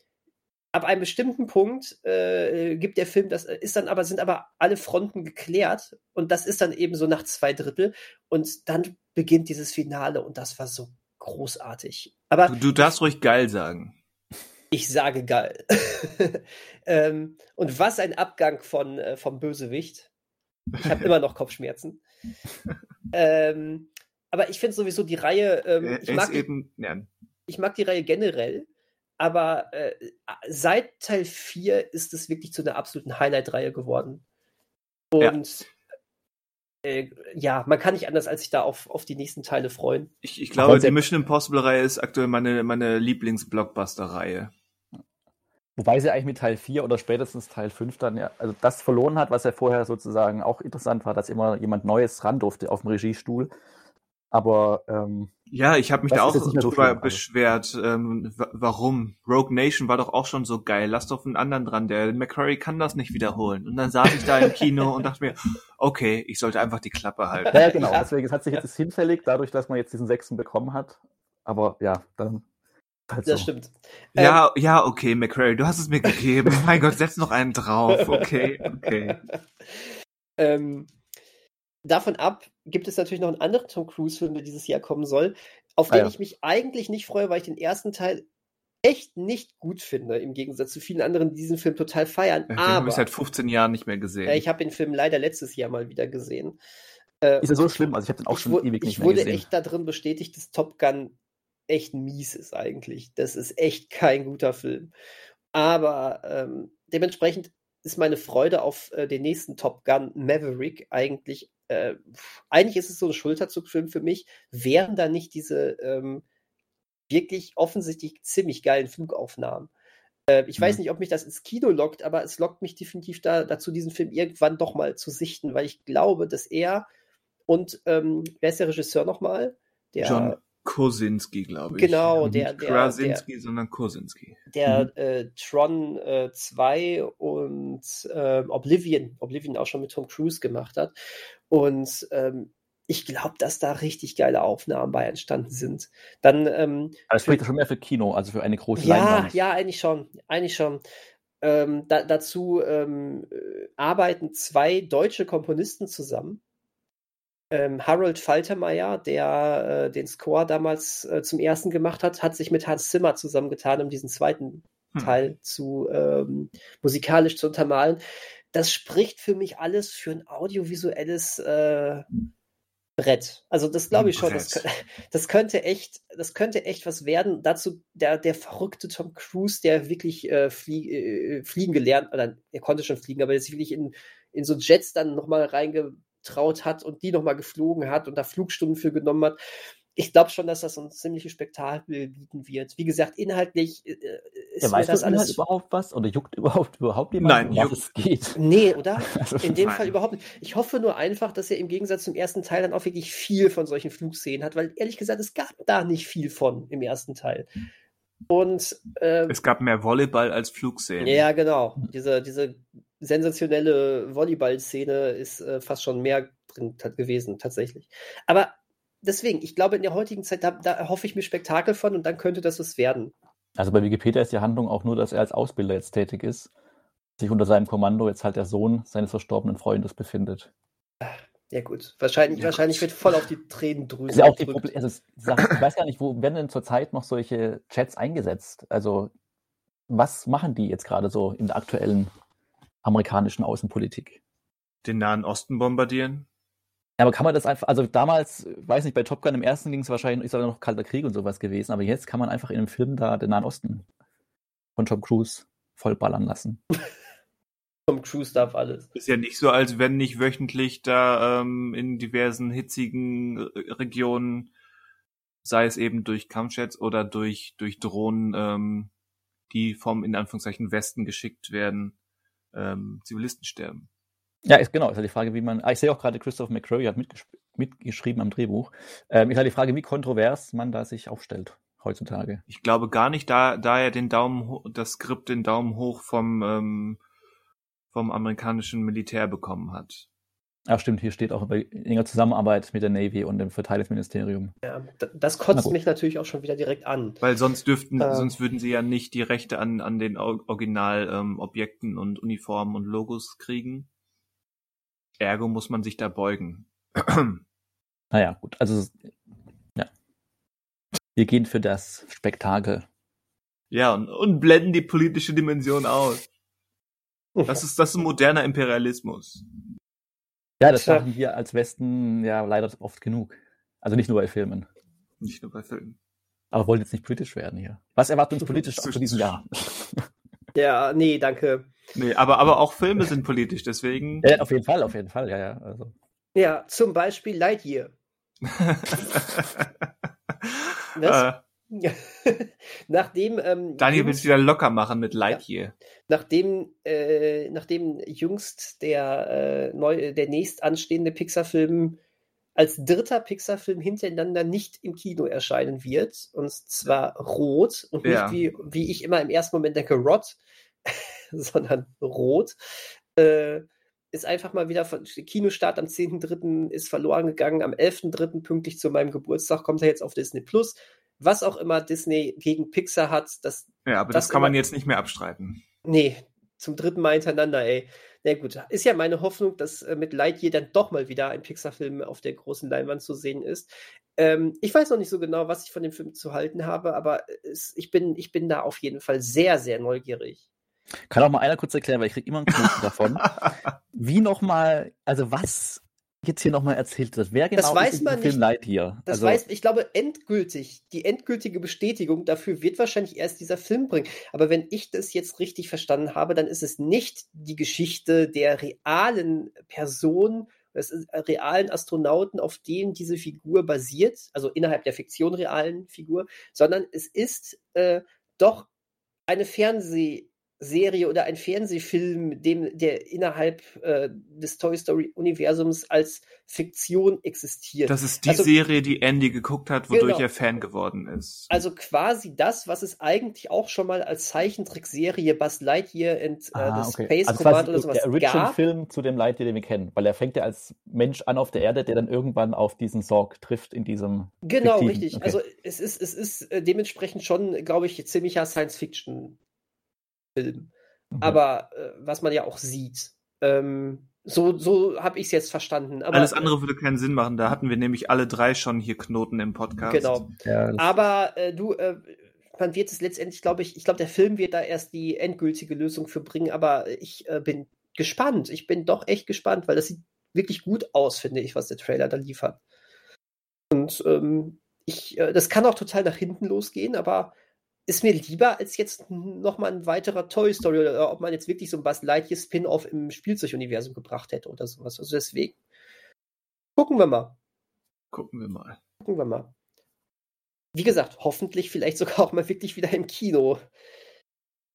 ab einem bestimmten Punkt äh, gibt der Film, das ist dann aber, sind aber alle Fronten geklärt und das ist dann eben so nach zwei Drittel und dann beginnt dieses Finale und das war so großartig. Aber du, du darfst ruhig geil sagen. Ich sage geil. ähm, und was ein Abgang von, äh, vom Bösewicht. Ich habe immer noch Kopfschmerzen. ähm, aber ich finde sowieso die Reihe. Ähm, ich, mag eben, die, ja. ich mag die Reihe generell, aber äh, seit Teil 4 ist es wirklich zu einer absoluten Highlight-Reihe geworden. Und ja. Äh, ja. man kann nicht anders, als sich da auf, auf die nächsten Teile freuen. Ich, ich glaube, die Mission Impossible-Reihe ist aktuell meine, meine Lieblings-Blockbuster-Reihe. Wobei sie eigentlich mit Teil 4 oder spätestens Teil 5 dann ja, also das verloren hat, was ja vorher sozusagen auch interessant war, dass immer jemand Neues ran durfte auf dem Regiestuhl. Aber ähm, Ja, ich habe mich da auch drüber so beschwert. Ähm, warum? Rogue Nation war doch auch schon so geil. Lass doch einen anderen dran. Der McCurry kann das nicht wiederholen. Und dann saß ich da im Kino und dachte mir, okay, ich sollte einfach die Klappe halten. Ja, genau. Deswegen hat sich jetzt hinfällig, dadurch, dass man jetzt diesen sechsten bekommen hat. Aber ja, dann. Halt das so. stimmt. Ja, ähm, ja, okay, McCurry, du hast es mir gegeben. mein Gott, setz noch einen drauf. Okay, okay. ähm, davon ab gibt es natürlich noch einen anderen Tom Cruise-Film, der dieses Jahr kommen soll, auf ah, den ja. ich mich eigentlich nicht freue, weil ich den ersten Teil echt nicht gut finde, im Gegensatz zu vielen anderen, die diesen Film total feiern. Den habe ich seit 15 Jahren nicht mehr gesehen. Ja, ich habe den Film leider letztes Jahr mal wieder gesehen. Äh, ist ja so schlimm? Also ich habe den auch schon ewig nicht mehr gesehen. Ich wurde echt da drin bestätigt, dass Top Gun echt mies ist eigentlich. Das ist echt kein guter Film. Aber ähm, dementsprechend ist meine Freude auf äh, den nächsten Top Gun Maverick eigentlich äh, eigentlich ist es so ein Schulterzugfilm für mich, wären da nicht diese ähm, wirklich offensichtlich ziemlich geilen Flugaufnahmen. Äh, ich mhm. weiß nicht, ob mich das ins Kino lockt, aber es lockt mich definitiv da, dazu, diesen Film irgendwann doch mal zu sichten, weil ich glaube, dass er und ähm, wer ist der Regisseur nochmal? Der John Kosinski, glaube ich. Genau, der. Nicht der Krasinski, der, sondern Kosinski. Der mhm. äh, Tron äh, 2 und äh, Oblivion, Oblivion auch schon mit Tom Cruise gemacht hat. Und ähm, ich glaube, dass da richtig geile Aufnahmen bei entstanden sind. Dann, ähm, Aber das spricht schon mehr für Kino, also für eine große ja, Leinwand. Ja, eigentlich schon. Eigentlich schon. Ähm, da, dazu ähm, arbeiten zwei deutsche Komponisten zusammen. Ähm, Harold Faltermeier, der äh, den Score damals äh, zum ersten gemacht hat, hat sich mit Hans Zimmer zusammengetan, um diesen zweiten hm. Teil zu ähm, musikalisch zu untermalen das spricht für mich alles für ein audiovisuelles äh, Brett. Also das glaube ich schon. Das, das, könnte echt, das könnte echt was werden. Dazu der, der verrückte Tom Cruise, der wirklich äh, flie äh, fliegen gelernt, oder er konnte schon fliegen, aber jetzt wirklich in, in so Jets dann nochmal reingetraut hat und die nochmal geflogen hat und da Flugstunden für genommen hat ich glaube schon, dass das ein ziemliches Spektakel bieten wird. Wie gesagt, inhaltlich äh, ist ja, weiß das alles Inhalt überhaupt was oder juckt überhaupt überhaupt jemand, Nein, was es geht? Nee, oder? also, In dem nein. Fall überhaupt nicht. Ich hoffe nur einfach, dass er im Gegensatz zum ersten Teil dann auch wirklich viel von solchen Flugszenen hat, weil ehrlich gesagt, es gab da nicht viel von im ersten Teil. Und äh, es gab mehr Volleyball als Flugszenen. Ja, genau. Diese, diese sensationelle Volleyball-Szene ist äh, fast schon mehr drin gewesen, tatsächlich. Aber deswegen, ich glaube, in der heutigen Zeit, da, da erhoffe ich mir Spektakel von und dann könnte das was werden. Also bei Wikipedia ist die Handlung auch nur, dass er als Ausbilder jetzt tätig ist, sich unter seinem Kommando jetzt halt der Sohn seines verstorbenen Freundes befindet. Ja gut, wahrscheinlich, ja, wahrscheinlich wird voll auf die Tränendrüse. Ja auch die Problem, also, ich weiß gar nicht, wo werden denn zurzeit noch solche Chats eingesetzt? Also was machen die jetzt gerade so in der aktuellen amerikanischen Außenpolitik? Den Nahen Osten bombardieren? Ja, aber kann man das einfach, also damals, weiß nicht, bei Top Gun im ersten ging es wahrscheinlich, ist aber noch Kalter Krieg und sowas gewesen, aber jetzt kann man einfach in einem Film da den Nahen Osten von Tom Cruise vollballern lassen. Tom Cruise darf alles. Ist ja nicht so, als wenn nicht wöchentlich da ähm, in diversen hitzigen äh, Regionen, sei es eben durch Kampfjets oder durch, durch Drohnen, ähm, die vom in Anführungszeichen Westen geschickt werden, ähm, Zivilisten sterben. Ja, ist, genau. Ist ja die Frage, wie man. Ah, ich sehe auch gerade, Christoph McCrory hat mitgeschrieben am Drehbuch. Ähm, ist halt die Frage, wie kontrovers man da sich aufstellt heutzutage. Ich glaube gar nicht, da, da er den Daumen, das Skript den Daumen hoch vom, ähm, vom amerikanischen Militär bekommen hat. Ach stimmt, hier steht auch über enger Zusammenarbeit mit der Navy und dem Verteidigungsministerium. Ja, das kotzt Na mich natürlich auch schon wieder direkt an. Weil sonst dürften, ähm, sonst würden sie ja nicht die Rechte an, an den Originalobjekten ähm, und Uniformen und Logos kriegen. Ergo muss man sich da beugen. naja, gut. Also, ja. Wir gehen für das Spektakel. Ja, und, und blenden die politische Dimension aus. Das ist, das ist ein moderner Imperialismus. Ja, das machen wir als Westen ja leider oft genug. Also nicht nur bei Filmen. Nicht nur bei Filmen. Aber wollen jetzt nicht politisch werden hier. Was erwartet uns politisch zu diesem Jahr? Ja, nee, danke. Nee, aber, aber auch Filme sind politisch, deswegen. Ja, auf jeden Fall, auf jeden Fall, ja, ja. Also. Ja, zum Beispiel Lightyear. Was? Nachdem ähm, Daniel will es wieder locker machen mit Lightyear. Ja, nachdem, äh, nachdem jüngst der äh, neu, der nächst anstehende Pixar-Film als dritter Pixar-Film hintereinander nicht im Kino erscheinen wird. Und zwar Rot und nicht ja. wie, wie ich immer im ersten Moment denke, Rot, sondern Rot. Äh, ist einfach mal wieder von Kinostart am 10.3. ist verloren gegangen. Am 11.3. pünktlich zu meinem Geburtstag kommt er jetzt auf Disney Plus. Was auch immer Disney gegen Pixar hat, das. Ja, aber das, das kann man jetzt nicht mehr abstreiten. Nee, zum dritten Mal hintereinander, ey. Na gut, ist ja meine Hoffnung, dass äh, mit Lightyear dann doch mal wieder ein Pixar-Film auf der großen Leinwand zu sehen ist. Ähm, ich weiß noch nicht so genau, was ich von dem Film zu halten habe, aber es, ich, bin, ich bin da auf jeden Fall sehr, sehr neugierig. Kann auch mal einer kurz erklären, weil ich kriege immer einen Knoten davon. Wie nochmal, also was jetzt hier nochmal erzählt wird. Wer genau das weiß ist man Film Light hier? Das also, weiß, ich glaube, endgültig, die endgültige Bestätigung dafür wird wahrscheinlich erst dieser Film bringen. Aber wenn ich das jetzt richtig verstanden habe, dann ist es nicht die Geschichte der realen Person, des realen Astronauten, auf denen diese Figur basiert, also innerhalb der Fiktion realen Figur, sondern es ist äh, doch eine Fernseh- Serie oder ein Fernsehfilm, dem, der innerhalb äh, des Toy Story-Universums als Fiktion existiert. Das ist die also, Serie, die Andy geguckt hat, wodurch genau. er Fan geworden ist. Also quasi das, was es eigentlich auch schon mal als Zeichentrickserie Buzz Lightyear and äh, ah, the okay. Space also Command oder sowas der Original-Film zu dem Lightyear, den wir kennen, weil er fängt ja als Mensch an auf der Erde, der dann irgendwann auf diesen Sorg trifft in diesem Genau, Fiktiven. richtig. Okay. Also es ist, es ist äh, dementsprechend schon, glaube ich, ziemlicher Science-Fiction Film. Mhm. Aber äh, was man ja auch sieht. Ähm, so so habe ich es jetzt verstanden. Aber, Alles andere würde keinen Sinn machen. Da hatten wir nämlich alle drei schon hier Knoten im Podcast. Genau. Ja, aber äh, du, äh, man wird es letztendlich, glaube ich, ich glaube, der Film wird da erst die endgültige Lösung für bringen. Aber ich äh, bin gespannt. Ich bin doch echt gespannt, weil das sieht wirklich gut aus, finde ich, was der Trailer da liefert. Und ähm, ich, äh, das kann auch total nach hinten losgehen, aber ist mir lieber als jetzt nochmal ein weiterer Toy Story oder ob man jetzt wirklich so ein Buzz Lightyear Spin-off im Spielzeuguniversum gebracht hätte oder sowas. Also deswegen gucken wir mal. Gucken wir mal. Gucken wir mal. Wie gesagt, hoffentlich vielleicht sogar auch mal wirklich wieder im Kino.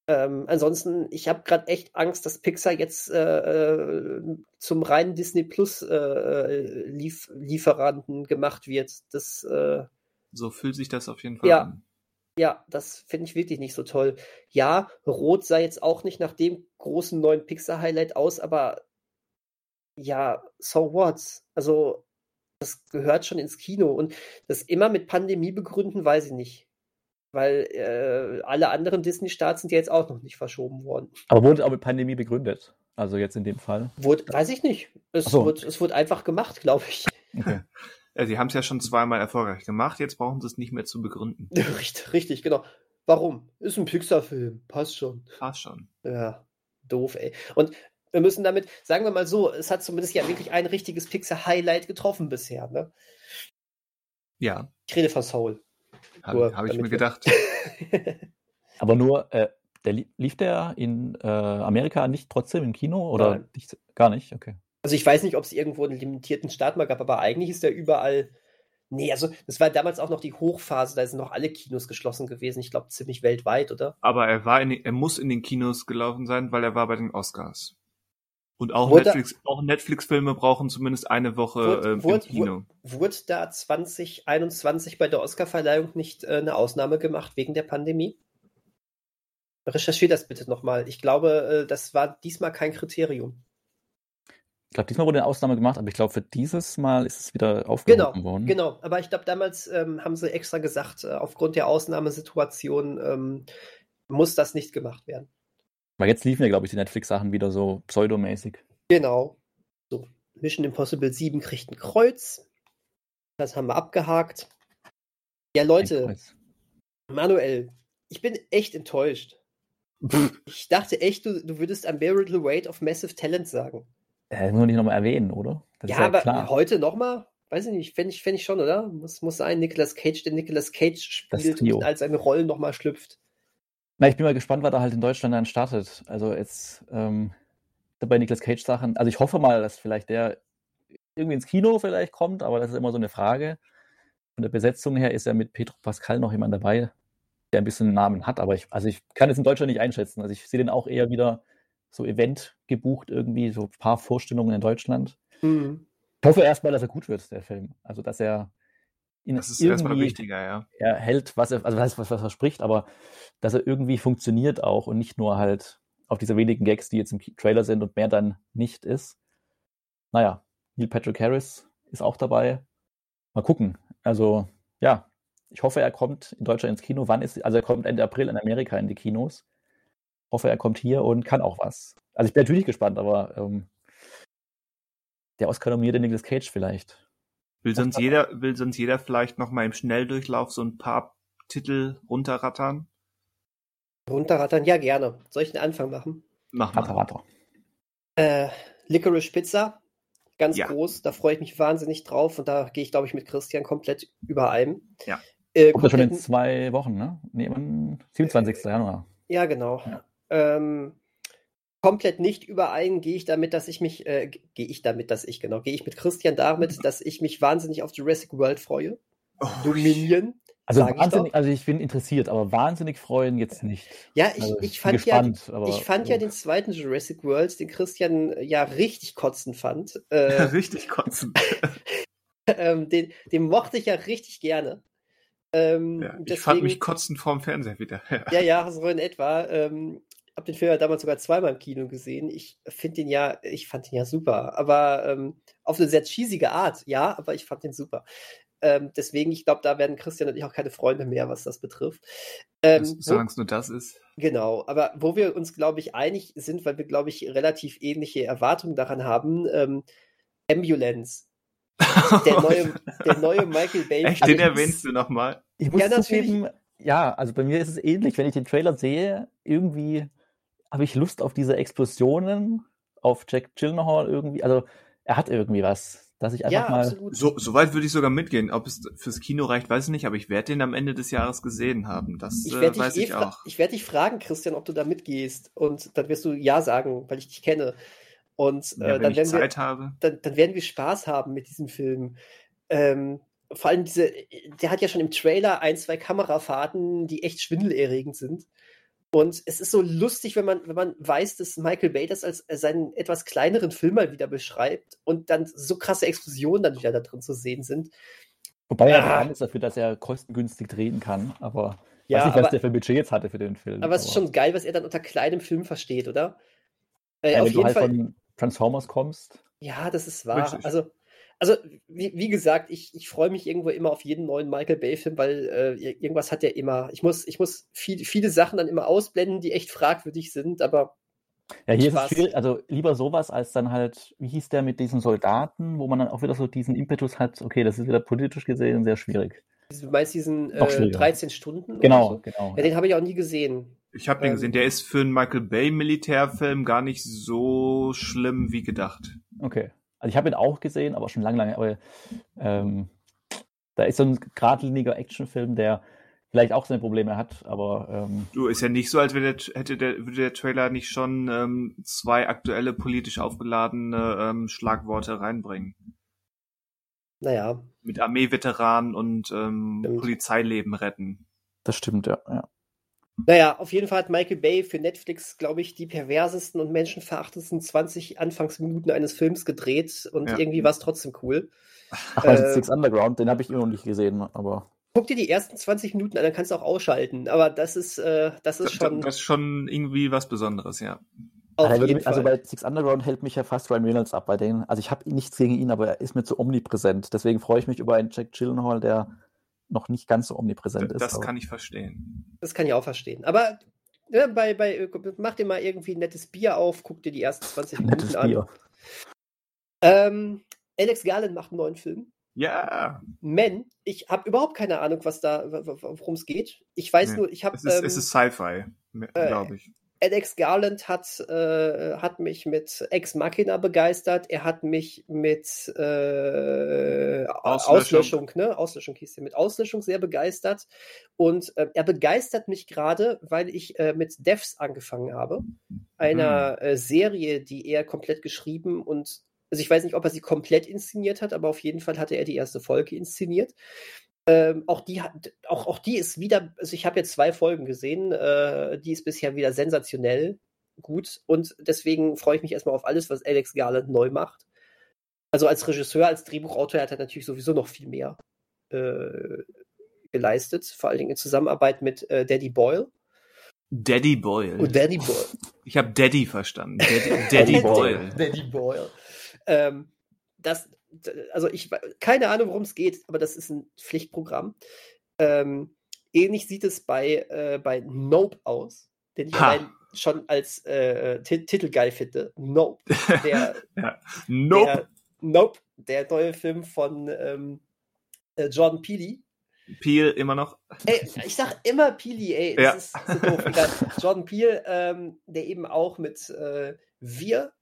Ähm, ansonsten, ich habe gerade echt Angst, dass Pixar jetzt äh, äh zum reinen Disney Plus äh, äh, Lief Lieferanten gemacht wird. Das, äh, so fühlt sich das auf jeden Fall ja, an. Ja, das finde ich wirklich nicht so toll. Ja, Rot sah jetzt auch nicht nach dem großen neuen Pixar-Highlight aus, aber ja, so what? Also, das gehört schon ins Kino und das immer mit Pandemie begründen, weiß ich nicht. Weil äh, alle anderen Disney-Starts sind ja jetzt auch noch nicht verschoben worden. Aber wurde auch mit Pandemie begründet? Also jetzt in dem Fall? Wurde, weiß ich nicht. Es, so. wurde, es wurde einfach gemacht, glaube ich. Okay. Äh, sie haben es ja schon zweimal erfolgreich gemacht, jetzt brauchen sie es nicht mehr zu begründen. Richtig, richtig, genau. Warum? Ist ein Pixar-Film, passt schon. Passt schon. Ja, doof, ey. Und wir müssen damit, sagen wir mal so, es hat zumindest ja wirklich ein richtiges Pixar-Highlight getroffen bisher, ne? Ja. Ich rede von Soul. Habe hab ich mir gedacht. Aber nur, äh, der lief der in äh, Amerika nicht trotzdem im Kino oder nicht, gar nicht? Okay. Also ich weiß nicht, ob es irgendwo einen limitierten Start mal gab, aber eigentlich ist der überall. Nee, also das war damals auch noch die Hochphase, da sind noch alle Kinos geschlossen gewesen, ich glaube ziemlich weltweit, oder? Aber er war in, er muss in den Kinos gelaufen sein, weil er war bei den Oscars. Und auch Netflix, auch Netflix-Filme brauchen zumindest eine Woche wurde, äh, wurde, im Kino. Wurde da 2021 bei der Oscarverleihung nicht äh, eine Ausnahme gemacht wegen der Pandemie? Recherchiert das bitte nochmal. Ich glaube, äh, das war diesmal kein Kriterium. Ich glaube, diesmal wurde eine Ausnahme gemacht, aber ich glaube, für dieses Mal ist es wieder aufgehoben genau, worden. Genau, aber ich glaube, damals ähm, haben sie extra gesagt, äh, aufgrund der Ausnahmesituation ähm, muss das nicht gemacht werden. Weil jetzt liefen ja, glaube ich, die Netflix-Sachen wieder so pseudomäßig. Genau. So, Mission Impossible 7 kriegt ein Kreuz. Das haben wir abgehakt. Ja, Leute, Manuel, ich bin echt enttäuscht. ich dachte echt, du, du würdest Unbearable Weight of Massive Talent sagen. Äh, muss man nicht nochmal erwähnen, oder? Das ja, ja aber klar. heute nochmal? Weiß ich nicht, fände ich, fänd ich schon, oder? Muss, muss sein, Nicolas Cage, der Nicolas Cage spielt und als seine Rollen nochmal schlüpft. Na, ich bin mal gespannt, was da halt in Deutschland dann startet. Also jetzt ähm, bei Nicolas Cage Sachen, also ich hoffe mal, dass vielleicht der irgendwie ins Kino vielleicht kommt, aber das ist immer so eine Frage. Von der Besetzung her ist ja mit Petro Pascal noch jemand dabei, der ein bisschen einen Namen hat, aber ich, also ich kann es in Deutschland nicht einschätzen. Also ich sehe den auch eher wieder so Event gebucht, irgendwie, so ein paar Vorstellungen in Deutschland. Mhm. Ich hoffe erstmal, dass er gut wird, der Film. Also, dass er ihn das ist erstmal wichtiger, ja. Er hält, was er, also was, was er verspricht, aber dass er irgendwie funktioniert auch und nicht nur halt auf diese wenigen Gags, die jetzt im Trailer sind und mehr dann nicht ist. Naja, Neil Patrick Harris ist auch dabei. Mal gucken. Also, ja, ich hoffe, er kommt in Deutschland ins Kino. Wann ist, also er kommt Ende April in Amerika in die Kinos. Ich hoffe, er kommt hier und kann auch was. Also ich bin natürlich gespannt, aber ähm, der Oscar nominierte Nicolas Cage vielleicht. Will sonst jeder, will sonst jeder vielleicht noch mal im Schnelldurchlauf so ein paar Titel runterrattern? Runterrattern, ja gerne. Soll ich den Anfang machen? Mach mal. Ratter, Äh, Licorice Pizza, ganz ja. groß. Da freue ich mich wahnsinnig drauf und da gehe ich, glaube ich, mit Christian komplett überein. Ja. Äh, Kommt schon in zwei Wochen, ne? Nee, 27. Äh, Januar. Ja, genau. Ja. Ähm, komplett nicht überein gehe ich damit, dass ich mich, äh, gehe ich damit, dass ich, genau, gehe ich mit Christian damit, dass ich mich wahnsinnig auf Jurassic World freue. Oh, Dominion. Also wahnsinnig, ich also ich bin interessiert, aber wahnsinnig freuen jetzt nicht. Ja, ich, also, ich fand, gespannt, ja, ich fand ja den zweiten Jurassic World, den Christian äh, ja richtig kotzen fand. Äh, richtig kotzen. ähm, den, den mochte ich ja richtig gerne. Ähm, ja, ich deswegen, fand mich kotzen vorm Fernseher wieder. Ja, ja, ja so in etwa. Ähm, hab den Film ja damals sogar zweimal im Kino gesehen. Ich finde den ja, ich fand den ja super. Aber ähm, auf eine sehr cheesige Art, ja, aber ich fand den super. Ähm, deswegen, ich glaube, da werden Christian und ich auch keine Freunde mehr, was das betrifft. Ähm, Solange es nur das ist. Genau, aber wo wir uns, glaube ich, einig sind, weil wir, glaube ich, relativ ähnliche Erwartungen daran haben, ähm, Ambulance. Der neue, der neue Michael Bay. Echt, den erwähnst du nochmal? Ich muss ja, zugeben, ja, also bei mir ist es ähnlich. Wenn ich den Trailer sehe, irgendwie habe ich Lust auf diese Explosionen, auf Jack Gyllenhaal irgendwie. Also er hat irgendwie was dass ich einfach ja, mal. Absolut. So, so weit würde ich sogar mitgehen. Ob es fürs Kino reicht, weiß ich nicht, aber ich werde den am Ende des Jahres gesehen haben. Das ich äh, weiß ich eh auch. Ich werde dich fragen, Christian, ob du da mitgehst. Und dann wirst du Ja sagen, weil ich dich kenne. Und äh, ja, dann, werden wir, habe. Dann, dann, werden wir Spaß haben mit diesem Film. Ähm, vor allem diese, der hat ja schon im Trailer ein, zwei Kamerafahrten, die echt schwindelerregend sind. Und es ist so lustig, wenn man, wenn man weiß, dass Michael Bay das als seinen etwas kleineren Film mal wieder beschreibt und dann so krasse Explosionen dann wieder da drin zu sehen sind. Wobei er ah. bekannt ist dafür, dass er kostengünstig drehen kann, aber ja, weiß nicht, was aber, der für Budget jetzt hatte für den Film. Aber, aber es ist schon geil, was er dann unter kleinem Film versteht, oder? Äh, ja, auf wenn jeden du halt Fall, von Transformers kommst. Ja, das ist wahr. Richtig. Also also, wie, wie gesagt, ich, ich freue mich irgendwo immer auf jeden neuen Michael Bay-Film, weil äh, irgendwas hat er immer. Ich muss, ich muss viel, viele Sachen dann immer ausblenden, die echt fragwürdig sind, aber. Ja, hier Spaß. ist es viel, also lieber sowas als dann halt, wie hieß der mit diesen Soldaten, wo man dann auch wieder so diesen Impetus hat, okay, das ist wieder politisch gesehen sehr schwierig. Du meinst diesen äh, 13 Stunden? Genau, so? genau. Ja, den habe ich auch nie gesehen. Ich habe den ähm, gesehen, der ist für einen Michael Bay Militärfilm gar nicht so schlimm wie gedacht. Okay. Also ich habe ihn auch gesehen, aber schon lange, lange. Aber ähm, da ist so ein geradliniger Actionfilm, der vielleicht auch seine Probleme hat, aber ähm, du ist ja nicht so, als wäre der, hätte der, würde der Trailer nicht schon ähm, zwei aktuelle politisch aufgeladene ähm, Schlagworte reinbringen. Naja. Mit Armeeveteranen und ähm, Polizeileben retten. Das stimmt, ja. ja. Naja, auf jeden Fall hat Michael Bay für Netflix, glaube ich, die perversesten und menschenverachtendsten 20 Anfangsminuten eines Films gedreht und ja. irgendwie war es trotzdem cool. Ach, also äh, Six Underground, den habe ich immer noch nicht gesehen, aber. Guck dir die ersten 20 Minuten an, dann kannst du auch ausschalten. Aber das ist, äh, das ist schon. Das ist schon irgendwie was Besonderes, ja. Also, mich, also, bei Six Underground hält mich ja fast Ryan Reynolds ab bei denen. Also ich habe nichts gegen ihn, aber er ist mir zu omnipräsent. Deswegen freue ich mich über einen Jack Gyllenhaal, der noch nicht ganz so omnipräsent das ist. Das kann ich verstehen. Das kann ich auch verstehen. Aber ja, bei, bei, mach dir mal irgendwie ein nettes Bier auf, guck dir die ersten 20 Minuten nettes an. Bier. Ähm, Alex Garland macht einen neuen Film. Ja. Men, ich habe überhaupt keine Ahnung, was da, worum es geht. Ich weiß nee. nur, ich habe. Es ist, ähm, ist Sci-Fi, glaube ich. Alex Garland hat, äh, hat mich mit Ex Machina begeistert. Er hat mich mit äh, Auslöschung. Auslöschung, ne? Auslöschung hieß er, mit Auslöschung sehr begeistert. Und äh, er begeistert mich gerade, weil ich äh, mit Devs angefangen habe. Einer hm. Serie, die er komplett geschrieben und also ich weiß nicht, ob er sie komplett inszeniert hat, aber auf jeden Fall hatte er die erste Folge inszeniert. Ähm, auch die auch, auch die ist wieder, also ich habe jetzt zwei Folgen gesehen, äh, die ist bisher wieder sensationell gut und deswegen freue ich mich erstmal auf alles, was Alex Garland neu macht. also als Regisseur, als Drehbuchautor hat er natürlich sowieso noch viel mehr äh, geleistet, vor allen Dingen in Zusammenarbeit mit äh, Daddy Boyle. Daddy Boyle. Und Daddy Boyle. Ich habe Daddy verstanden. Daddy, Daddy Boyle. Daddy Boyle. Ähm, das, also ich keine Ahnung, worum es geht, aber das ist ein Pflichtprogramm. Ähm, ähnlich sieht es bei, äh, bei Nope aus, den ich allein schon als äh, Titel geil finde. Nope. Der, ja. Nope. Der, nope. Der neue Film von ähm, äh, Jordan Peele. Peel immer noch. Ey, ich sag immer Peely, ey, das ja. ist so doof. Egal. Jordan Peele, ähm, der eben auch mit äh, Wir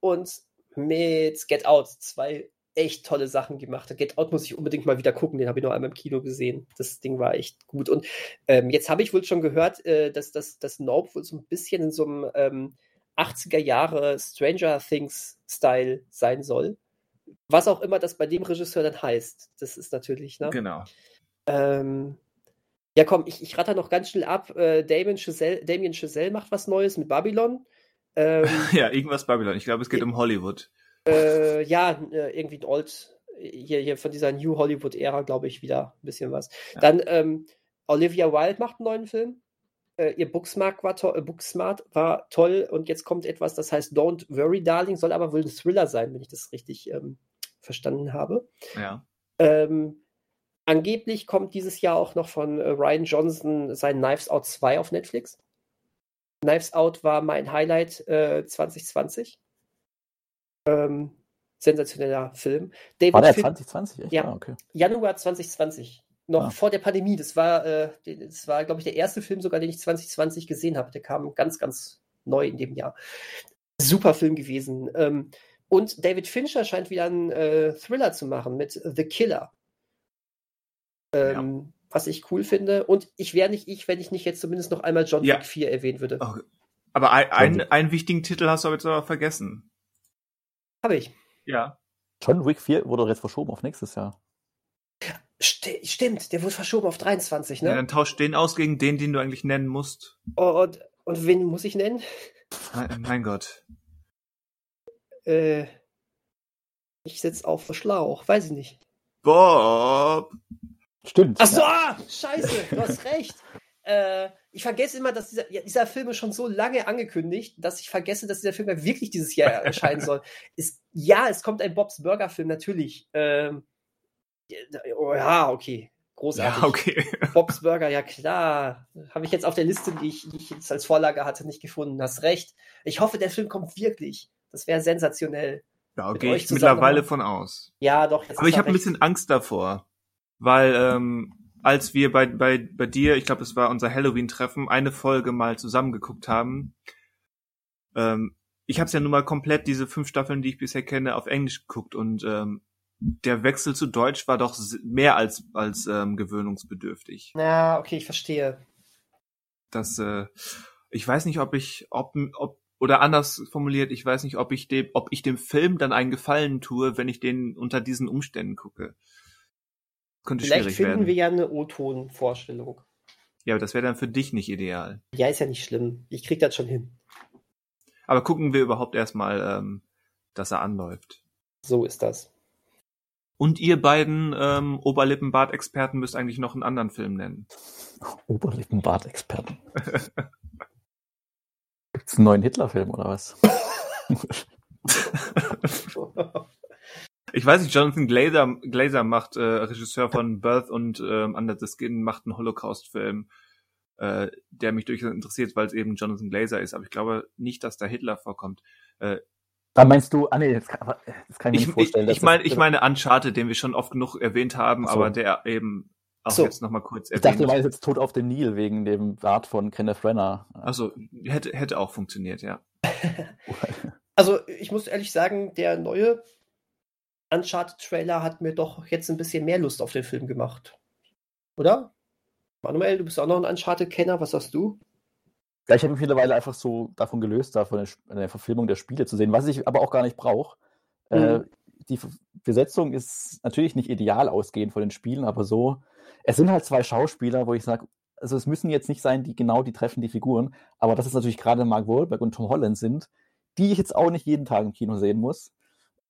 und mit Get Out zwei echt tolle Sachen gemacht hat. Get Out muss ich unbedingt mal wieder gucken, den habe ich noch einmal im Kino gesehen. Das Ding war echt gut. Und ähm, jetzt habe ich wohl schon gehört, äh, dass das dass Nope wohl so ein bisschen in so einem ähm, 80er Jahre Stranger Things Style sein soll. Was auch immer das bei dem Regisseur dann heißt. Das ist natürlich, ne? Genau. Ähm, ja, komm, ich, ich ratter noch ganz schnell ab. Äh, Damien, Chazelle, Damien Chazelle macht was Neues mit Babylon. Ähm, ja, irgendwas Babylon. Ich glaube, es geht um Hollywood. Äh, ja, äh, irgendwie ein Old, hier, hier von dieser New Hollywood-Ära, glaube ich, wieder ein bisschen was. Ja. Dann ähm, Olivia Wilde macht einen neuen Film. Äh, ihr Booksmart war, to äh, Booksmart war toll und jetzt kommt etwas, das heißt Don't Worry Darling, soll aber wohl ein Thriller sein, wenn ich das richtig ähm, verstanden habe. Ja. Ähm, Angeblich kommt dieses Jahr auch noch von äh, Ryan Johnson sein Knives Out 2 auf Netflix. Knives Out war mein Highlight äh, 2020. Ähm, sensationeller Film. David war der 2020? Echt? Ja, ah, okay. Januar 2020. Noch ah. vor der Pandemie. Das war, äh, das war, glaube ich, der erste Film sogar, den ich 2020 gesehen habe. Der kam ganz, ganz neu in dem Jahr. Super Film gewesen. Ähm, und David Fincher scheint wieder einen äh, Thriller zu machen mit The Killer. Ähm, ja. Was ich cool finde. Und ich wäre nicht ich, wenn ich nicht jetzt zumindest noch einmal John ja. Wick 4 erwähnen würde. Oh, aber ein, ein, einen wichtigen Titel hast du aber jetzt aber vergessen. Habe ich. Ja. John Wick 4 wurde jetzt verschoben auf nächstes Jahr. St stimmt, der wurde verschoben auf 23, ne? Ja, dann tausch den aus gegen den, den du eigentlich nennen musst. Und, und wen muss ich nennen? Mein, mein Gott. Äh, ich sitze auf Schlauch, weiß ich nicht. Bob! Stimmt. Ach so, ah, scheiße, du hast recht. Äh, ich vergesse immer, dass dieser, dieser Film ist schon so lange angekündigt, dass ich vergesse, dass dieser Film ja wirklich dieses Jahr erscheinen soll. Ist, ja, es kommt ein Bobs Burger Film, natürlich. Ähm, oh, ja, okay. Großartig. Ja, okay. Bobs Burger, ja klar. Habe ich jetzt auf der Liste, die ich, die ich jetzt als Vorlage hatte, nicht gefunden. Hast recht. Ich hoffe, der Film kommt wirklich. Das wäre sensationell. Da gehe ich mittlerweile von aus. Ja, doch. Aber ich habe ein bisschen Angst davor weil ähm, als wir bei, bei, bei dir, ich glaube, es war unser Halloween-Treffen, eine Folge mal zusammengeguckt haben, ähm, ich habe es ja nun mal komplett, diese fünf Staffeln, die ich bisher kenne, auf Englisch geguckt und ähm, der Wechsel zu Deutsch war doch mehr als, als ähm, gewöhnungsbedürftig. Ja, okay, ich verstehe. Das, äh, ich weiß nicht, ob ich, ob, ob, oder anders formuliert, ich weiß nicht, ob ich dem, ob ich dem Film dann einen Gefallen tue, wenn ich den unter diesen Umständen gucke. Könnte Vielleicht finden werden. wir ja eine O-Ton-Vorstellung. Ja, aber das wäre dann für dich nicht ideal. Ja, ist ja nicht schlimm. Ich krieg das schon hin. Aber gucken wir überhaupt erstmal, ähm, dass er anläuft. So ist das. Und ihr beiden ähm, Oberlippenbart-Experten müsst eigentlich noch einen anderen Film nennen. Oberlippenbart-Experten. Gibt's einen neuen Hitler-Film oder was? Ich weiß nicht, Jonathan Glazer, Glazer macht, äh, Regisseur von Birth und äh, Under the Skin, macht einen Holocaust-Film, äh, der mich durchaus interessiert, weil es eben Jonathan Glazer ist. Aber ich glaube nicht, dass da Hitler vorkommt. Äh, da meinst du, ah nee, das kann, das kann ich mir nicht vorstellen. Ich, ich meine, ich meine Uncharted, den wir schon oft genug erwähnt haben, so. aber der eben auch so. jetzt nochmal kurz erwähnt. Ich dachte, du meinst jetzt Tod auf dem Nil wegen dem Bart von Kenneth Renner. Also hätte, hätte auch funktioniert, ja. also ich muss ehrlich sagen, der neue Uncharted-Trailer hat mir doch jetzt ein bisschen mehr Lust auf den Film gemacht. Oder? Manuel, du bist auch noch ein Uncharted-Kenner, was sagst du? Ja, ich habe mich mittlerweile einfach so davon gelöst, davon der Verfilmung der Spiele zu sehen, was ich aber auch gar nicht brauche. Äh, mhm. Äh, die Besetzung ist natürlich nicht ideal ausgehend von den Spielen, aber so, es sind halt zwei Schauspieler, wo ich sage, also es müssen jetzt nicht sein, die genau die treffen die Figuren, aber dass es natürlich gerade Mark Wahlberg und Tom Holland sind, die ich jetzt auch nicht jeden Tag im Kino sehen muss.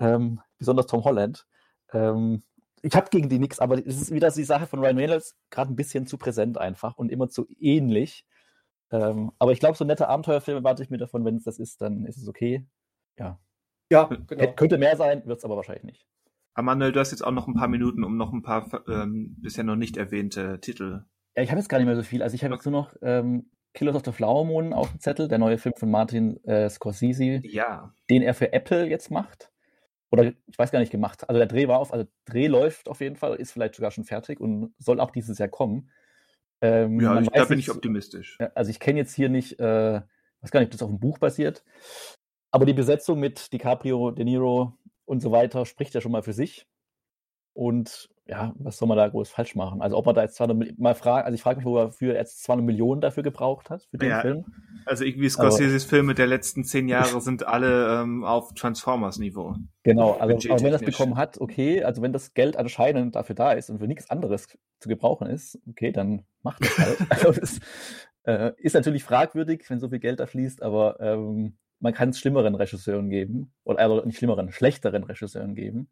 Ähm, besonders Tom Holland. Ähm, ich habe gegen die nichts, aber es ist wieder die Sache von Ryan Reynolds gerade ein bisschen zu präsent einfach und immer zu ähnlich. Ähm, aber ich glaube, so nette Abenteuerfilme warte ich mir davon, wenn es das ist, dann ist es okay. Ja. Ja, genau. Könnte mehr sein, wird es aber wahrscheinlich nicht. Manuel, du hast jetzt auch noch ein paar Minuten, um noch ein paar ähm, bisher noch nicht erwähnte Titel. Ja, ich habe jetzt gar nicht mehr so viel. Also ich habe jetzt nur noch ähm, Killers of the Flower Moon auf dem Zettel, der neue Film von Martin äh, Scorsese, ja. den er für Apple jetzt macht. Oder ich weiß gar nicht gemacht. Also der Dreh war auf, also Dreh läuft auf jeden Fall, ist vielleicht sogar schon fertig und soll auch dieses Jahr kommen. Ähm, ja, ich, da bin ich optimistisch. Also ich kenne jetzt hier nicht, äh, weiß gar nicht, ob das auf dem Buch basiert. Aber die Besetzung mit DiCaprio, De Niro und so weiter spricht ja schon mal für sich. Und ja, was soll man da groß falsch machen? Also ob man da jetzt 200 mal fragt, also ich frage mich, wo er jetzt 200 Millionen dafür gebraucht hat für den ja, Film. Also irgendwie Scorseses Filme der letzten zehn Jahre sind alle ähm, auf Transformers-Niveau. Genau, also aber wenn das bekommen hat, okay, also wenn das Geld anscheinend dafür da ist und für nichts anderes zu gebrauchen ist, okay, dann macht das halt. also das äh, ist natürlich fragwürdig, wenn so viel Geld da fließt, aber ähm, man kann es schlimmeren Regisseuren geben, oder also nicht schlimmeren, schlechteren Regisseuren geben.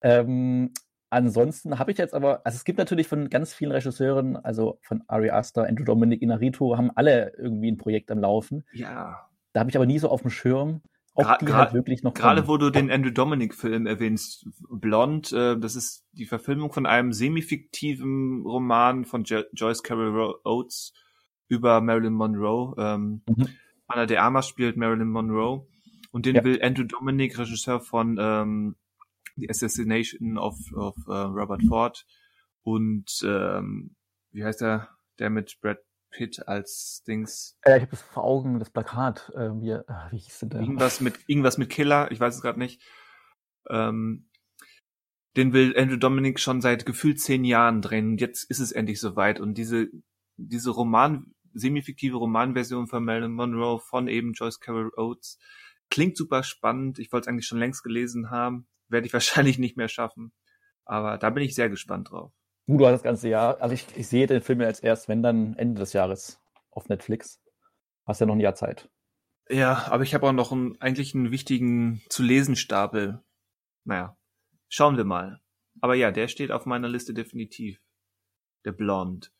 Ähm, ansonsten habe ich jetzt aber, also es gibt natürlich von ganz vielen Regisseuren, also von Ari Aster, Andrew Dominic, Inarito, haben alle irgendwie ein Projekt am Laufen. Ja. Da habe ich aber nie so auf dem Schirm, ob Gra die halt wirklich noch Gerade wo du den Andrew Dominic Film erwähnst, Blond, äh, das ist die Verfilmung von einem semi-fiktiven Roman von jo Joyce Carol Oates über Marilyn Monroe. Ähm, mhm. Anna de Armas spielt Marilyn Monroe und den ja. will Andrew Dominic, Regisseur von ähm, The Assassination of, of uh, Robert Ford und ähm, wie heißt er, der mit Brad Pitt als Dings. Äh, ich habe das vor Augen, das Plakat. Äh, wie, äh, wie hieß denn der? Irgendwas mit, irgendwas mit Killer, ich weiß es gerade nicht. Ähm, den will Andrew Dominic schon seit gefühlt zehn Jahren drehen. Und jetzt ist es endlich soweit. Und diese, diese Roman, semi-fiktive Romanversion von Marilyn Monroe von eben Joyce Carol Oates klingt super spannend. Ich wollte es eigentlich schon längst gelesen haben werde ich wahrscheinlich nicht mehr schaffen. Aber da bin ich sehr gespannt drauf. Du, hast das ganze Jahr, also ich, ich sehe den Film jetzt erst, wenn dann Ende des Jahres auf Netflix. Hast ja noch ein Jahr Zeit. Ja, aber ich habe auch noch einen, eigentlich einen wichtigen zu lesen Stapel. Naja, schauen wir mal. Aber ja, der steht auf meiner Liste definitiv. Der Blond.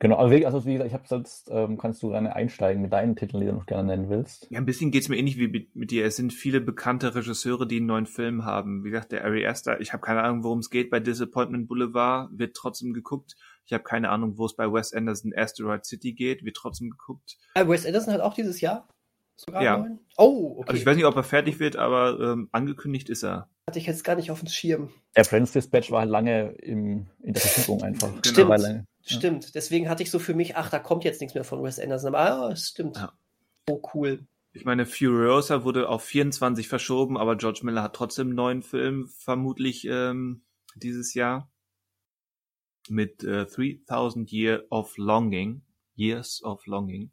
Genau, also wie, also wie gesagt, ich habe sonst ähm, kannst du gerne einsteigen mit deinen Titeln, die du noch gerne nennen willst. Ja, ein bisschen geht's mir ähnlich wie mit, mit dir. Es sind viele bekannte Regisseure, die einen neuen Film haben. Wie gesagt, der Ari Aster, ich habe keine Ahnung, worum es geht bei Disappointment Boulevard, wird trotzdem geguckt. Ich habe keine Ahnung, wo es bei Wes Anderson Asteroid City geht, wird trotzdem geguckt. Äh, Wes Anderson hat auch dieses Jahr sogar ja. Neuen? Oh, okay. Also ich weiß nicht, ob er fertig wird, aber ähm, angekündigt ist er. Hatte ich jetzt gar nicht auf dem Schirm. Der Friends Dispatch war halt lange im, in der Verfügung einfach. Genau. Stimmt. Deswegen hatte ich so für mich, ach, da kommt jetzt nichts mehr von Wes Anderson. Aber ah, stimmt. Ja. Oh, cool. Ich meine, Furiosa wurde auf 24 verschoben, aber George Miller hat trotzdem einen neuen Film, vermutlich ähm, dieses Jahr. Mit äh, 3000 Year of Longing. Years of Longing.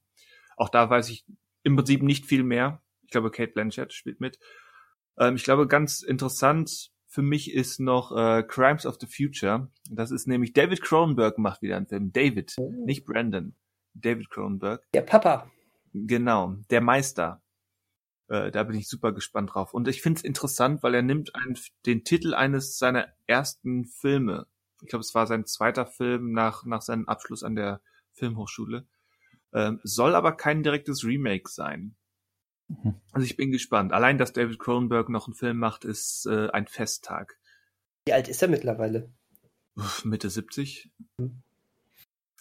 Auch da weiß ich im Prinzip nicht viel mehr. Ich glaube, Kate Blanchett spielt mit. Ähm, ich glaube, ganz interessant für mich ist noch äh, Crimes of the Future. Das ist nämlich David Cronenberg macht wieder einen Film. David, oh. nicht Brandon. David Cronenberg. Der Papa. Genau, der Meister. Äh, da bin ich super gespannt drauf. Und ich finde es interessant, weil er nimmt einen, den Titel eines seiner ersten Filme. Ich glaube, es war sein zweiter Film nach, nach seinem Abschluss an der Filmhochschule. Ähm, soll aber kein direktes Remake sein. Mhm. Also ich bin gespannt. Allein, dass David Cronenberg noch einen Film macht, ist äh, ein Festtag. Wie alt ist er mittlerweile? Mitte 70. Mhm.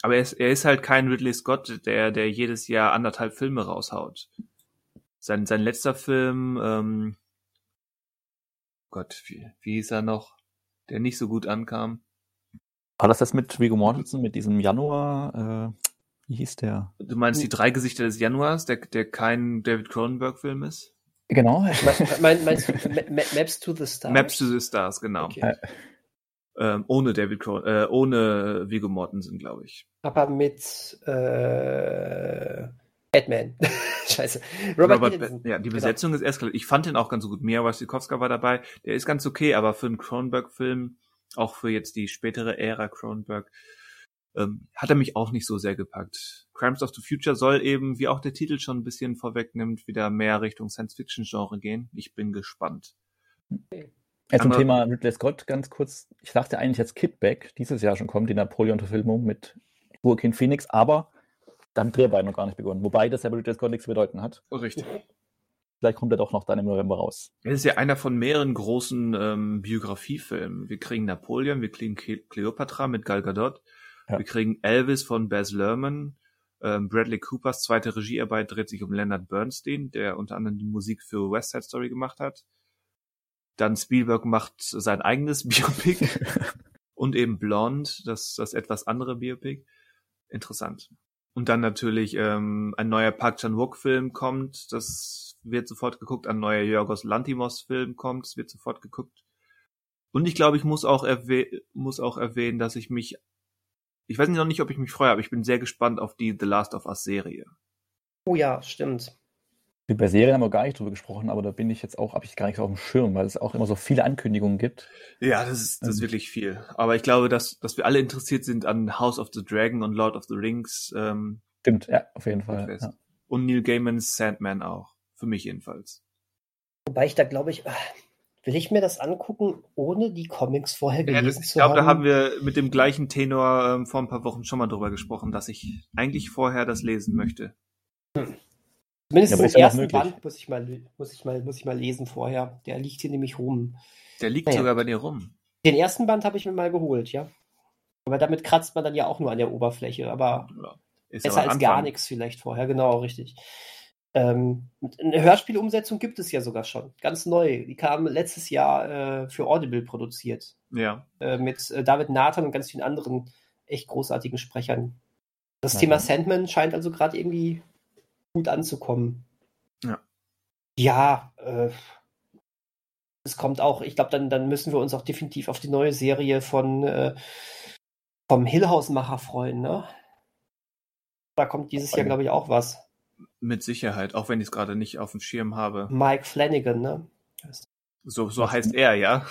Aber er ist, er ist halt kein Ridley Scott, der, der jedes Jahr anderthalb Filme raushaut. Sein, sein letzter Film, ähm, Gott, wie, wie hieß er noch, der nicht so gut ankam? War das das mit Viggo Mortensen, mit diesem Januar? Äh, wie hieß der? Du meinst die drei Gesichter des Januars, der, der kein David Cronenberg-Film ist? Genau. mein, meinst du Maps to the Stars? Maps to the Stars, genau. Okay. Ähm, ohne David Cron äh, ohne Viggo Mortensen, glaube ich. Aber mit äh, Batman. Scheiße. Robert, Robert Ja, die genau. Besetzung genau. ist erst Ich fand den auch ganz so gut. Mia Wasikowska war dabei. Der ist ganz okay, aber für einen Cronenberg-Film, auch für jetzt die spätere Ära Cronenberg, ähm, hat er mich auch nicht so sehr gepackt. Crimes of the Future soll eben, wie auch der Titel schon ein bisschen vorwegnimmt, wieder mehr Richtung Science-Fiction-Genre gehen. Ich bin gespannt. Okay. Ja, zum Thema Ridley Scott ganz kurz. Ich dachte eigentlich, dass Kidback dieses Jahr schon kommt, die Napoleon-Verfilmung mit Joaquin Phoenix, aber da haben Dreharbeiten noch gar nicht begonnen. Wobei das ja Ridley Scott nichts zu bedeuten hat. Oh, richtig. Vielleicht kommt er doch noch dann im November raus. Es ist ja einer von mehreren großen ähm, Biografiefilmen. Wir kriegen Napoleon, wir kriegen Cleopatra mit Gal Gadot, ja. wir kriegen Elvis von Baz Luhrmann, ähm, Bradley Coopers zweite Regiearbeit dreht sich um Leonard Bernstein, der unter anderem die Musik für West Side Story gemacht hat. Dann Spielberg macht sein eigenes Biopic und eben Blonde, das, das etwas andere Biopic. Interessant. Und dann natürlich ähm, ein neuer Park Chan-wook-Film kommt, das wird sofort geguckt. Ein neuer Yorgos Lantimos-Film kommt, das wird sofort geguckt. Und ich glaube, ich muss auch, erwäh muss auch erwähnen, dass ich mich, ich weiß noch nicht, ob ich mich freue, aber ich bin sehr gespannt auf die The Last of Us Serie. Oh ja, stimmt. Bei Serien haben wir gar nicht drüber gesprochen, aber da bin ich jetzt auch, habe ich gar nicht so auf dem Schirm, weil es auch immer so viele Ankündigungen gibt. Ja, das ist, das ist ähm. wirklich viel. Aber ich glaube, dass, dass wir alle interessiert sind an House of the Dragon und Lord of the Rings. Ähm, Stimmt, ja, auf jeden Fall. Ja. Und Neil Gaimans Sandman auch. Für mich jedenfalls. Wobei ich da glaube ich, ah, will ich mir das angucken, ohne die Comics vorher gelesen ja, das, ich glaube, da haben wir mit dem gleichen Tenor ähm, vor ein paar Wochen schon mal drüber gesprochen, dass ich eigentlich vorher das lesen möchte. Hm. Zumindest ja, den ersten Band muss ich, mal, muss, ich mal, muss ich mal lesen vorher. Der liegt hier nämlich rum. Der liegt naja. sogar bei dir rum. Den ersten Band habe ich mir mal geholt, ja. Aber damit kratzt man dann ja auch nur an der Oberfläche. Aber ja, besser als gar nichts vielleicht vorher. Genau, richtig. Ähm, eine Hörspielumsetzung gibt es ja sogar schon. Ganz neu. Die kam letztes Jahr äh, für Audible produziert. Ja. Äh, mit äh, David Nathan und ganz vielen anderen echt großartigen Sprechern. Das ja, Thema Sandman scheint also gerade irgendwie gut anzukommen. Ja. Ja, äh, es kommt auch, ich glaube, dann, dann müssen wir uns auch definitiv auf die neue Serie von äh, vom Hillhouse-Macher freuen, ne? Da kommt dieses Jahr, glaube ich, auch was. Mit Sicherheit, auch wenn ich es gerade nicht auf dem Schirm habe. Mike Flanagan, ne? So, so heißt er, ja.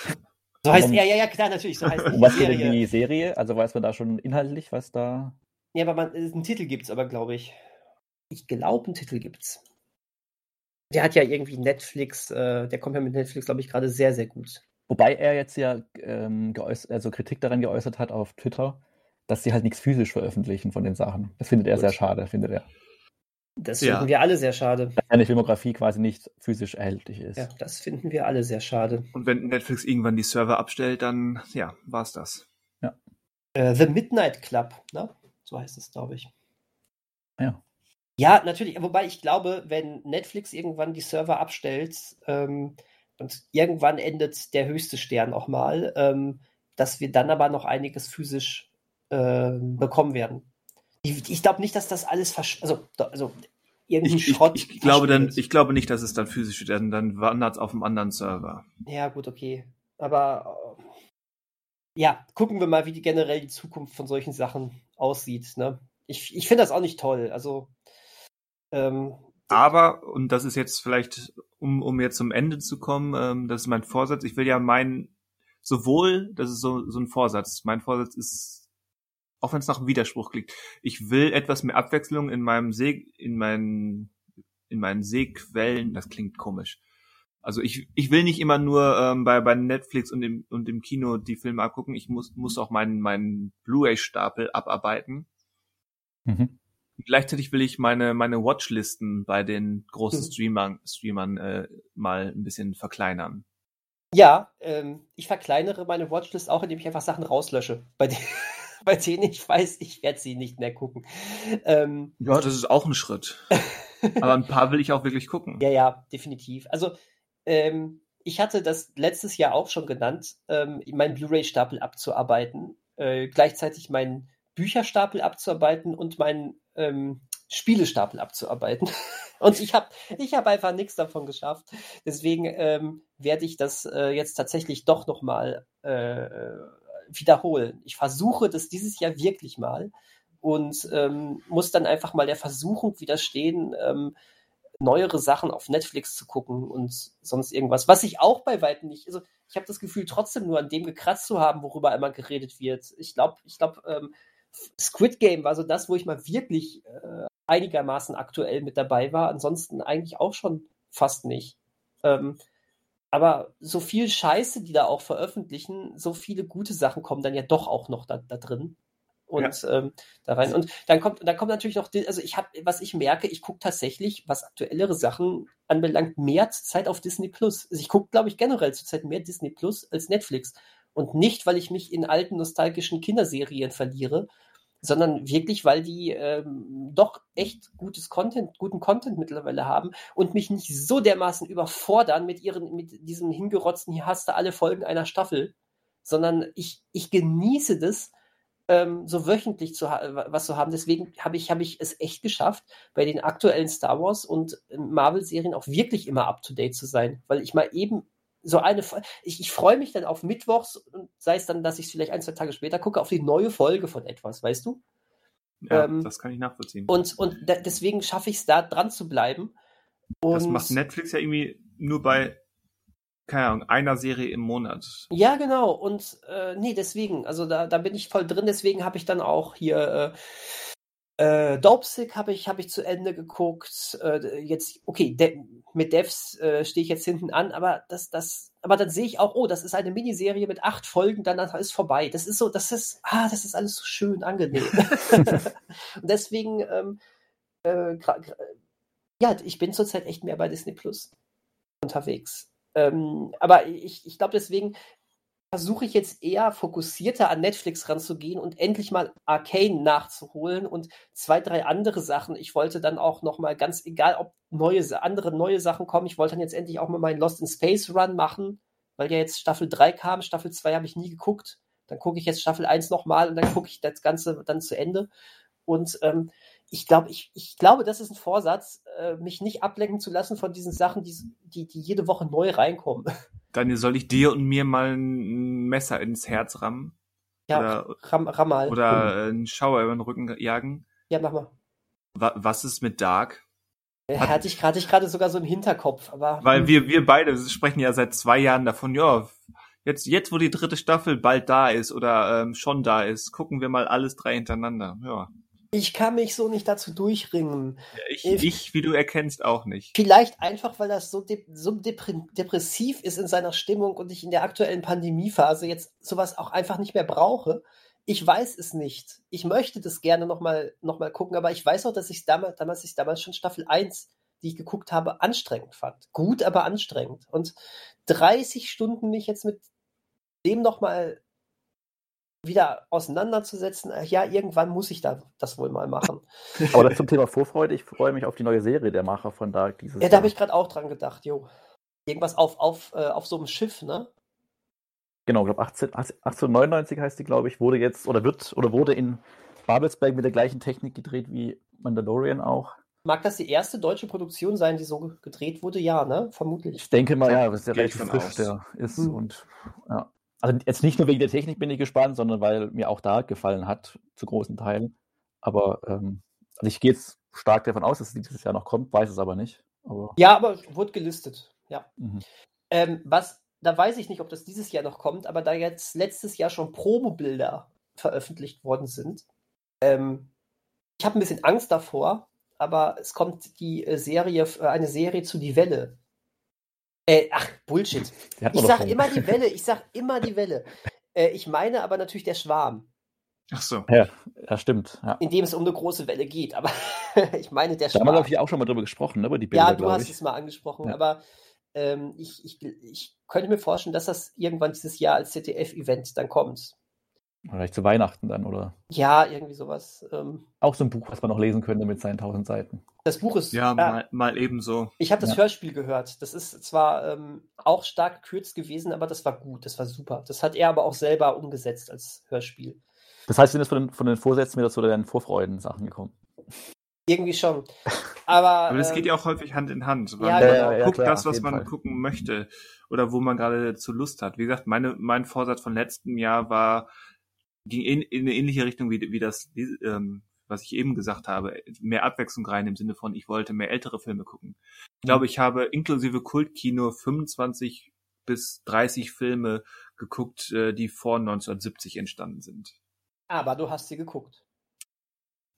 So heißt er, ja, ja, klar, natürlich. So heißt was Serie. denn die Serie? Also weiß man da schon inhaltlich, was da. Ja, aber man, einen Titel gibt es aber, glaube ich. Ich glaube, einen Titel gibt's. Der hat ja irgendwie Netflix, äh, der kommt ja mit Netflix, glaube ich, gerade sehr, sehr gut. Wobei er jetzt ja ähm, also Kritik daran geäußert hat auf Twitter, dass sie halt nichts physisch veröffentlichen von den Sachen. Das findet er gut. sehr schade, findet er. Das ja. finden wir alle sehr schade. Dass seine Filmografie quasi nicht physisch erhältlich ist. Ja, das finden wir alle sehr schade. Und wenn Netflix irgendwann die Server abstellt, dann, ja, war's das. Ja. Äh, The Midnight Club, ne? So heißt es, glaube ich. Ja. Ja, natürlich. Wobei ich glaube, wenn Netflix irgendwann die Server abstellt ähm, und irgendwann endet der höchste Stern auch mal, ähm, dass wir dann aber noch einiges physisch äh, bekommen werden. Ich, ich glaube nicht, dass das alles versch also, also irgendein ich, Schrott. Ich, ich glaube dann, ich glaube nicht, dass es dann physisch wird, dann wandert es auf einem anderen Server. Ja, gut, okay. Aber äh, ja, gucken wir mal, wie die generell die Zukunft von solchen Sachen aussieht. Ne? Ich, ich finde das auch nicht toll. Also ähm, aber, und das ist jetzt vielleicht, um, um jetzt zum Ende zu kommen, ähm, das ist mein Vorsatz, ich will ja meinen, sowohl, das ist so, so ein Vorsatz, mein Vorsatz ist, auch wenn es nach einem Widerspruch klingt, ich will etwas mehr Abwechslung in meinem See, in meinen, in meinen Seequellen, das klingt komisch. Also ich, ich will nicht immer nur ähm, bei, bei Netflix und im, und im Kino die Filme abgucken, ich muss, muss auch meinen, meinen Blu-ray-Stapel abarbeiten. Mhm gleichzeitig will ich meine, meine Watchlisten bei den großen mhm. Streamern, Streamern äh, mal ein bisschen verkleinern. Ja, ähm, ich verkleinere meine Watchlist auch, indem ich einfach Sachen rauslösche, bei, de bei denen ich weiß, ich werde sie nicht mehr gucken. Ähm, ja, das ist auch ein Schritt. Aber ein paar will ich auch wirklich gucken. Ja, ja, definitiv. Also, ähm, ich hatte das letztes Jahr auch schon genannt, ähm, meinen Blu-ray-Stapel abzuarbeiten, äh, gleichzeitig meinen Bücherstapel abzuarbeiten und meinen ähm, Spielestapel abzuarbeiten. Und ich habe ich hab einfach nichts davon geschafft. Deswegen ähm, werde ich das äh, jetzt tatsächlich doch nochmal äh, wiederholen. Ich versuche das dieses Jahr wirklich mal und ähm, muss dann einfach mal der Versuchung widerstehen, ähm, neuere Sachen auf Netflix zu gucken und sonst irgendwas. Was ich auch bei weitem nicht, also ich habe das Gefühl, trotzdem nur an dem gekratzt zu haben, worüber immer geredet wird. Ich glaube, ich glaube, ähm, Squid Game war so das, wo ich mal wirklich äh, einigermaßen aktuell mit dabei war. Ansonsten eigentlich auch schon fast nicht. Ähm, Aber so viel Scheiße, die da auch veröffentlichen, so viele gute Sachen kommen dann ja doch auch noch da, da drin und ja. ähm, da rein. Und dann kommt, dann kommt natürlich noch, also ich habe, was ich merke, ich gucke tatsächlich, was aktuellere Sachen anbelangt, mehr Zeit auf Disney Plus. Also ich gucke, glaube ich, generell zurzeit mehr Disney Plus als Netflix. Und nicht, weil ich mich in alten nostalgischen Kinderserien verliere, sondern wirklich, weil die ähm, doch echt gutes Content, guten Content mittlerweile haben und mich nicht so dermaßen überfordern mit ihren, mit diesem hingerotzten, hier hast du alle Folgen einer Staffel, sondern ich, ich genieße das, ähm, so wöchentlich zu was zu haben. Deswegen habe ich, habe ich es echt geschafft, bei den aktuellen Star Wars und ähm, Marvel-Serien auch wirklich immer up to date zu sein, weil ich mal eben so eine, ich, ich freue mich dann auf Mittwochs und sei es dann, dass ich es vielleicht ein, zwei Tage später gucke, auf die neue Folge von etwas, weißt du? Ja, ähm, das kann ich nachvollziehen. Und, und da, deswegen schaffe ich es da dran zu bleiben. Und das macht Netflix ja irgendwie nur bei, keine Ahnung, einer Serie im Monat. Ja, genau. Und äh, nee, deswegen, also da, da bin ich voll drin, deswegen habe ich dann auch hier äh, äh, Dopesick habe ich, hab ich zu Ende geguckt. Äh, jetzt, okay, de mit Devs äh, stehe ich jetzt hinten an, aber das, das, aber dann sehe ich auch, oh, das ist eine Miniserie mit acht Folgen, dann ist vorbei. Das ist so, das ist, ah, das ist alles so schön angenehm. und deswegen, ähm, äh, ja, ich bin zurzeit echt mehr bei Disney Plus unterwegs. Ähm, aber ich, ich glaube, deswegen versuche ich jetzt eher fokussierter an Netflix ranzugehen und endlich mal Arcane nachzuholen und zwei, drei andere Sachen. Ich wollte dann auch noch mal ganz egal, ob neue andere neue Sachen kommen. Ich wollte dann jetzt endlich auch mal meinen Lost in Space Run machen, weil ja jetzt Staffel 3 kam. Staffel 2 habe ich nie geguckt. Dann gucke ich jetzt Staffel 1 nochmal und dann gucke ich das Ganze dann zu Ende. Und ähm, ich glaube, ich, ich glaube, das ist ein Vorsatz, äh, mich nicht ablenken zu lassen von diesen Sachen, die, die, die jede Woche neu reinkommen. Daniel, soll ich dir und mir mal ein Messer ins Herz rammen? Ja, oder, ram, ram mal. Oder einen Schauer über den Rücken jagen? Ja, mach mal. Wa was ist mit Dark? Hat, hatte ich gerade ich gerade sogar so im Hinterkopf, aber. Weil hm. wir, wir beide sprechen ja seit zwei Jahren davon, ja, jetzt, jetzt wo die dritte Staffel bald da ist oder ähm, schon da ist, gucken wir mal alles drei hintereinander. Ja. Ich kann mich so nicht dazu durchringen. Ja, ich, ich, ich, wie du erkennst, auch nicht. Vielleicht einfach, weil das so, de so depressiv ist in seiner Stimmung und ich in der aktuellen Pandemiephase jetzt sowas auch einfach nicht mehr brauche. Ich weiß es nicht. Ich möchte das gerne nochmal noch mal gucken, aber ich weiß auch, dass ich damals, damals, ich damals schon Staffel 1, die ich geguckt habe, anstrengend fand. Gut, aber anstrengend. Und 30 Stunden mich jetzt mit dem nochmal wieder auseinanderzusetzen, äh, ja, irgendwann muss ich da das wohl mal machen. Aber das zum Thema Vorfreude, ich freue mich auf die neue Serie der Macher von Dark dieses Ja, da habe ich gerade auch dran gedacht, jo. Irgendwas auf, auf, äh, auf so einem Schiff, ne? Genau, ich glaube 1899 heißt die, glaube ich, wurde jetzt oder wird oder wurde in Babelsberg mit der gleichen Technik gedreht wie Mandalorian auch. Mag das die erste deutsche Produktion sein, die so gedreht wurde? Ja, ne? Vermutlich. Ich denke mal, ja, das ist ja recht frisch, der ist hm. und ja. Also jetzt nicht nur wegen der Technik bin ich gespannt, sondern weil mir auch da gefallen hat, zu großen Teilen. Aber ähm, also ich gehe jetzt stark davon aus, dass es dieses Jahr noch kommt, weiß es aber nicht. Aber ja, aber wurde gelistet, ja. Mhm. Ähm, was, da weiß ich nicht, ob das dieses Jahr noch kommt, aber da jetzt letztes Jahr schon Promobilder veröffentlicht worden sind, ähm, ich habe ein bisschen Angst davor, aber es kommt die äh, Serie, äh, eine Serie zu Die Welle äh, ach, Bullshit. Ich sag immer die Welle, ich sag immer die Welle. Äh, ich meine aber natürlich der Schwarm. Ach so. Ja, das stimmt. Ja. In dem es um eine große Welle geht, aber ich meine der Schwarm. Da haben wir, glaube ich, auch schon mal drüber gesprochen, ne, über die Bilder, Ja, du hast ich. es mal angesprochen, ja. aber ähm, ich, ich, ich könnte mir vorstellen, dass das irgendwann dieses Jahr als ZDF-Event dann kommt. Vielleicht zu Weihnachten dann, oder? Ja, irgendwie sowas. Ähm, auch so ein Buch, was man noch lesen könnte mit seinen tausend Seiten. Das Buch ist. Ja, äh, mal, mal ebenso. Ich habe das ja. Hörspiel gehört. Das ist zwar ähm, auch stark gekürzt gewesen, aber das war gut, das war super. Das hat er aber auch selber umgesetzt als Hörspiel. Das heißt, sind es von den, von den Vorsätzen wieder zu deinen Vorfreuden-Sachen gekommen? Irgendwie schon. Aber, aber das ähm, geht ja auch häufig Hand in Hand. Man ja, ja, ja, guckt klar, das, was man Fall. gucken möchte oder wo man gerade zu Lust hat. Wie gesagt, meine, mein Vorsatz von letztem Jahr war, ging in, in eine ähnliche Richtung wie, wie das, ähm, was ich eben gesagt habe, mehr Abwechslung rein im Sinne von, ich wollte mehr ältere Filme gucken. Ich glaube, ich habe inklusive Kultkino 25 bis 30 Filme geguckt, äh, die vor 1970 entstanden sind. Aber du hast sie geguckt.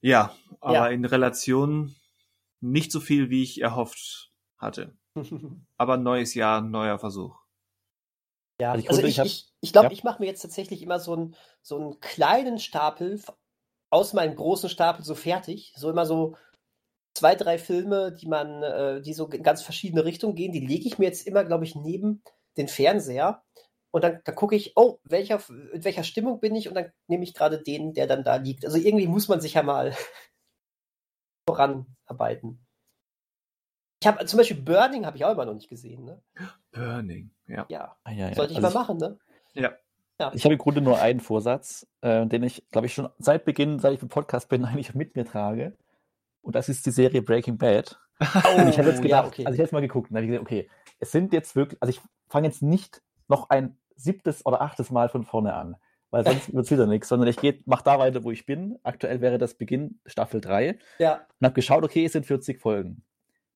Ja, aber ja. in Relation nicht so viel, wie ich erhofft hatte. aber neues Jahr, neuer Versuch. Ja, also ich, also ich, ich, ich glaube, ja. ich mache mir jetzt tatsächlich immer so einen, so einen kleinen Stapel aus meinem großen Stapel so fertig. So immer so zwei, drei Filme, die man, äh, die so in ganz verschiedene Richtungen gehen, die lege ich mir jetzt immer, glaube ich, neben den Fernseher. Und dann, dann gucke ich, oh, welcher, in welcher Stimmung bin ich? Und dann nehme ich gerade den, der dann da liegt. Also irgendwie muss man sich ja mal voranarbeiten. Ich habe zum Beispiel Burning habe ich auch immer noch nicht gesehen. Ne? Burning, ja. Ja, ah, ja, ja. sollte ich also mal machen, ne? Ja. ja. Ich habe im Grunde nur einen Vorsatz, äh, den ich, glaube ich, schon seit Beginn, seit ich im Podcast bin, eigentlich mit mir trage. Und das ist die Serie Breaking Bad. Oh, und ich habe jetzt gedacht, ja, okay. also ich habe jetzt mal geguckt und habe gesagt, okay, es sind jetzt wirklich, also ich fange jetzt nicht noch ein siebtes oder achtes Mal von vorne an, weil sonst wird es wieder nichts, sondern ich mache da weiter, wo ich bin. Aktuell wäre das Beginn Staffel 3. Ja. Und habe geschaut, okay, es sind 40 Folgen.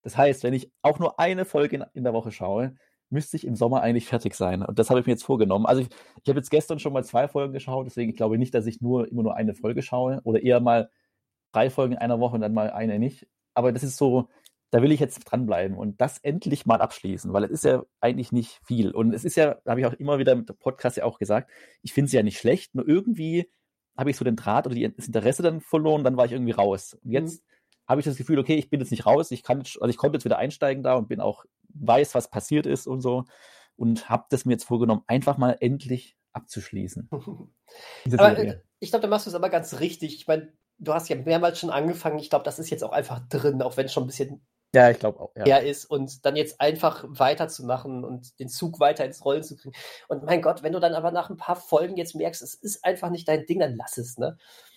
Das heißt, wenn ich auch nur eine Folge in, in der Woche schaue, müsste ich im Sommer eigentlich fertig sein. Und das habe ich mir jetzt vorgenommen. Also ich, ich habe jetzt gestern schon mal zwei Folgen geschaut, deswegen ich glaube nicht, dass ich nur immer nur eine Folge schaue oder eher mal drei Folgen in einer Woche und dann mal eine nicht. Aber das ist so, da will ich jetzt dranbleiben und das endlich mal abschließen, weil es ist ja eigentlich nicht viel. Und es ist ja, habe ich auch immer wieder mit dem Podcast ja auch gesagt, ich finde es ja nicht schlecht, nur irgendwie habe ich so den Draht oder das Interesse dann verloren, dann war ich irgendwie raus. Und jetzt mhm. habe ich das Gefühl, okay, ich bin jetzt nicht raus, ich kann, also ich konnte jetzt wieder einsteigen da und bin auch, weiß, was passiert ist und so und habe das mir jetzt vorgenommen, einfach mal endlich abzuschließen. aber, äh, ich glaube, da machst du es aber ganz richtig. Ich meine, du hast ja mehrmals schon angefangen. Ich glaube, das ist jetzt auch einfach drin, auch wenn es schon ein bisschen ja, ich glaube auch. Ja. Er ist und dann jetzt einfach weiterzumachen und den Zug weiter ins Rollen zu kriegen. Und mein Gott, wenn du dann aber nach ein paar Folgen jetzt merkst, es ist einfach nicht dein Ding, dann lass es, ne?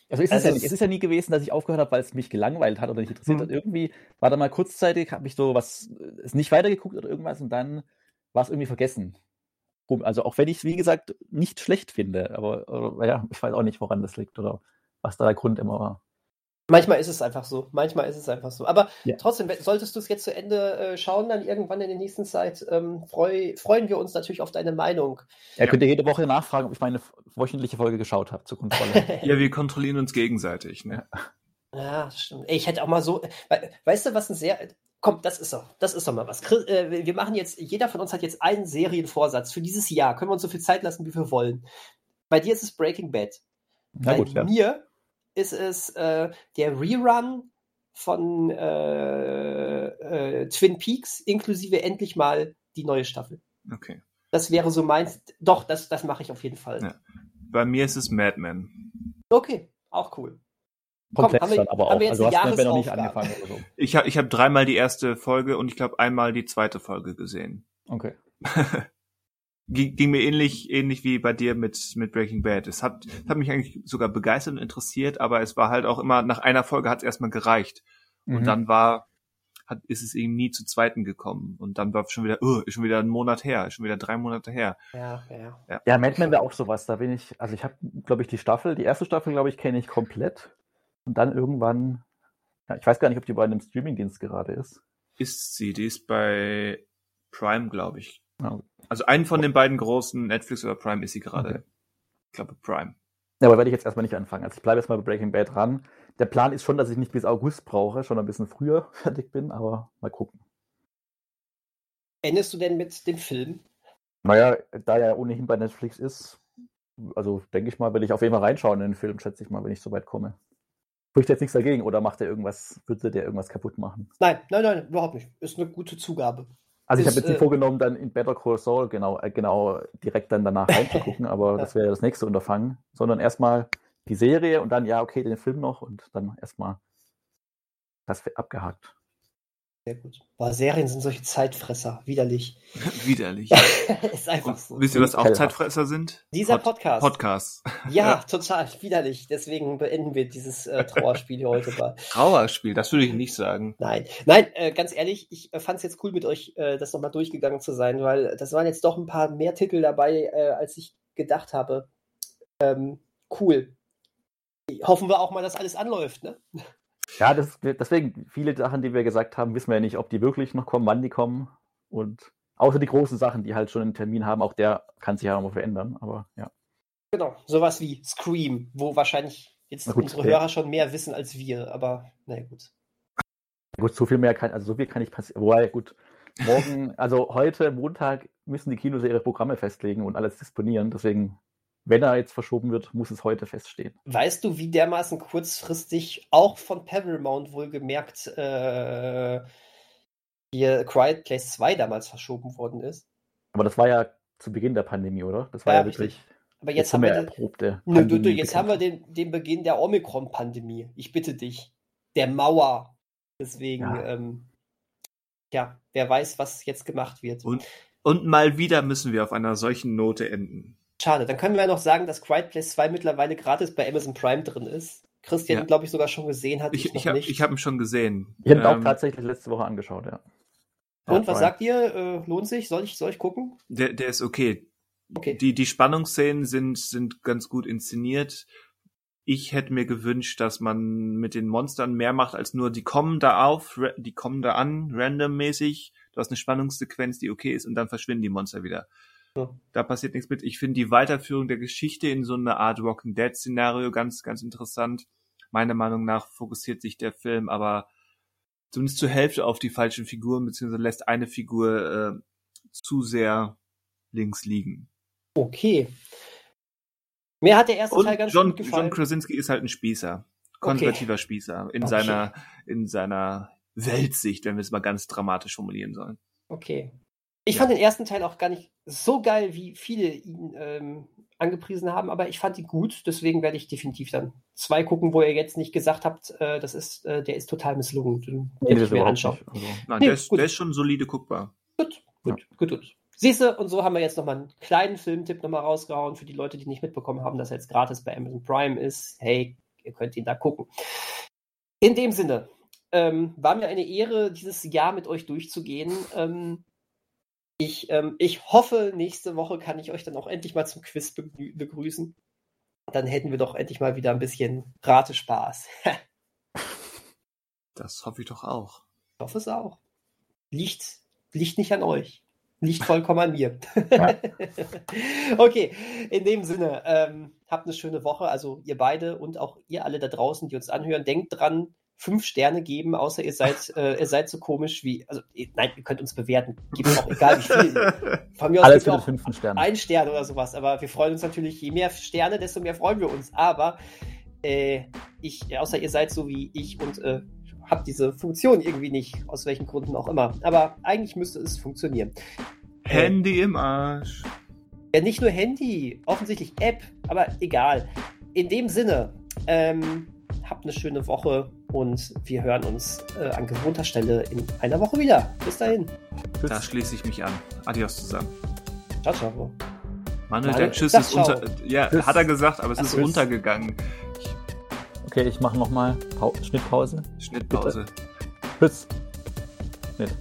Also ist also es, ja, es ist ja nie gewesen, dass ich aufgehört habe, weil es mich gelangweilt hat oder nicht interessiert mhm. hat. Irgendwie war da mal kurzzeitig, habe ich so was, ist nicht weitergeguckt oder irgendwas und dann war es irgendwie vergessen. Also auch wenn ich es, wie gesagt, nicht schlecht finde, aber, aber ja, ich weiß auch nicht, woran das liegt oder was da der Grund immer war. Manchmal ist es einfach so. Manchmal ist es einfach so. Aber ja. trotzdem, solltest du es jetzt zu Ende äh, schauen, dann irgendwann in der nächsten Zeit, ähm, freu, freuen wir uns natürlich auf deine Meinung. Er ja. könnte jede Woche nachfragen, ob ich meine wöchentliche Folge geschaut habe zur Kontrolle. ja, wir kontrollieren uns gegenseitig. Ne? Ja, stimmt. Ey, ich hätte auch mal so, weißt du, was ein sehr, komm, das ist doch, das ist doch mal was. Äh, wir machen jetzt, jeder von uns hat jetzt einen Serienvorsatz für dieses Jahr. Können wir uns so viel Zeit lassen, wie wir wollen. Bei dir ist es Breaking Bad. Na Bei gut, ja. mir ist es äh, der Rerun von äh, äh, Twin Peaks inklusive endlich mal die neue Staffel. Okay. Das wäre so meins. Doch, das, das mache ich auf jeden Fall. Ja. Bei mir ist es Mad Men. Okay, auch cool. Komplex Komm, dann aber auch. Also hast du noch nicht angefangen oder so. Ich habe ich hab dreimal die erste Folge und ich glaube einmal die zweite Folge gesehen. Okay. ging, ging mir ähnlich, ähnlich wie bei dir mit, mit Breaking Bad. Es hat, hat mich eigentlich sogar begeistert und interessiert, aber es war halt auch immer, nach einer Folge hat es erstmal gereicht. Mhm. Und dann war, hat, ist es eben nie zu zweiten gekommen. Und dann war schon wieder, uh, ist schon wieder ein Monat her, ist schon wieder drei Monate her. Ja, ja. Ja, ja Mad Men wäre auch sowas. Da bin ich, also ich habe, glaube ich, die Staffel, die erste Staffel, glaube ich, kenne ich komplett. Und dann irgendwann, ja, ich weiß gar nicht, ob die bei einem Streamingdienst gerade ist. Ist sie, die ist bei Prime, glaube ich. Also einen von den beiden großen, Netflix oder Prime, ist sie gerade. Okay. Ich glaube Prime. Ja, aber werde ich jetzt erstmal nicht anfangen. Also ich bleibe jetzt mal bei Breaking Bad dran. Der Plan ist schon, dass ich nicht bis August brauche, schon ein bisschen früher fertig bin, aber mal gucken. Endest du denn mit dem Film? Naja, da er ohnehin bei Netflix ist, also denke ich mal, werde ich auf jeden Fall reinschauen in den Film, schätze ich mal, wenn ich so weit komme. Spricht jetzt nichts dagegen oder macht er irgendwas, würde der irgendwas kaputt machen? Nein, nein, nein, überhaupt nicht. Ist eine gute Zugabe. Also ich habe jetzt nicht äh, vorgenommen, dann in Better Call Saul genau, äh, genau direkt dann danach reinzugucken, aber das wäre das nächste Unterfangen, sondern erstmal die Serie und dann, ja, okay, den Film noch und dann erstmal das abgehakt. Sehr gut. Boah, Serien sind solche Zeitfresser. Widerlich. Widerlich. ist einfach so. Wisst ihr, was auch Zeitfresser sind? Dieser Pod Podcast. Podcast. Ja, ja, total. Widerlich. Deswegen beenden wir dieses äh, Trauerspiel heute mal. Trauerspiel, das würde ich nicht sagen. Nein. Nein, äh, ganz ehrlich, ich äh, fand es jetzt cool mit euch, äh, das nochmal durchgegangen zu sein, weil das waren jetzt doch ein paar mehr Titel dabei, äh, als ich gedacht habe. Ähm, cool. Hoffen wir auch mal, dass alles anläuft, ne? Ja, das, deswegen, viele Sachen, die wir gesagt haben, wissen wir ja nicht, ob die wirklich noch kommen, wann die kommen. Und außer die großen Sachen, die halt schon einen Termin haben, auch der kann sich ja nochmal verändern. Aber ja. Genau, sowas wie Scream, wo wahrscheinlich jetzt gut, unsere okay. Hörer schon mehr wissen als wir, aber naja, gut. Gut, so viel mehr kann, also so viel kann ich passieren. Wobei, gut, morgen, also heute, Montag, müssen die Kinos ihre Programme festlegen und alles disponieren. Deswegen, wenn er jetzt verschoben wird, muss es heute feststehen. Weißt du, wie dermaßen kurzfristig auch von Paramount wohlgemerkt äh, hier Quiet Place 2 damals verschoben worden ist? Aber das war ja zu Beginn der Pandemie, oder? Das war ja, ja wirklich. Aber jetzt haben wir, erprobte nö, du, du, jetzt haben wir den, den Beginn der Omikron-Pandemie. Ich bitte dich. Der Mauer. Deswegen, ja. Ähm, ja, wer weiß, was jetzt gemacht wird. Und, und mal wieder müssen wir auf einer solchen Note enden. Schade, dann können wir ja noch sagen, dass Quiet Place 2 mittlerweile gratis bei Amazon Prime drin ist. Christian, ja. glaube ich, sogar schon gesehen hat. Ich, ich, ich habe hab ihn schon gesehen. Ich habe ihn ähm, auch tatsächlich letzte Woche angeschaut, ja. Und was sagt ihr? Äh, lohnt sich? Soll ich, soll ich gucken? Der, der ist okay. Okay. Die, die Spannungsszenen sind, sind ganz gut inszeniert. Ich hätte mir gewünscht, dass man mit den Monstern mehr macht, als nur die kommen da auf, die kommen da an, randommäßig. Du hast eine Spannungssequenz, die okay ist, und dann verschwinden die Monster wieder. Ja. Da passiert nichts mit. Ich finde die Weiterführung der Geschichte in so eine Art Walking Dead Szenario ganz, ganz interessant. Meiner Meinung nach fokussiert sich der Film aber zumindest zur Hälfte auf die falschen Figuren, beziehungsweise lässt eine Figur äh, zu sehr links liegen. Okay. Mir hat der erste Und Teil ganz John, gut gefallen. John Krasinski ist halt ein Spießer. Konservativer okay. Spießer. In okay. seiner, in seiner Weltsicht, wenn wir es mal ganz dramatisch formulieren sollen. Okay. Ich ja. fand den ersten Teil auch gar nicht so geil, wie viele ihn ähm, angepriesen haben, aber ich fand ihn gut, deswegen werde ich definitiv dann zwei gucken, wo ihr jetzt nicht gesagt habt, äh, das ist, äh, der ist total misslungen. Den nee, ich mir anschauen. Also, nein, nee, der, ist, der, ist, schon solide guckbar. Gut, gut, ja. gut, gut. Siehst du, und so haben wir jetzt nochmal einen kleinen Filmtipp nochmal rausgehauen für die Leute, die nicht mitbekommen haben, dass er jetzt gratis bei Amazon Prime ist. Hey, ihr könnt ihn da gucken. In dem Sinne, ähm, war mir eine Ehre, dieses Jahr mit euch durchzugehen. Ähm, ich, ähm, ich hoffe, nächste Woche kann ich euch dann auch endlich mal zum Quiz begrü begrüßen. Dann hätten wir doch endlich mal wieder ein bisschen Ratespaß. das hoffe ich doch auch. Ich hoffe es auch. Liegt, liegt nicht an euch nicht vollkommen an mir. okay, in dem Sinne, ähm, habt eine schöne Woche, also ihr beide und auch ihr alle da draußen, die uns anhören. Denkt dran, fünf Sterne geben, außer ihr seid, äh, ihr seid so komisch wie, also nein, ihr könnt uns bewerten, gibt auch egal wie viel. Von mir aus Alles auch fünf Sterne. ein Stern oder sowas, aber wir freuen uns natürlich, je mehr Sterne, desto mehr freuen wir uns. Aber äh, ich, außer ihr seid so wie ich und äh, habe diese Funktion irgendwie nicht, aus welchen Gründen auch immer. Aber eigentlich müsste es funktionieren. Handy äh, im Arsch. Ja, nicht nur Handy, offensichtlich App, aber egal. In dem Sinne, ähm, habt eine schöne Woche und wir hören uns äh, an gewohnter Stelle in einer Woche wieder. Bis dahin. Da schließe ich mich an. Adios zusammen. Ciao, ciao. Manuel, Manuel der Tschüss ist unter. Ja, Tschüss. hat er gesagt, aber es Ach, ist tschüss. runtergegangen. Okay, ich mache nochmal Schnittpause. Schnittpause. Tschüss. Schnitt.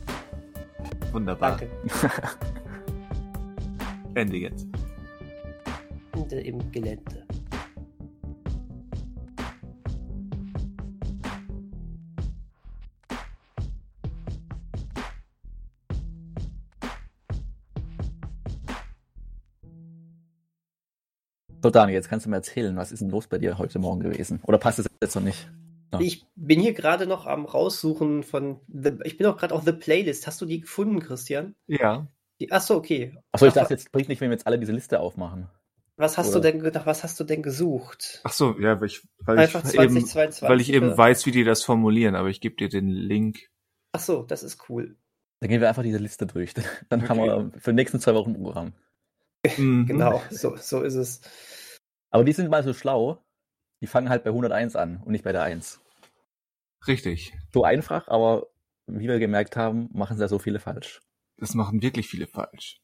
Wunderbar. Danke. Ende jetzt. Ende im Gelände. So, Daniel, jetzt kannst du mir erzählen, was ist denn los bei dir heute Morgen gewesen? Oder passt es jetzt noch nicht? Ja. Ich bin hier gerade noch am raussuchen von The, ich bin auch gerade auf The Playlist. Hast du die gefunden, Christian? Ja. Die, achso, okay. Achso, ich dachte, jetzt bringt nicht, wenn wir jetzt alle diese Liste aufmachen. Was hast Oder? du denn gedacht, was hast du denn gesucht? Ach so, ja, weil ich, weil Einfach ich, 20, eben, weil ich eben weiß, wie die das formulieren, aber ich gebe dir den Link. Ach so, das ist cool. Dann gehen wir einfach diese Liste durch. Dann okay. haben wir für die nächsten zwei Wochen ein Programm. Mhm. genau, so, so ist es. Aber die sind mal so schlau, die fangen halt bei 101 an und nicht bei der 1. Richtig. So einfach, aber wie wir gemerkt haben, machen sie ja so viele falsch. Das machen wirklich viele falsch.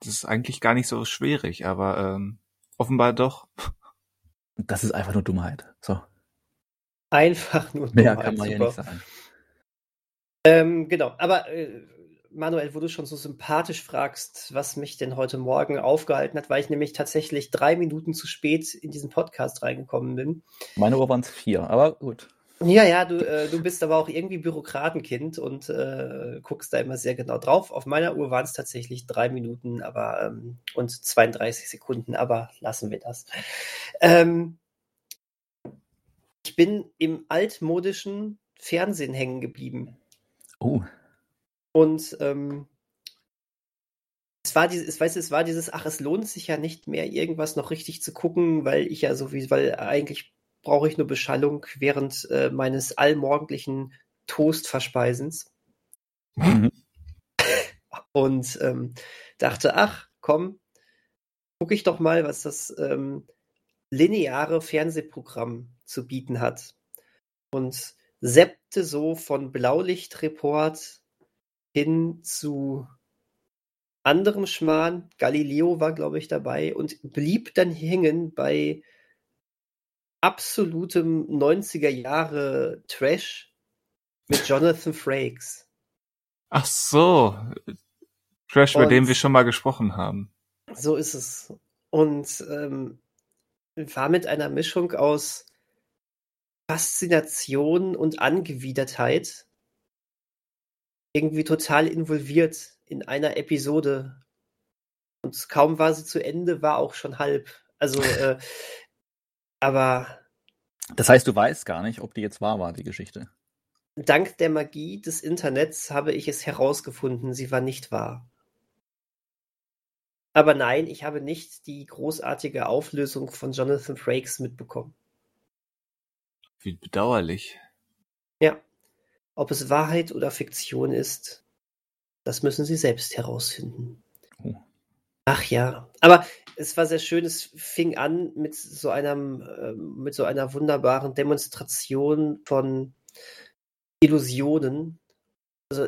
Das ist eigentlich gar nicht so schwierig, aber ähm, offenbar doch. Das ist einfach nur Dummheit. So. Einfach nur Dummheit. Mehr kann man ja nicht sagen. Ähm, genau, aber äh, Manuel, wo du schon so sympathisch fragst, was mich denn heute Morgen aufgehalten hat, weil ich nämlich tatsächlich drei Minuten zu spät in diesen Podcast reingekommen bin. Meine Uhr waren es vier, aber gut. Ja, ja, du, äh, du bist aber auch irgendwie Bürokratenkind und äh, guckst da immer sehr genau drauf. Auf meiner Uhr waren es tatsächlich drei Minuten aber, ähm, und 32 Sekunden, aber lassen wir das. Ähm, ich bin im altmodischen Fernsehen hängen geblieben. Oh. Und ähm, es war dieses, weißt du, es war dieses, ach, es lohnt sich ja nicht mehr, irgendwas noch richtig zu gucken, weil ich ja so wie, weil eigentlich brauche ich nur Beschallung während äh, meines allmorgendlichen Toastverspeisens. Mhm. Und ähm, dachte, ach, komm, gucke ich doch mal, was das ähm, lineare Fernsehprogramm zu bieten hat. Und seppte so von Blaulichtreport hin zu anderem Schmarrn. Galileo war, glaube ich, dabei und blieb dann hängen bei absolutem 90er Jahre Trash mit Jonathan Frakes. Ach so. Trash, bei dem wir schon mal gesprochen haben. So ist es. Und ähm, war mit einer Mischung aus Faszination und Angewidertheit irgendwie total involviert in einer Episode. Und kaum war sie zu Ende, war auch schon halb. Also, äh, aber. Das heißt, du weißt gar nicht, ob die jetzt wahr war, die Geschichte. Dank der Magie des Internets habe ich es herausgefunden, sie war nicht wahr. Aber nein, ich habe nicht die großartige Auflösung von Jonathan Frakes mitbekommen. Wie bedauerlich. Ja. Ob es Wahrheit oder Fiktion ist, das müssen Sie selbst herausfinden. Oh. Ach ja, aber es war sehr schön. Es fing an mit so einem, äh, mit so einer wunderbaren Demonstration von Illusionen. Also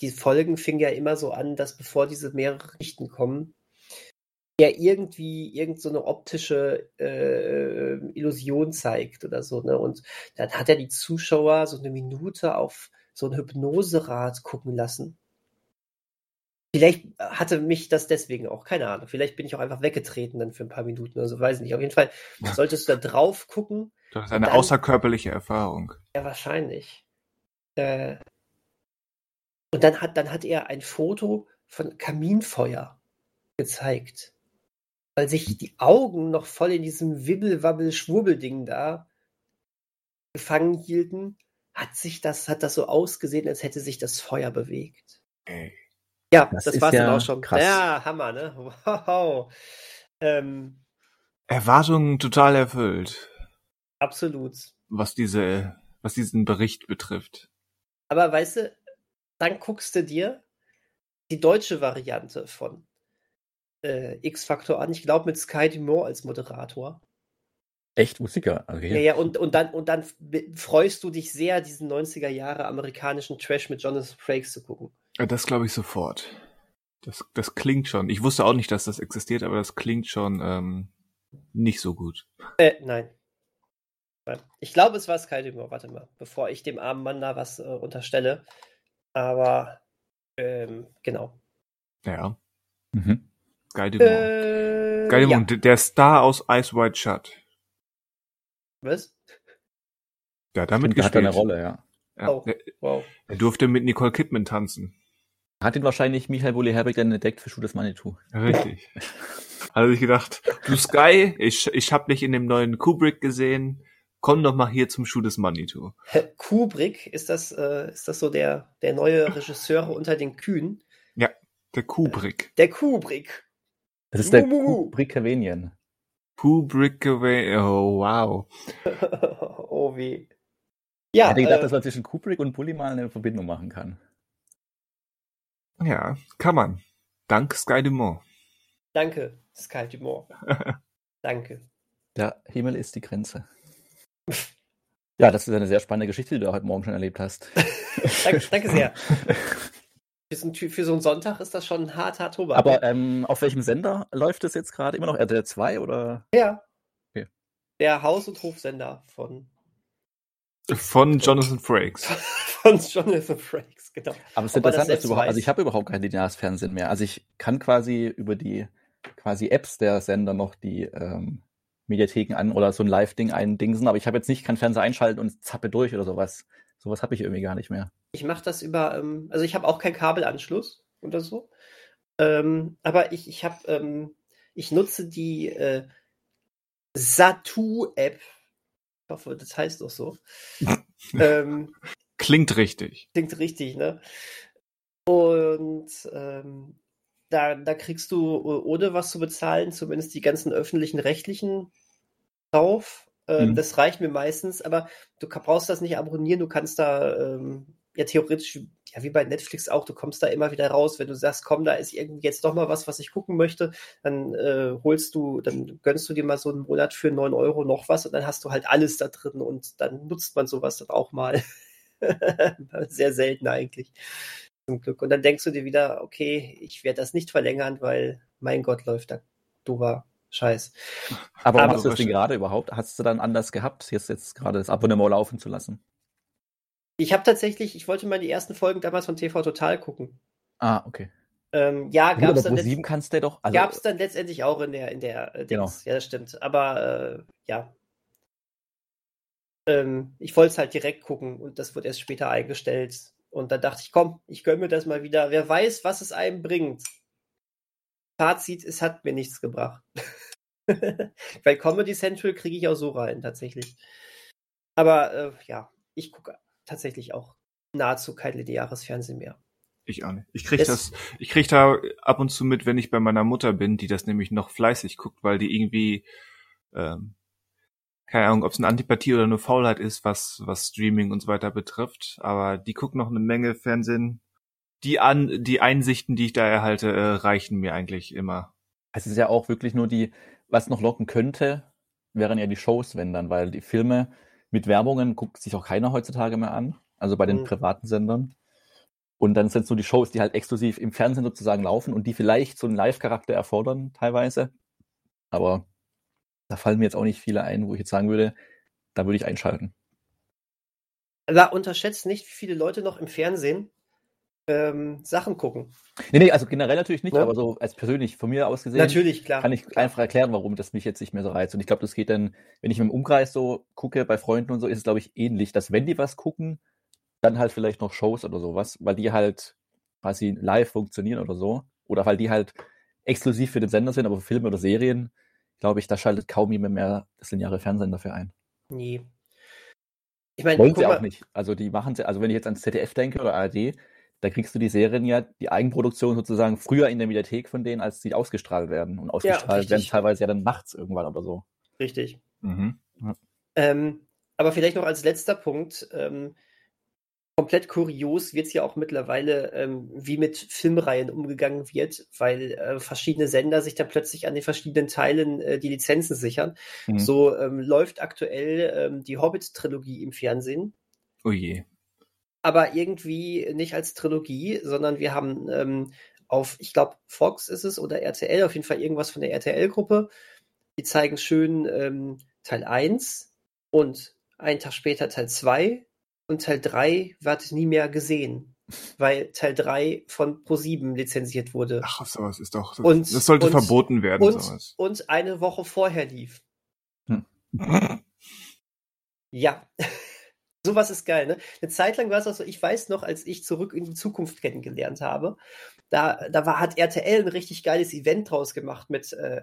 die Folgen fingen ja immer so an, dass bevor diese mehrere Richten kommen, ja irgendwie irgend so eine optische äh, Illusion zeigt oder so, ne? Und dann hat er die Zuschauer so eine Minute auf so ein Hypnoserad gucken lassen. Vielleicht hatte mich das deswegen auch, keine Ahnung. Vielleicht bin ich auch einfach weggetreten dann für ein paar Minuten oder so, weiß nicht. Auf jeden Fall solltest du da drauf gucken. Das ist eine dann, außerkörperliche Erfahrung. Ja, wahrscheinlich. Äh, und dann hat, dann hat er ein Foto von Kaminfeuer gezeigt weil sich die Augen noch voll in diesem Wibbel-Wabbel-Schwurbel-Ding da gefangen hielten, hat sich das, hat das so ausgesehen, als hätte sich das Feuer bewegt. Ey. Ja, das, das war ja dann auch schon. Krass. Ja, Hammer, ne? Wow. Ähm, Erwartungen total erfüllt. Absolut. Was diese, was diesen Bericht betrifft. Aber weißt du, dann guckst du dir die deutsche Variante von äh, X-Factor an. Ich glaube mit Sky Dumont als Moderator. Echt Musiker? Okay. Ja, ja, und, und, dann, und dann freust du dich sehr, diesen 90er Jahre amerikanischen Trash mit Jonathan Frakes zu gucken. Das glaube ich sofort. Das, das klingt schon. Ich wusste auch nicht, dass das existiert, aber das klingt schon ähm, nicht so gut. Äh, nein. nein. Ich glaube, es war Sky Dumont. Warte mal, bevor ich dem armen Mann da was äh, unterstelle. Aber ähm, genau. Ja. Mhm. Guy Dumont. Äh, Guy Dumont, ja. der Star aus Ice White Shut. Was? Der hat damit Stimmt, gespielt. Hat eine Rolle, ja. ja oh, der, wow. Er durfte mit Nicole Kidman tanzen. Hat ihn wahrscheinlich Michael Bulli-Herbig dann entdeckt für Schuh des Manitou. Richtig. Hat sich gedacht, du Sky, ich, ich hab dich in dem neuen Kubrick gesehen, komm doch mal hier zum Schuh des Manitou. Kubrick, ist das, äh, ist das so der, der neue Regisseur unter den Kühen? Ja, der Kubrick. Der Kubrick. Das ist der Kubrickavanian. Kubrickavanian, oh wow. oh weh. Ja, ich hätte gedacht, äh, dass man zwischen Kubrick und Bully mal eine Verbindung machen kann. Ja, kann man. Dank Sky Dumont. Danke, Sky Dumont. Danke. Der Himmel ist die Grenze. ja, das ist eine sehr spannende Geschichte, die du heute Morgen schon erlebt hast. danke, danke sehr. Für, für so einen Sonntag ist das schon ein harter Tobak. Aber ähm, auf welchem Sender läuft es jetzt gerade? Immer noch RTL 2 oder? Ja. Okay. Der Haus- und Hofsender von. Von Jonathan Frakes. von Jonathan Frakes, genau. Aber es ist interessant, dass du überhaupt, also ich habe überhaupt kein lineares Fernsehen mehr. Also ich kann quasi über die quasi Apps der Sender noch die ähm, Mediatheken an oder so ein Live-Ding eindingsen, aber ich habe jetzt nicht kein Fernseher einschalten und zappe durch oder sowas. Sowas habe ich irgendwie gar nicht mehr. Ich mache das über, ähm, also ich habe auch keinen Kabelanschluss oder so. Ähm, aber ich, ich habe, ähm, ich nutze die äh, Satu-App. Ich hoffe, das heißt doch so. ähm, klingt richtig. Klingt richtig, ne? Und ähm, da, da kriegst du, ohne was zu bezahlen, zumindest die ganzen öffentlichen rechtlichen drauf. Ähm, mhm. Das reicht mir meistens, aber du brauchst das nicht abonnieren, du kannst da ähm, ja theoretisch, ja wie bei Netflix auch, du kommst da immer wieder raus, wenn du sagst, komm, da ist irgendwie jetzt doch mal was, was ich gucken möchte, dann äh, holst du, dann gönnst du dir mal so einen Monat für neun Euro noch was und dann hast du halt alles da drin und dann nutzt man sowas dann auch mal. Sehr selten eigentlich. Zum Glück. Und dann denkst du dir wieder, okay, ich werde das nicht verlängern, weil mein Gott läuft da dober Scheiß. Aber, Aber machst du das denn gerade überhaupt? Hast du dann anders gehabt, jetzt, jetzt gerade das Abonnement laufen zu lassen? Ich habe tatsächlich, ich wollte mal die ersten Folgen damals von TV Total gucken. Ah, okay. Ähm, ja, gab es dann. Kannst du doch. Also, gab es dann letztendlich auch in der, in der äh, genau. Ja, das stimmt. Aber äh, ja. Ähm, ich wollte es halt direkt gucken und das wurde erst später eingestellt. Und dann dachte ich, komm, ich gönne mir das mal wieder. Wer weiß, was es einem bringt. Fazit, es hat mir nichts gebracht. Weil Comedy Central kriege ich auch so rein, tatsächlich. Aber äh, ja, ich gucke tatsächlich auch nahezu kein lineares Fernsehen mehr. Ich auch nicht. Ich krieg es das, ich krieg da ab und zu mit, wenn ich bei meiner Mutter bin, die das nämlich noch fleißig guckt, weil die irgendwie, ähm, keine Ahnung, ob es eine Antipathie oder eine Faulheit ist, was, was Streaming und so weiter betrifft, aber die guckt noch eine Menge Fernsehen. Die an, die Einsichten, die ich da erhalte, äh, reichen mir eigentlich immer. Es ist ja auch wirklich nur die, was noch locken könnte, wären ja die Shows, wenn dann, weil die Filme mit Werbungen guckt sich auch keiner heutzutage mehr an, also bei den mhm. privaten Sendern. Und dann sind es so die Shows, die halt exklusiv im Fernsehen sozusagen laufen und die vielleicht so einen Live-Charakter erfordern, teilweise. Aber da fallen mir jetzt auch nicht viele ein, wo ich jetzt sagen würde, da würde ich einschalten. Aber unterschätzt nicht, wie viele Leute noch im Fernsehen ähm, Sachen gucken. Nee, nee, also generell natürlich nicht, ja. aber so als persönlich von mir aus gesehen natürlich, klar, kann ich klar. einfach erklären, warum das mich jetzt nicht mehr so reizt. Und ich glaube, das geht dann, wenn ich im Umkreis so gucke, bei Freunden und so, ist es, glaube ich, ähnlich, dass wenn die was gucken, dann halt vielleicht noch Shows oder sowas, weil die halt quasi live funktionieren oder so. Oder weil die halt exklusiv für den Sender sind, aber für Filme oder Serien, glaube ich, da schaltet kaum jemand mehr das lineare Fernsehen dafür ein. Nee. Ich meine, wollen sie auch nicht. Also die machen sie, also wenn ich jetzt ans ZDF denke oder ARD, da kriegst du die Serien ja, die Eigenproduktion sozusagen früher in der Mediathek von denen, als sie ausgestrahlt werden. Und ausgestrahlt ja, werden teilweise ja dann nachts irgendwann oder so. Richtig. Mhm. Ja. Ähm, aber vielleicht noch als letzter Punkt, ähm, komplett kurios wird es ja auch mittlerweile, ähm, wie mit Filmreihen umgegangen wird, weil äh, verschiedene Sender sich da plötzlich an den verschiedenen Teilen äh, die Lizenzen sichern. Mhm. So ähm, läuft aktuell ähm, die Hobbit-Trilogie im Fernsehen. Oh je aber irgendwie nicht als Trilogie, sondern wir haben ähm, auf, ich glaube, Fox ist es oder RTL, auf jeden Fall irgendwas von der RTL-Gruppe. Die zeigen schön ähm, Teil 1 und einen Tag später Teil 2 und Teil 3 wird nie mehr gesehen, weil Teil 3 von Pro7 lizenziert wurde. Ach, sowas ist doch. Das, und, das sollte und, verboten werden. Und, sowas. und eine Woche vorher lief. Hm. ja. Sowas ist geil, ne? Eine Zeit lang war es auch so, ich weiß noch, als ich zurück in die Zukunft kennengelernt habe, da, da war, hat RTL ein richtig geiles Event draus gemacht mit äh,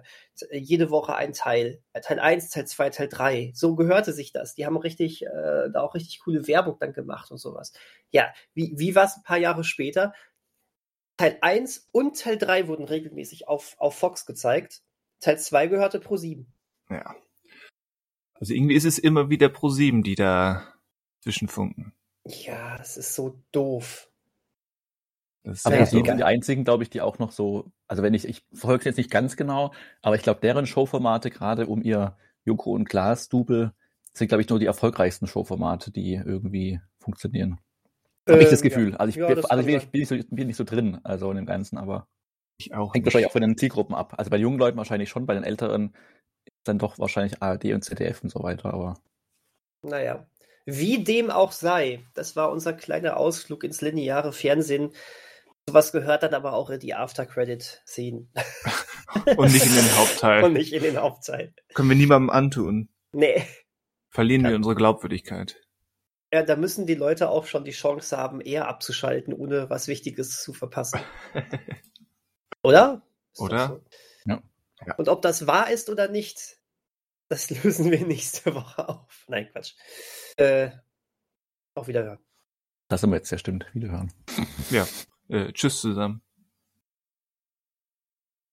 jede Woche ein Teil. Teil 1, Teil 2, Teil 3. So gehörte sich das. Die haben richtig, äh, da auch richtig coole Werbung dann gemacht und sowas. Ja, wie, wie war es ein paar Jahre später? Teil 1 und Teil 3 wurden regelmäßig auf, auf Fox gezeigt. Teil 2 gehörte Pro 7. Ja. Also irgendwie ist es immer wieder Pro 7, die da Zwischenfunken. Ja, das ist so doof. Das aber die sind die einzigen, glaube ich, die auch noch so, also wenn ich, ich verfolge jetzt nicht ganz genau, aber ich glaube, deren Showformate gerade um ihr Joko und Glas Double sind, glaube ich, nur die erfolgreichsten Showformate, die irgendwie funktionieren. Habe ich das ähm, Gefühl. Ja. Also ich, ja, also ich bin, bin, nicht so, bin nicht so drin, also in dem Ganzen, aber ich auch hängt nicht. wahrscheinlich auch von den Zielgruppen ab. Also bei jungen Leuten wahrscheinlich schon, bei den älteren dann doch wahrscheinlich ARD und ZDF und so weiter, aber. Naja, wie dem auch sei, das war unser kleiner Ausflug ins lineare Fernsehen. Sowas gehört dann aber auch in die After-Credit-Szenen. Und nicht in den Hauptteil. Und nicht in den Hauptteil. Können wir niemandem antun. Nee. Verlieren Kann. wir unsere Glaubwürdigkeit. Ja, da müssen die Leute auch schon die Chance haben, eher abzuschalten, ohne was Wichtiges zu verpassen. oder? Ist oder? So. Ja. Und ob das wahr ist oder nicht, das lösen wir nächste Woche auf. Nein, Quatsch. Äh, auf Wiederhören. Das haben wir jetzt ja stimmt. Wiederhören. Ja. Äh, tschüss zusammen.